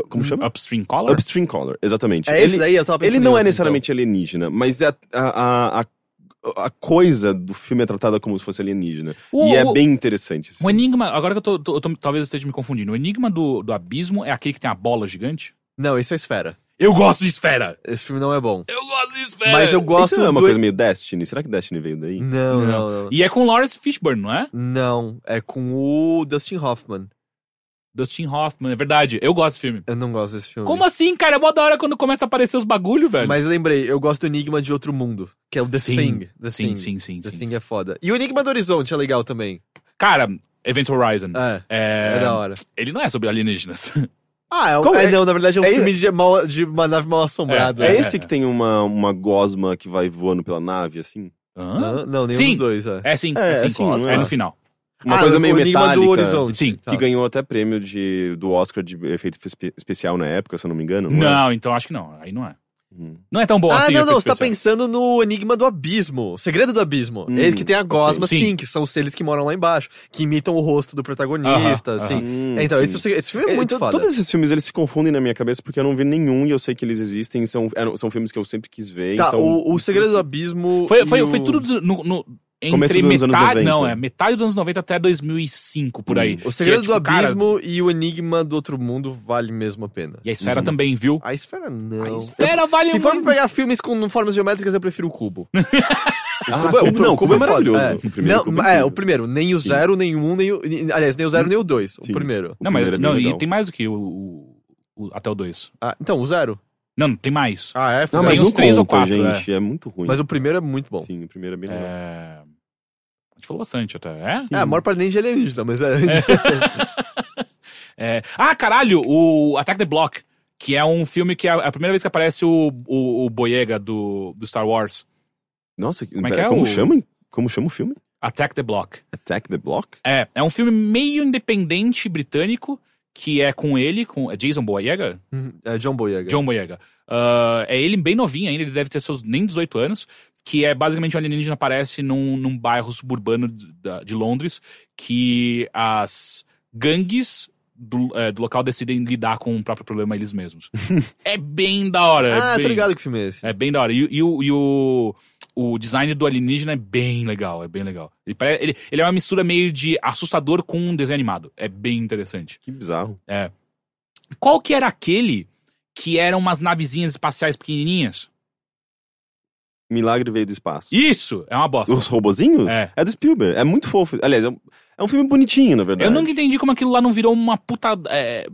como chama? Upstream Color? Upstream Color, exatamente. É esse ele, daí? Eu tava pensando ele não em é necessariamente alienígena, mas é a, a, a, a coisa do filme é tratada como se fosse alienígena. O- e é o- bem interessante. esse O enigma, agora que eu tô, tô- eu tô- talvez eu esteja me confundindo. O enigma do, do abismo é aquele que tem a bola gigante? Então. Não, esse é Esfera. Eu gosto de esfera! Esse filme não é bom. Eu gosto de esfera! Mas eu gosto Isso é uma do... coisa meio Destiny. Será que Destiny veio daí? Não, não, não. E é com Lawrence Fishburne, não é? Não, é com o Dustin Hoffman. Dustin Hoffman, é verdade. Eu gosto desse filme. Eu não gosto desse filme. Como assim, cara? É mó da hora quando começa a aparecer os bagulho, velho. Mas lembrei, eu gosto do Enigma de Outro Mundo, que é o The Sim, Thing. The sim, Thing. sim, sim, The sim, Thing sim. é foda. E o Enigma do Horizonte é legal também. Cara, Event Horizon. É, É, é da hora. Ele não é sobre alienígenas. Ah, é, um- Qual é, é? não, na verdade é um É- filme de, mal- de uma nave mal assombrada. É, É, esse é, que tem uma, uma gosma que vai voando pela nave, assim? Hã? Hã? Não, nenhum Sim. dos dois, é. É sim, É, é sim. é sim, não é é? no final. Uma Ah, coisa o meio Enigma metálica. do Horizonte. Sim. Tá. Que ganhou até prêmio de, do Oscar de efeito espe- especial na época, se eu não me engano. Não, é? então acho que não. Aí não é. Hum. Não é tão bom Ah, assim. não, efeito não, você tá pensando no Enigma do Abismo, o Segredo do Abismo. Hum, Esse que tem a gosma, ok. sim. Sim. que são os seres que moram lá embaixo, que imitam o rosto do protagonista, Aham, assim. Hum, É, então, sim. esse, esse filme é É, muito to- foda. Todos esses filmes, eles se confundem na minha cabeça porque eu não vi nenhum e eu sei que eles existem. São, eram- são filmes que eu sempre quis ver. Tá, então... o, o Segredo do Abismo. Foi, foi, o- foi tudo do- no, no- Começo entre dos anos metade. 90. Não, é metade dos anos 90 até 2005, por aí. O Segredo Que é, tipo, do cara, Abismo e o Enigma do Outro Mundo vale mesmo a pena. e a esfera também, viu? A esfera não. A esfera vale Se for pegar filmes com formas geométricas, eu prefiro o cubo. Ah, Cubo é- Cubo- não, Cubo é foda. maravilhoso. É. O primeiro Não, Cubo é é, o primeiro. Nem o zero, nem o um, nem o. Aliás, nem o zero, nem o dois. O Sim. primeiro. O Não, mas é não, e tem mais do que o, o- o- até o 2. Ah, então, o zero. Não, não, tem mais. Ah, é? Não, foda. mas Tem não três ou conta, quatro, gente. É. muito ruim. Mas o primeiro é muito bom. Sim, o primeiro é bem legal. É... Gente falou bastante até, é? É, a maior parte nem de alienígena, mas é. É. Ah, caralho, o Attack the Block, que é um filme que é a primeira vez que aparece o, o, o Boyega do, do Star Wars. Nossa, Como é que é como o- chama? Como chama o filme? Attack the Block. Attack the Block? É, é um filme meio independente britânico, que é com ele, com é Jason Boyega? é John Boyega. John Boyega. Ah, é ele bem novinho ainda, ele deve ter seus nem 18 anos, que é basicamente um alienígena aparece num, num bairro suburbano de, de Londres, que as gangues do, é, do local decidem lidar com o próprio problema eles mesmos. é bem da hora. é Ah, bem, tô ligado que filme é esse. É bem da hora. E, e o, e o, o design do alienígena é bem legal, é bem legal. Ele, ele, ele é uma mistura meio de assustador com um desenho animado. É bem interessante. Que bizarro. Qual que era aquele que eram umas navezinhas espaciais pequenininhas? Milagre veio do espaço. Isso! É uma bosta. Os robozinhos? É. do Spielberg. É muito fofo. Aliás, é um, é um filme bonitinho, na verdade. Eu nunca entendi como aquilo lá não virou uma puta é,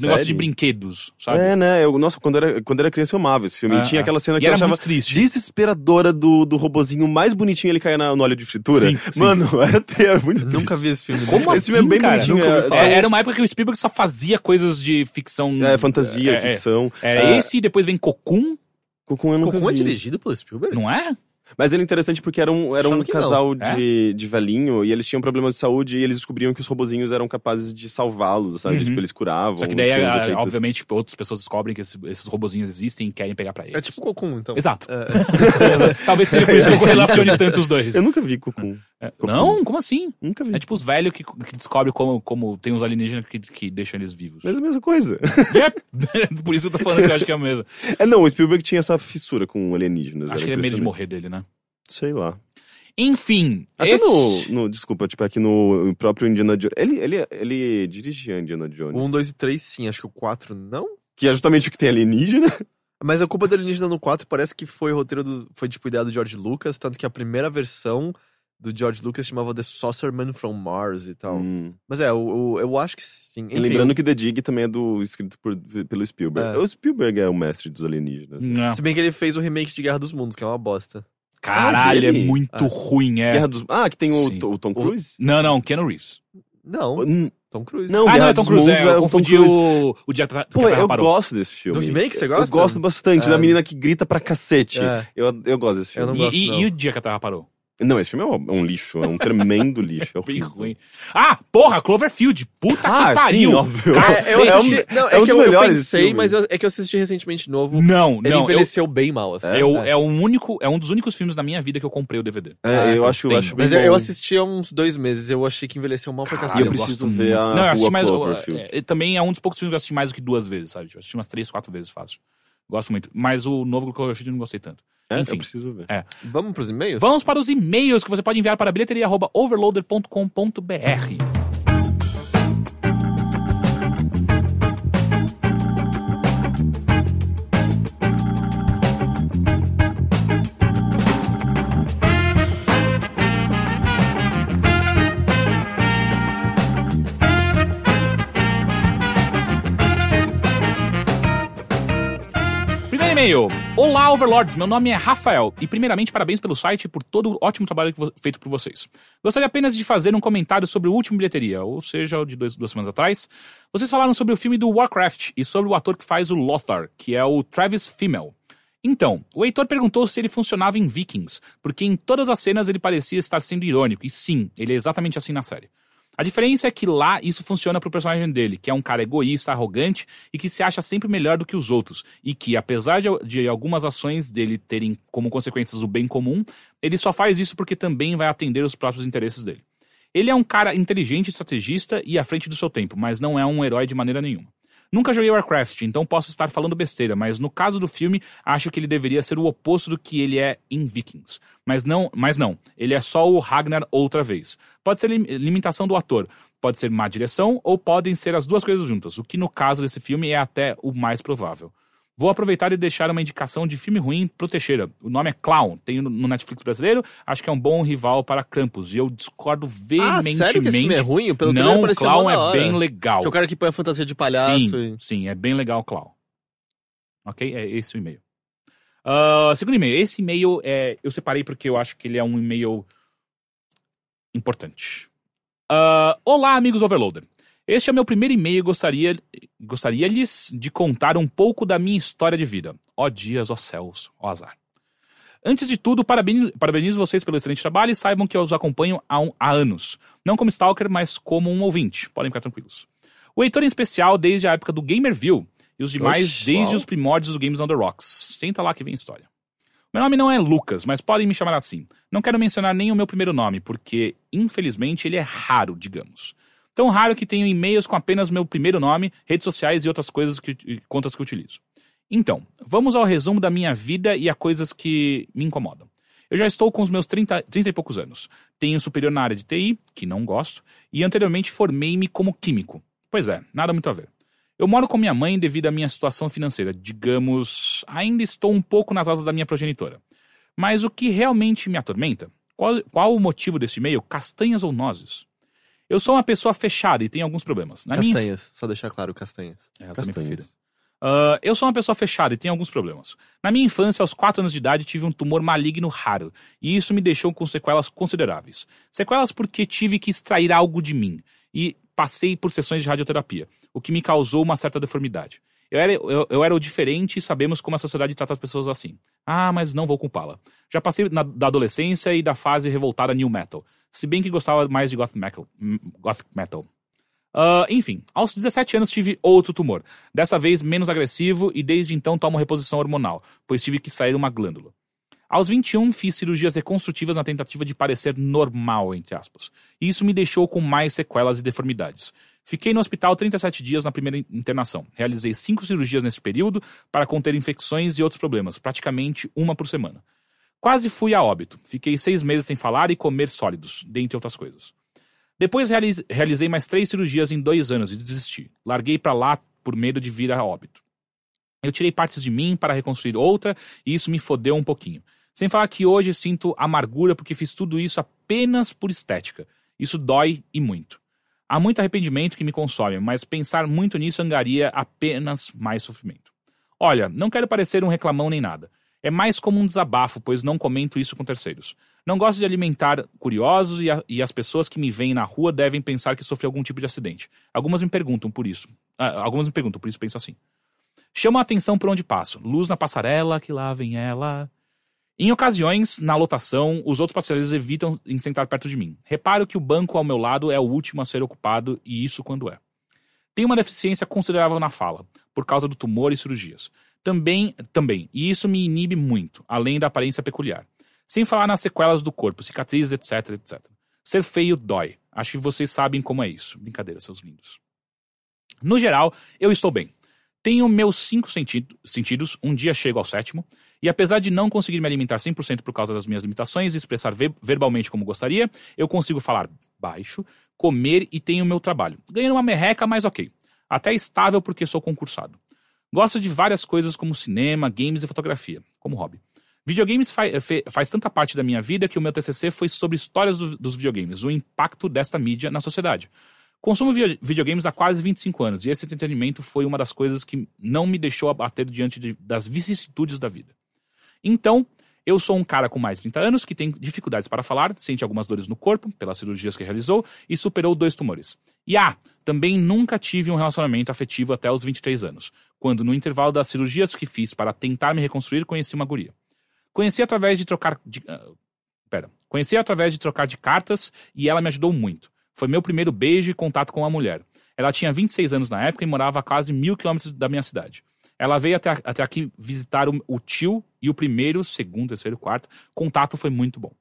negócio de brinquedos, sabe? É, né? Eu, nossa, quando era, quando era criança eu amava esse filme. É, e tinha é. aquela cena E que eu era achava muito triste. desesperadora do, do robozinho mais bonitinho ele cair na- no óleo de fritura. Sim, sim. Mano, era, era muito triste. Nunca vi esse filme. Como Esse assim, filme é bem cara? bonitinho, é- É, era uma época que o Spielberg só fazia coisas de ficção... É, fantasia, É, é. ficção. Era É, esse, depois vem Cocum eu nunca Cocum é dirigido pelo Spielberg? não é? Mas ele é interessante porque era um, era um não. casal É? de, de velhinho e eles tinham problemas de saúde e eles descobriam que os robozinhos eram capazes de salvá-los, sabe? Uhum. Tipo, eles curavam. Só que daí, tinham os a- efeitos. obviamente, outras pessoas descobrem que esses, esses robozinhos existem e querem pegar pra eles. É tipo Cocum, então. Exato. Talvez seja por isso que eu relacione tanto os dois. Eu nunca vi Cocum. É, Não? Como assim? Nunca vi. É tipo os velhos que, que descobrem como, como tem uns alienígenas que, que deixam eles vivos. Mas é a mesma coisa. Yep. Por isso eu tô falando que eu acho que é o mesmo. É, não, o Spielberg tinha essa fissura com alienígenas. Acho que ele é medo de morrer dele, né? Sei lá. Enfim. Até esse... no, no- Desculpa, tipo, aqui no próprio Indiana Jones. Ele, ele, ele dirigia Indiana Jones. O 1, 2 e 3, sim. Acho que o 4, não? Que é justamente o que tem alienígena. Mas a culpa do alienígena no 4 parece que foi o roteiro do. Foi tipo ideia do George Lucas, tanto que a primeira versão do George Lucas chamava The Saucerman from Mars e tal. Hum. Mas é, o, o- eu acho que sim. E Enfim, lembrando que The Dig também é do, escrito por- pelo Spielberg. É. O Spielberg é o mestre dos alienígenas. Não. Se bem que ele fez o remake de Guerra dos Mundos, que é uma bosta. Caralho, Ah, é muito Ah. ruim, é. Guerra dos... Ah, que tem o, o Tom Cruise? Não, não, Keanu Reeves. Não, Hum, Tom Cruise. Não, ah, não, Guerra é Tom Cruise, Mundos é, é o eu confundi o, o Dia que a Pô, eu Parou. gosto desse filme. Do remake, você Eu gosta? gosto bastante, É. da menina que grita pra cacete. É. Eu, eu gosto desse Eu filme. não E, gosto, e- não. e o Dia que a Terra Parou? Não, esse filme é um, é um lixo, é um tremendo lixo. É Bem ruim. Ah, porra, Cloverfield. Puta Ah, que pariu. sim, óbvio. É, eu É assisti, não, é, é um que dos eu, eu pensei, filmes. mas eu- é que eu assisti recentemente de novo. Não, Ele não. Eu, envelheceu bem mal, assim. eu- É. é, um único, é um dos únicos filmes da minha vida que eu comprei o DVD. É, Ah, eu então acho, tem. acho bem Mas eu, eu bom. assisti há uns dois meses, eu achei que envelheceu mal pra cacete. eu eu preciso ver a Não, eu assisti mais. Cloverfield. é, é, também é um dos poucos filmes que eu assisti mais do que duas vezes, sabe? Eu assisti umas três, quatro vezes fácil. Gosto muito. Mas o novo Cloverfield eu não gostei tanto. É, Enfim. eu preciso ver. É. Vamos pros e-mails? Vamos para os e-mails que você pode enviar para bilheteria.overloader.com.br. e-mail. Olá, Overlords. Meu nome é Rafael. E, primeiramente, parabéns pelo site e por todo o ótimo trabalho feito por vocês. Gostaria apenas de fazer um comentário sobre o último bilheteria, ou seja, o de dois, duas semanas atrás. Vocês falaram sobre o filme do Warcraft e sobre o ator que faz o Lothar, que é o Travis Fimmel. Então, o Heitor perguntou se ele funcionava em Vikings, porque em todas as cenas ele parecia estar sendo irônico, e sim, ele é exatamente assim na série. A diferença é que lá isso funciona pro personagem dele, que é um cara egoísta, arrogante e que se acha sempre melhor do que os outros, e que, apesar de, de algumas ações dele terem como consequências o bem comum, ele só faz isso porque também vai atender os próprios interesses dele. Ele é um cara inteligente, estrategista e à frente do seu tempo, mas não é um herói de maneira nenhuma. Nunca joguei Warcraft, então posso estar falando besteira, mas no caso do filme, acho que ele deveria ser o oposto do que ele é em Vikings. Mas não, mas não, ele é só o Ragnar outra vez. Pode ser lim- limitação do ator, pode ser má direção ou podem ser as duas coisas juntas, o que no caso desse filme é até o mais provável. Vou aproveitar e deixar uma indicação de filme ruim pro Teixeira. O nome é Clown, tem no- Netflix brasileiro, acho que é um bom rival para Krampus, e eu discordo Ah, veementemente. sério que esse filme é ruim? Pelo não, Clown é bem legal. Que é o cara que põe a fantasia de palhaço Sim, e... sim, é bem legal o Clown. Ok? É esse o e-mail. Ah, segundo e-mail. Esse e-mail é, eu separei porque eu acho que ele é um e-mail importante. Ah, Olá, amigos Overloader. Este é o meu primeiro e-mail e gostaria, gostaria-lhes de contar um pouco da minha história de vida. Ó dias, ó céus, ó azar. Antes de tudo, parabenizo, parabenizo vocês pelo excelente trabalho e saibam que eu os acompanho há, um- há anos. Não como stalker, mas como um ouvinte. Podem ficar tranquilos. O Heitor em especial desde a época do Gamerville e os demais Oxe, desde os primórdios do Games on the Rocks. Senta lá que vem história. Meu nome não é Lucas, mas podem me chamar assim. Não quero mencionar nem o meu primeiro nome, porque, infelizmente, ele é raro, digamos. Tão raro que tenho e-mails com apenas meu primeiro nome, redes sociais e outras coisas que, contas que utilizo. Então, vamos ao resumo da minha vida e a coisas que me incomodam. Eu já estou com os meus 30, 30 e poucos anos. Tenho superior na área de TI, que não gosto, e anteriormente formei-me como químico. Pois é, nada muito a ver. Eu moro com minha mãe devido à minha situação financeira. Digamos, ainda estou um pouco nas asas da minha progenitora. Mas o que realmente me atormenta? Qual, qual o motivo desse e-mail? Castanhas ou nozes? Eu sou uma pessoa fechada e tenho alguns problemas. Na minha Castanhas, só deixar claro, castanhas. é, eu também Castanhas. prefiro. Ah, eu sou uma pessoa fechada e tenho alguns problemas. Na minha infância, aos 4 anos de idade, tive um tumor maligno raro, e isso me deixou com sequelas consideráveis. Sequelas porque tive que extrair algo de mim, e passei por sessões de radioterapia, o que me causou uma certa deformidade. Eu era, eu, eu era o diferente e sabemos como a sociedade trata as pessoas assim. Ah, mas não vou culpá-la. Já passei na- da adolescência e da fase revoltada new metal, se bem que gostava mais de goth metal. Gothic metal. Ah, enfim, aos 17 anos tive outro tumor, dessa vez menos agressivo e desde então tomo reposição hormonal, pois tive que sair uma glândula. Aos 21 fiz cirurgias reconstrutivas na tentativa de parecer normal, entre aspas. E isso me deixou com mais sequelas e deformidades. Fiquei no hospital 37 dias na primeira internação. Realizei cinco cirurgias nesse período para conter infecções e outros problemas, praticamente uma por semana. Quase fui a óbito. Fiquei seis meses sem falar e comer sólidos, dentre outras coisas. Depois realiz- realizei mais três cirurgias em dois anos e desisti. Larguei pra lá por medo de vir a óbito. Eu tirei partes de mim para reconstruir outra e isso me fodeu um pouquinho. Sem falar que hoje sinto amargura porque fiz tudo isso apenas por estética. Isso dói e muito. Há muito arrependimento que me consome, mas pensar muito nisso angaria apenas mais sofrimento. Olha, não quero parecer um reclamão nem nada. É mais como um desabafo, pois não comento isso com terceiros. Não gosto de alimentar curiosos e, a- e as pessoas que me veem na rua devem pensar que sofri algum tipo de acidente. Algumas me perguntam por isso. Ah, algumas me perguntam, por isso penso assim. Chama a atenção por onde passo. Luz na passarela, que lá vem ela. Em ocasiões, na lotação, os outros passageiros evitam em sentar perto de mim. Reparo que o banco ao meu lado é o último a ser ocupado, e isso quando é. Tenho uma deficiência considerável na fala, por causa do tumor e cirurgias. Também, também, e isso me inibe muito, além da aparência peculiar. Sem falar nas sequelas do corpo, cicatrizes, etc, etc. Ser feio dói. Acho que vocês sabem como é isso. Brincadeira, seus lindos. No geral, eu estou bem. Tenho meus cinco sentido- sentidos, um dia chego ao sétimo, e apesar de não conseguir me alimentar 100% por causa das minhas limitações e expressar ve- verbalmente como gostaria, eu consigo falar baixo, comer e tenho meu trabalho. Ganhando uma merreca, mas ok. Até estável porque sou concursado. Gosto de várias coisas como cinema, games e fotografia, como hobby. Videogames fa- faz tanta parte da minha vida que o meu TCC foi sobre histórias do- dos videogames, o impacto desta mídia na sociedade. Consumo vi- videogames há quase 25 anos e esse entretenimento foi uma das coisas que não me deixou abater diante de- das vicissitudes da vida. Então, eu sou um cara com mais de 30 anos que tem dificuldades para falar, sente algumas dores no corpo, pelas cirurgias que realizou, e superou dois tumores. E ah, também nunca tive um relacionamento afetivo até os 23 anos, quando no intervalo das cirurgias que fiz para tentar me reconstruir, conheci uma guria. Conheci através de trocar de, ah, pera, conheci através de trocar de cartas e ela me ajudou muito. Foi meu primeiro beijo e contato com uma mulher. Ela tinha 26 anos na época e morava a quase mil quilômetros da minha cidade. Ela veio até, até aqui visitar o, o tio e o primeiro, segundo, terceiro, quarto contato foi muito bom.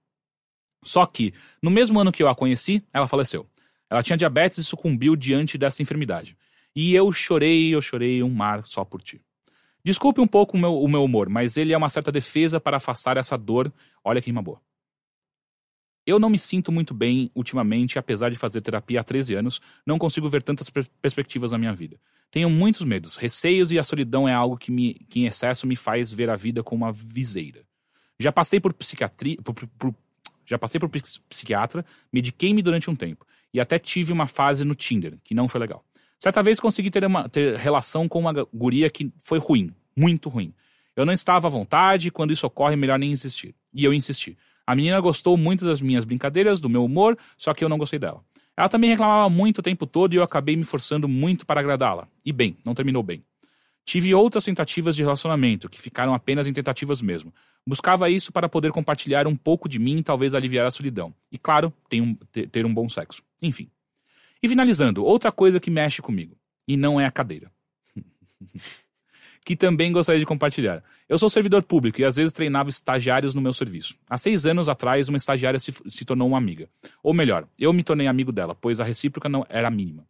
Só que, no mesmo ano que eu a conheci, ela faleceu. Ela tinha diabetes e sucumbiu diante dessa enfermidade. E eu chorei, eu chorei um mar só por ti. Desculpe um pouco o meu, o meu humor, mas ele é uma certa defesa para afastar essa dor. Olha que rima boa. Eu não me sinto muito bem ultimamente, apesar de fazer terapia há 13 anos, não consigo ver tantas per- perspectivas na minha vida. Tenho muitos medos, receios e a solidão é algo que, me, que em excesso me faz ver a vida como uma viseira. Já passei por psiquiatria, por- por- já passei por psi- psiquiatra, mediquei-me durante um tempo e até tive uma fase no Tinder, que não foi legal. Certa vez consegui ter, uma, ter relação com uma guria que foi ruim, muito ruim. Eu não estava à vontade quando isso ocorre, melhor nem insistir. E eu insisti. A menina gostou muito das minhas brincadeiras, do meu humor, só que eu não gostei dela. Ela também reclamava muito o tempo todo e eu acabei me forçando muito para agradá-la. E bem, não terminou bem. Tive outras tentativas de relacionamento, que ficaram apenas em tentativas mesmo. Buscava isso para poder compartilhar um pouco de mim e talvez aliviar a solidão. E claro, ter um, ter um bom sexo. Enfim. E finalizando, outra coisa que mexe comigo. E não é a cadeira. que também gostaria de compartilhar. Eu sou servidor público e às vezes treinava estagiários no meu serviço. Há seis anos atrás, uma estagiária se, se tornou uma amiga. Ou melhor, eu me tornei amigo dela, pois a recíproca não era mínima.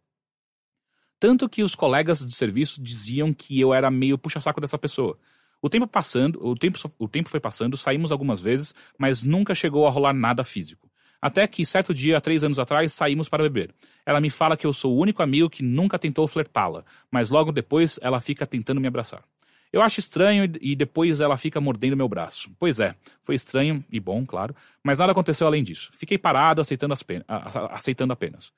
Tanto que os colegas de serviço diziam que eu era meio puxa-saco dessa pessoa. O tempo passando, o tempo, o tempo foi passando, saímos algumas vezes, mas nunca chegou a rolar nada físico. Até que, certo dia, há três anos atrás, saímos para beber. Ela me fala que eu sou o único amigo que nunca tentou flertá-la, mas logo depois ela fica tentando me abraçar. Eu acho estranho e depois ela fica mordendo meu braço. Pois é, foi estranho e bom, claro, mas nada aconteceu além disso. Fiquei parado aceitando, as pen- a- a- aceitando apenas.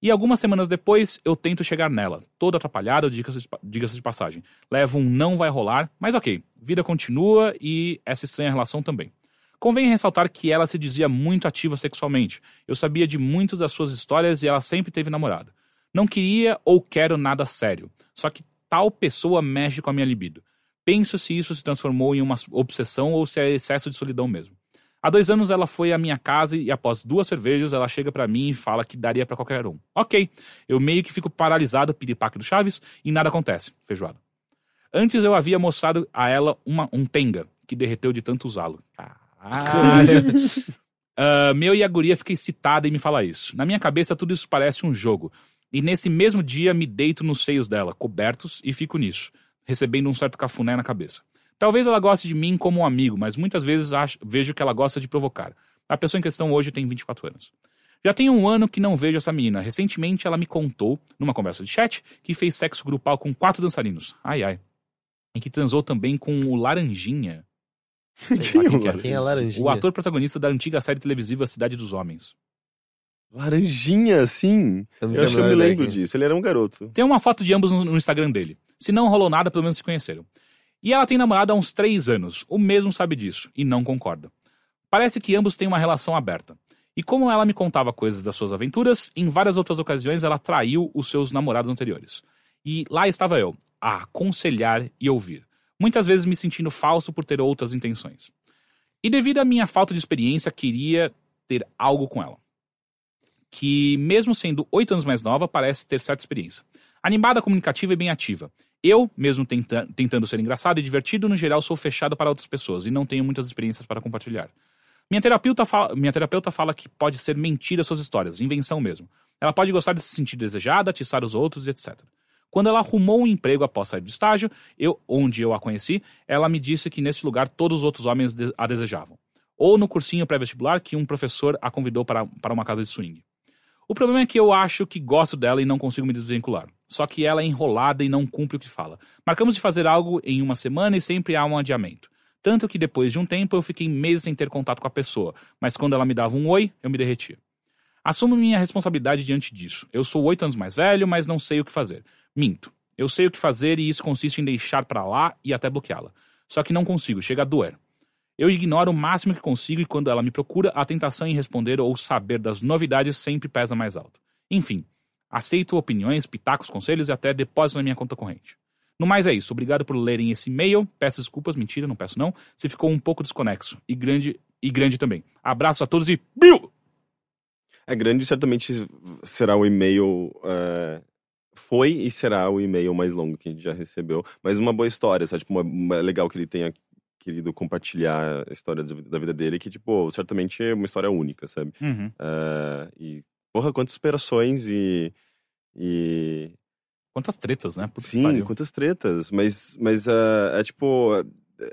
E algumas semanas depois, eu tento chegar nela, todo atrapalhado, diga-se de passagem. Levo um não vai rolar, mas ok, vida continua e essa estranha relação também. Convém ressaltar que ela se dizia muito ativa sexualmente. Eu sabia de muitas das suas histórias e ela sempre teve namorado. Não queria ou quero nada sério. Só que tal pessoa mexe com a minha libido. Penso se isso se transformou em uma obsessão ou se é excesso de solidão mesmo. Há dois anos ela foi à minha casa e após duas cervejas ela chega pra mim e fala que daria pra qualquer um. Ok, eu meio que fico paralisado, piripaque do Chaves, e nada acontece. Feijoada. Antes eu havia mostrado a ela uma, um tenga, que derreteu de tanto usá-lo. Caralho. Ah, meu e a guria fica excitada em me falar isso. Na minha cabeça tudo isso parece um jogo. E nesse mesmo dia me deito nos seios dela, cobertos, e fico nisso, recebendo um certo cafuné na cabeça. Talvez ela goste de mim como um amigo, mas muitas vezes acho- vejo que ela gosta de provocar. A pessoa em questão hoje tem 24 anos. Já tem um ano que não vejo essa menina. Recentemente ela me contou, numa conversa de chat, que fez sexo grupal com quatro dançarinos. Ai ai. E que transou também com o Laranjinha. Quem é o quem que é. Laranjinha? É laranjinha? O ator protagonista da antiga série televisiva Cidade dos Homens. Laranjinha, sim. Eu Eu acho que eu me lembro é. disso. Ele era um garoto. Tem uma foto de ambos no, no Instagram dele. Se não rolou nada, pelo menos se conheceram. E ela tem namorado há uns três anos. O mesmo sabe disso e não concorda. Parece que ambos têm uma relação aberta. E como ela me contava coisas das suas aventuras, em várias outras ocasiões ela traiu os seus namorados anteriores. E lá estava eu, a aconselhar e ouvir. Muitas vezes me sentindo falso por ter outras intenções. E devido à minha falta de experiência, queria ter algo com ela. Que, mesmo sendo oito anos mais nova, parece ter certa experiência. Animada, comunicativa e bem ativa. Eu, mesmo tenta- tentando ser engraçado e divertido, no geral sou fechado para outras pessoas e não tenho muitas experiências para compartilhar. Minha terapeuta, fala, minha terapeuta fala que pode ser mentira suas histórias, invenção mesmo. Ela pode gostar de se sentir desejada, atiçar os outros etc. Quando ela arrumou um emprego após sair do estágio, eu, onde eu a conheci, ela me disse que nesse lugar todos os outros homens a desejavam. Ou no cursinho pré-vestibular que um professor a convidou para, para uma casa de swing. O problema é que eu acho que gosto dela e não consigo me desvincular. Só que ela é enrolada e não cumpre o que fala. Marcamos de fazer algo em uma semana e sempre há um adiamento. Tanto que depois de um tempo eu fiquei meses sem ter contato com a pessoa, mas quando ela me dava um oi, eu me derretia. Assumo minha responsabilidade diante disso. Eu sou oito anos mais velho, mas não sei o que fazer. Minto. Eu sei o que fazer e isso consiste em deixar pra lá e até bloqueá-la. Só que não consigo, chega a doer. Eu ignoro o máximo que consigo e quando ela me procura, a tentação em responder ou saber das novidades sempre pesa mais alto. Enfim, aceito opiniões, pitacos, conselhos e até depósito na minha conta corrente. No mais é isso. Obrigado por lerem esse e-mail. Peço desculpas, mentira, não peço não. Se ficou um pouco desconexo. E grande, e grande também. Abraço a todos e. Biu! É grande, certamente será o e-mail. é, foi e será o e-mail mais longo que a gente já recebeu. Mas uma boa história, sabe? Tipo, uma, uma- é legal que ele tenha querido compartilhar a história da vida- da vida dele, que, tipo, certamente é uma história única, sabe? Uhum. É, e, porra, quantas superações e. E. Quantas tretas, né? Puta Sim, quantas tretas. Mas, mas é, é tipo.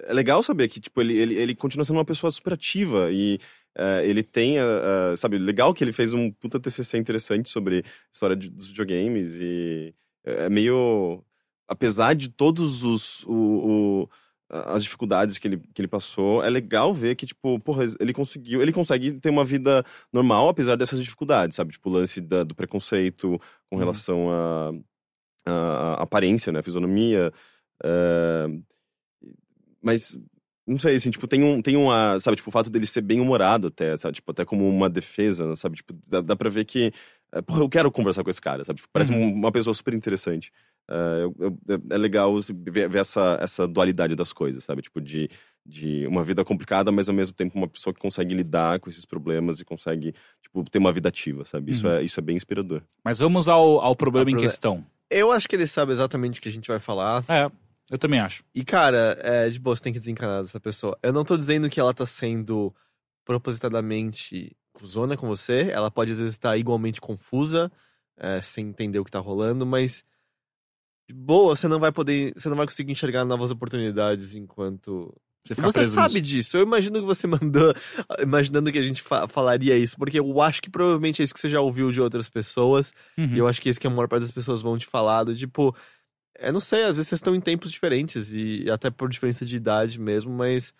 É legal saber que, tipo, ele, ele, ele continua sendo uma pessoa super ativa e é, ele tem, a- sabe, legal que ele fez um puta TCC interessante sobre história de- dos videogames e é meio, apesar de todos os, o, o- as dificuldades que ele, que ele passou, é legal ver que, tipo, porra, ele conseguiu, ele consegue ter uma vida normal apesar dessas dificuldades, sabe, tipo, o lance da- do preconceito com Uhum. relação a, a, a aparência, né, a fisionomia, é, mas não sei, assim, tipo, tem um, tem uma, sabe, tipo, o fato dele ser bem humorado até, sabe, tipo, até como uma defesa, sabe, tipo, dá, dá pra ver que, é, porra, eu quero conversar com esse cara, sabe, tipo, parece Uhum. um- uma pessoa super interessante. É, eu- eu- é legal se ver, ver essa, essa dualidade das coisas, sabe, tipo, de, de uma vida complicada, mas ao mesmo tempo uma pessoa que consegue lidar com esses problemas e consegue, tipo, ter uma vida ativa, sabe, isso, Uhum. é, isso é bem inspirador. Mas vamos ao, ao problema Ao em questão. Eu acho que ele sabe exatamente o que a gente vai falar. É, eu também acho. E, cara, é, de boa, você tem que desencanar dessa pessoa. Eu não tô dizendo que ela tá sendo propositadamente cuzona com você. Ela pode, às vezes, estar igualmente confusa, é, sem entender o que tá rolando, mas. De boa, você não vai poder. Você não vai conseguir enxergar novas oportunidades enquanto Você você sabe nisso. disso. Eu imagino que você mandou, imaginando que a gente fa- falaria isso, porque eu acho que provavelmente é isso que você já ouviu de outras pessoas. Uhum. E eu acho que é isso que a maior parte das pessoas vão te falar, do tipo, eu não sei, às vezes vocês estão em tempos diferentes, e até por diferença de idade mesmo, mas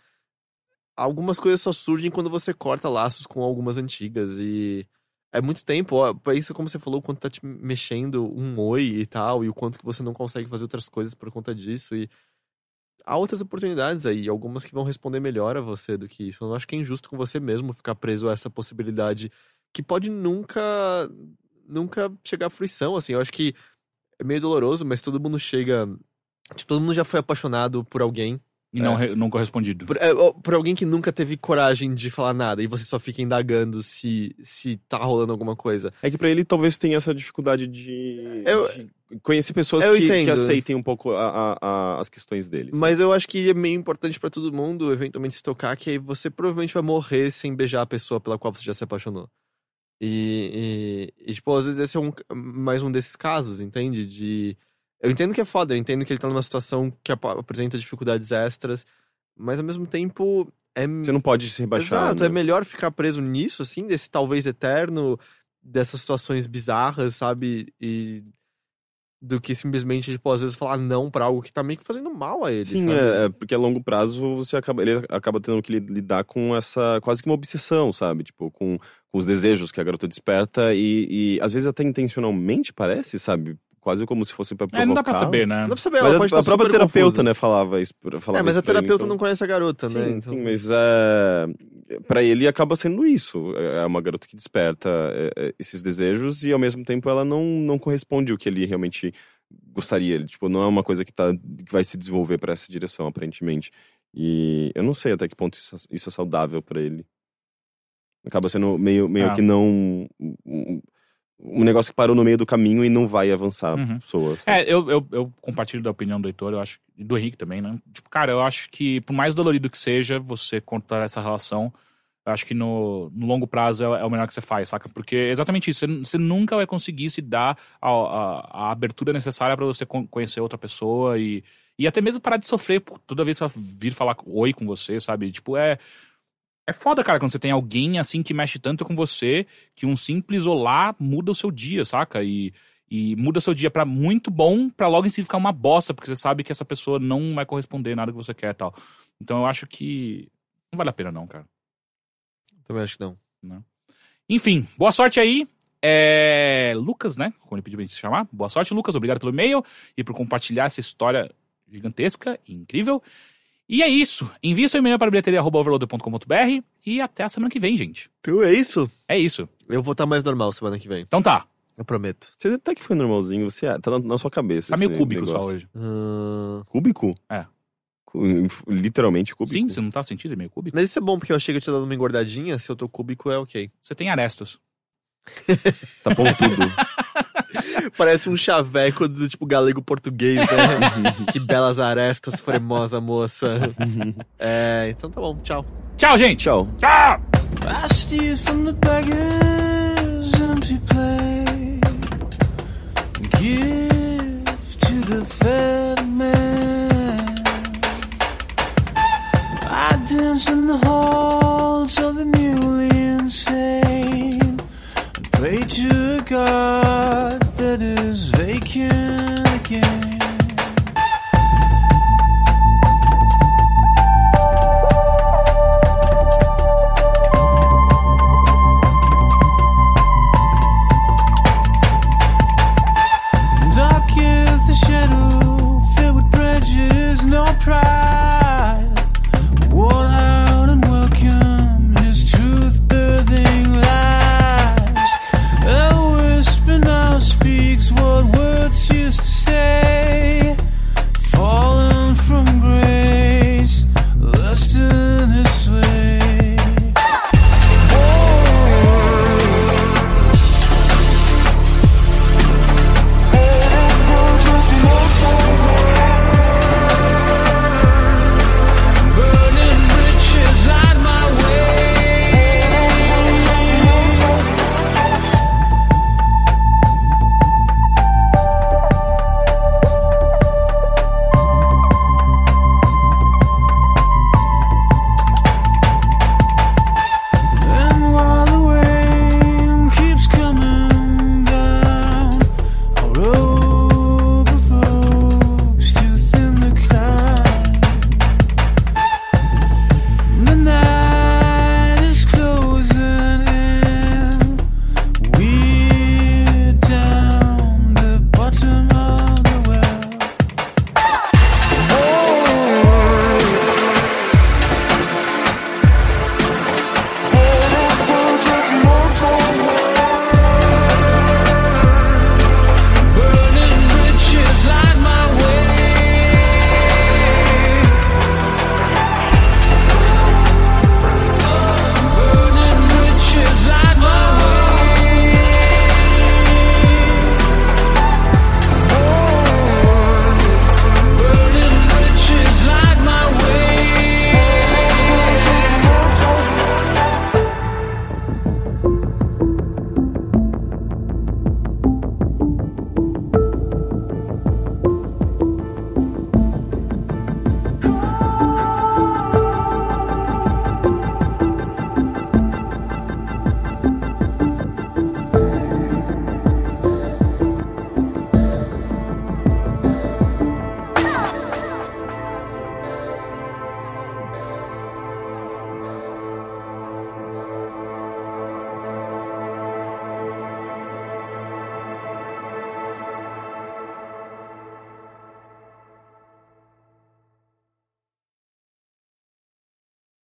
algumas coisas só surgem quando você corta laços com algumas antigas, e é muito tempo, ó, pensa como você falou, o quanto tá te mexendo um oi e tal, e o quanto que você não consegue fazer outras coisas por conta disso, e há outras oportunidades aí, algumas que vão responder melhor a você do que isso. Eu não acho que é injusto com você mesmo ficar preso a essa possibilidade que pode nunca nunca chegar à fruição, assim. Eu acho que é meio doloroso, mas todo mundo chega. Tipo, todo mundo já foi apaixonado por alguém. E não, re- não correspondido. Por, é, por alguém que nunca teve coragem de falar nada. E você só fica indagando se, se tá rolando alguma coisa. É que pra ele talvez tenha essa dificuldade de, Eu- de conhecer pessoas Eu que, que aceitem um pouco a- a- a- as questões deles. Mas eu acho que é meio importante pra todo mundo, eventualmente, se tocar, que você provavelmente vai morrer sem beijar a pessoa pela qual você já se apaixonou. E, e, e, tipo, às vezes esse é um, mais um desses casos, entende? De. Eu entendo que é foda, eu entendo que ele tá numa situação que ap- apresenta dificuldades extras, mas ao mesmo tempo é. Você não pode se rebaixar. Exato, né? é melhor ficar preso nisso, assim, desse talvez eterno, dessas situações bizarras, sabe? E. Do que simplesmente, tipo, às vezes falar não pra algo que tá meio que fazendo mal a ele. Sim, sabe? é, é, porque a longo prazo você acaba, ele acaba tendo que li- lidar com essa quase que uma obsessão, sabe? Tipo, com, com os desejos que a garota desperta e, e às vezes até intencionalmente parece, sabe? Quase como se fosse pra provocar. É, não dá pra saber, né? Não dá pra saber, Mas ela a, pode a estar própria super terapeuta, confusa. né, falava isso. Falava É, mas isso a pra ele, terapeuta então- não conhece a garota, Sim, né? Então- sim, mas é, para ele acaba sendo isso. É uma garota que desperta é, é, esses desejos e ao mesmo tempo ela não, não corresponde ao que ele realmente gostaria. Ele, tipo, não é uma coisa que, tá, que vai se desenvolver para essa direção, aparentemente. E eu não sei até que ponto isso, isso é saudável para ele. Acaba sendo meio, meio Ah. que não. Um, um- negócio que parou no meio do caminho e não vai avançar Uhum. a pessoa. sabe? É, eu, eu, eu compartilho da opinião do Heitor, eu acho, e do Henrique também, né? Tipo, cara, eu acho que, por mais dolorido que seja, você cortar essa relação, eu acho que no, no longo prazo é, é o melhor que você faz, saca? Porque é exatamente isso, você, você nunca vai conseguir se dar a, a, a abertura necessária pra você con- conhecer outra pessoa e, e até mesmo parar de sofrer por toda vez que ela vir falar oi com você, sabe? Tipo, é. É foda, cara, quando você tem alguém assim que mexe tanto com você que um simples olá muda o seu dia, saca? E, e muda seu dia pra muito bom, pra logo em seguida ficar uma bosta, porque você sabe que essa pessoa não vai corresponder nada que você quer e tal. Então eu acho que não vale a pena não, cara. Também acho que não. Enfim, boa sorte aí. É... Lucas, né? Como ele pediu pra gente se chamar. Boa sorte, Lucas. Obrigado pelo e-mail e por compartilhar essa história gigantesca e incrível. E é isso. Envie seu e-mail para bilheteria.overloader.com.br e até a semana que vem, gente. Então é isso. É isso. Eu vou estar mais normal semana que vem. Então tá. Eu prometo. Você até que foi normalzinho, você é, tá na, na sua cabeça. Tá meio esse cúbico só negócio. hoje. Ahn, Cúbico? É. Cu- Literalmente cúbico? Sim, você não tá sentindo ele meio cúbico? Mas isso é bom, porque eu achei que eu tinha dado uma engordadinha. Se eu tô cúbico, é ok. Você tem arestas. Tá pontudo. Parece um chaveco do tipo galego português, né? que belas arestas, fremosa moça. é, então tá bom, tchau. Tchau, gente! Tchau! Tchau! I dance in the halls of the newly insane. I pray to God. bed is vacant again.